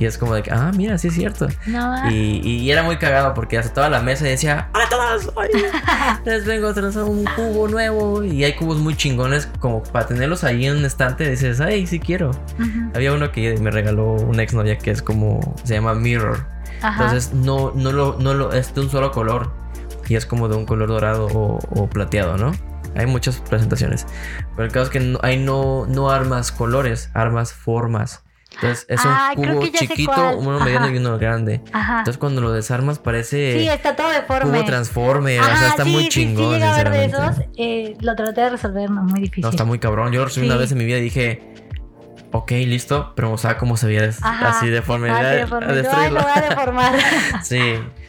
Y es como de que, ah, mira, sí es cierto. No, Y, y era muy cagado porque toda la mesa y decía, hola a todos, hoy les vengo a traer un cubo nuevo. Y hay cubos muy chingones como para tenerlos ahí en un estante. Dices, ay, sí quiero. ujú, Había uno que me regaló una exnovia que es como, se llama Mirror. Ajá. Entonces no, no, lo, no lo, es de un solo color. Y es como de un color dorado o, o plateado, ¿no? Hay muchas presentaciones. Pero el caso es que no, ahí no, no armas colores, armas formas. Entonces es un Ah, creo cubo chiquito, uno mediano Ajá. y uno grande. Ajá. Entonces cuando lo desarmas parece Sí, está todo deforme. cubo transforme. o Ajá, sea, está sí, muy sí, chingón, Sí, a ver de sinceramente. esos. Eh, lo traté de resolver, no, muy difícil. No, está muy cabrón. Yo lo resolví una Sí. vez en mi vida y dije, ok, listo, pero o sea, cómo se veía así deforme. Ah, ya, sí, a deforme. Ay, destruirlo. lo voy a deformar. sí.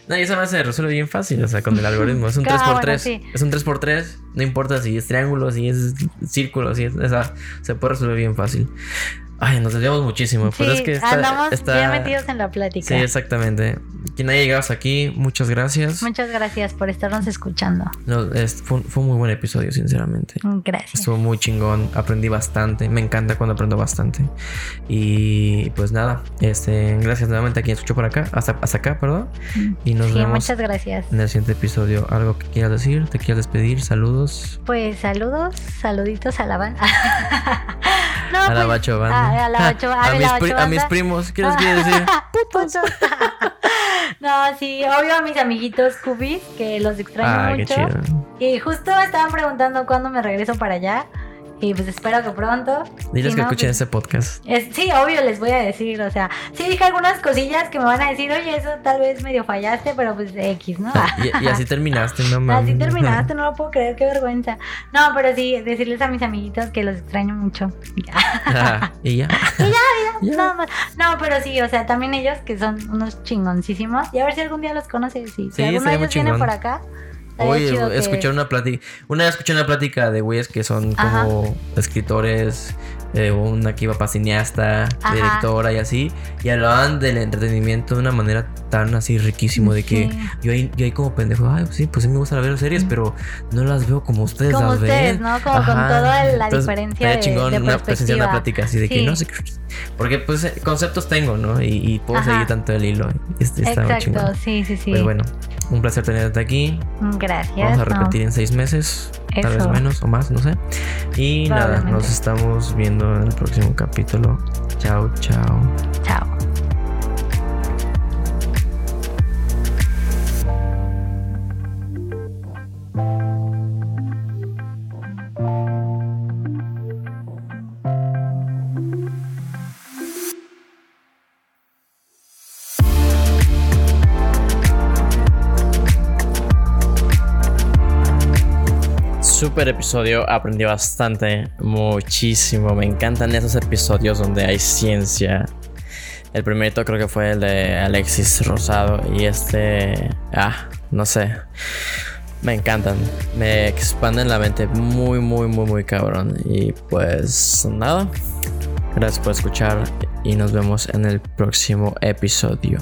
No, y esa vez se resuelve bien fácil, o sea, con el algoritmo. Es un Ah, 3x3. bueno, sí. Es un 3x3. No importa si es triángulo, si es círculo, si es. O sea, se puede resolver bien fácil. Ay, nos desviamos muchísimo. pero sí, es que está, andamos está- bien metidos en la plática. Sí, exactamente. Quien haya llegado hasta aquí, muchas gracias. Muchas gracias por estarnos escuchando. No, es- fue, un- fue un muy buen episodio, sinceramente. Gracias. Estuvo muy chingón, aprendí bastante, me encanta cuando aprendo bastante. Y pues nada, este, gracias nuevamente a quien escuchó por acá, hasta, hasta acá, perdón. Y nos sí, vemos muchas gracias. en el siguiente episodio. ¿Algo que quieras decir? ¿Te quieras despedir? Saludos. Pues saludos, saluditos a la banda. no, a la pues, Bacho Banda. A, a la Bacho a, a mis, pri- a mis primos, ¿qué les quieres decir? No, sí, obvio a mis amiguitos cubis, que los extraño Ah, qué mucho. chido. Y justo estaban preguntando cuándo me regreso para allá. Y pues espero que pronto. Diles Si que no, escuchen pues, este podcast. es- sí, obvio les voy a decir, o sea, sí dije algunas cosillas que me van a decir, oye, eso tal vez medio fallaste, pero pues X, ¿no? Y, y así terminaste, no mames. Así terminaste, no lo puedo creer, qué vergüenza. No, pero sí, decirles a mis amiguitos que los extraño mucho. Ya. y ya. Ya. Nada más. No, pero sí, o sea, también ellos que son unos chingoncísimos. Y a ver si algún día los conoces. Si, Sí, si alguno de ellos viene por acá. Oye, chido que- escuché una plática. Una vez escuché una plática de güeyes que son como escritores, eh, una que iba para cineasta, Ajá. directora y así. Y hablaban del entretenimiento de una manera tan así riquísimo de que Sí. yo ahí, yo ahí como pendejo, ay, pues sí, pues sí me gusta ver series, pero no las veo como ustedes Como las ustedes, ven. ¿no? Como con toda la Entonces, diferencia de- chingón de una presencia en una plática así de que Sí. no sé qué. Porque pues eh, conceptos tengo, ¿no? Y, y puedo Ajá. seguir tanto el hilo. y Está muy Exacto, chingón. sí, sí, sí. Pues bueno, un placer tenerte aquí. Gracias. Vamos a no. repetir en seis meses, tal vez menos o más, no sé. Y nada, nos estamos viendo en el próximo capítulo. Chao, chao. Chao. Super episodio, aprendí bastante, muchísimo. Me encantan esos episodios donde hay ciencia. El primerito creo que fue el de Alexis Rosado y este, ah, no sé. Me encantan, me expanden la mente muy, muy, muy, muy cabrón. Y pues nada, gracias por escuchar y nos vemos en el próximo episodio.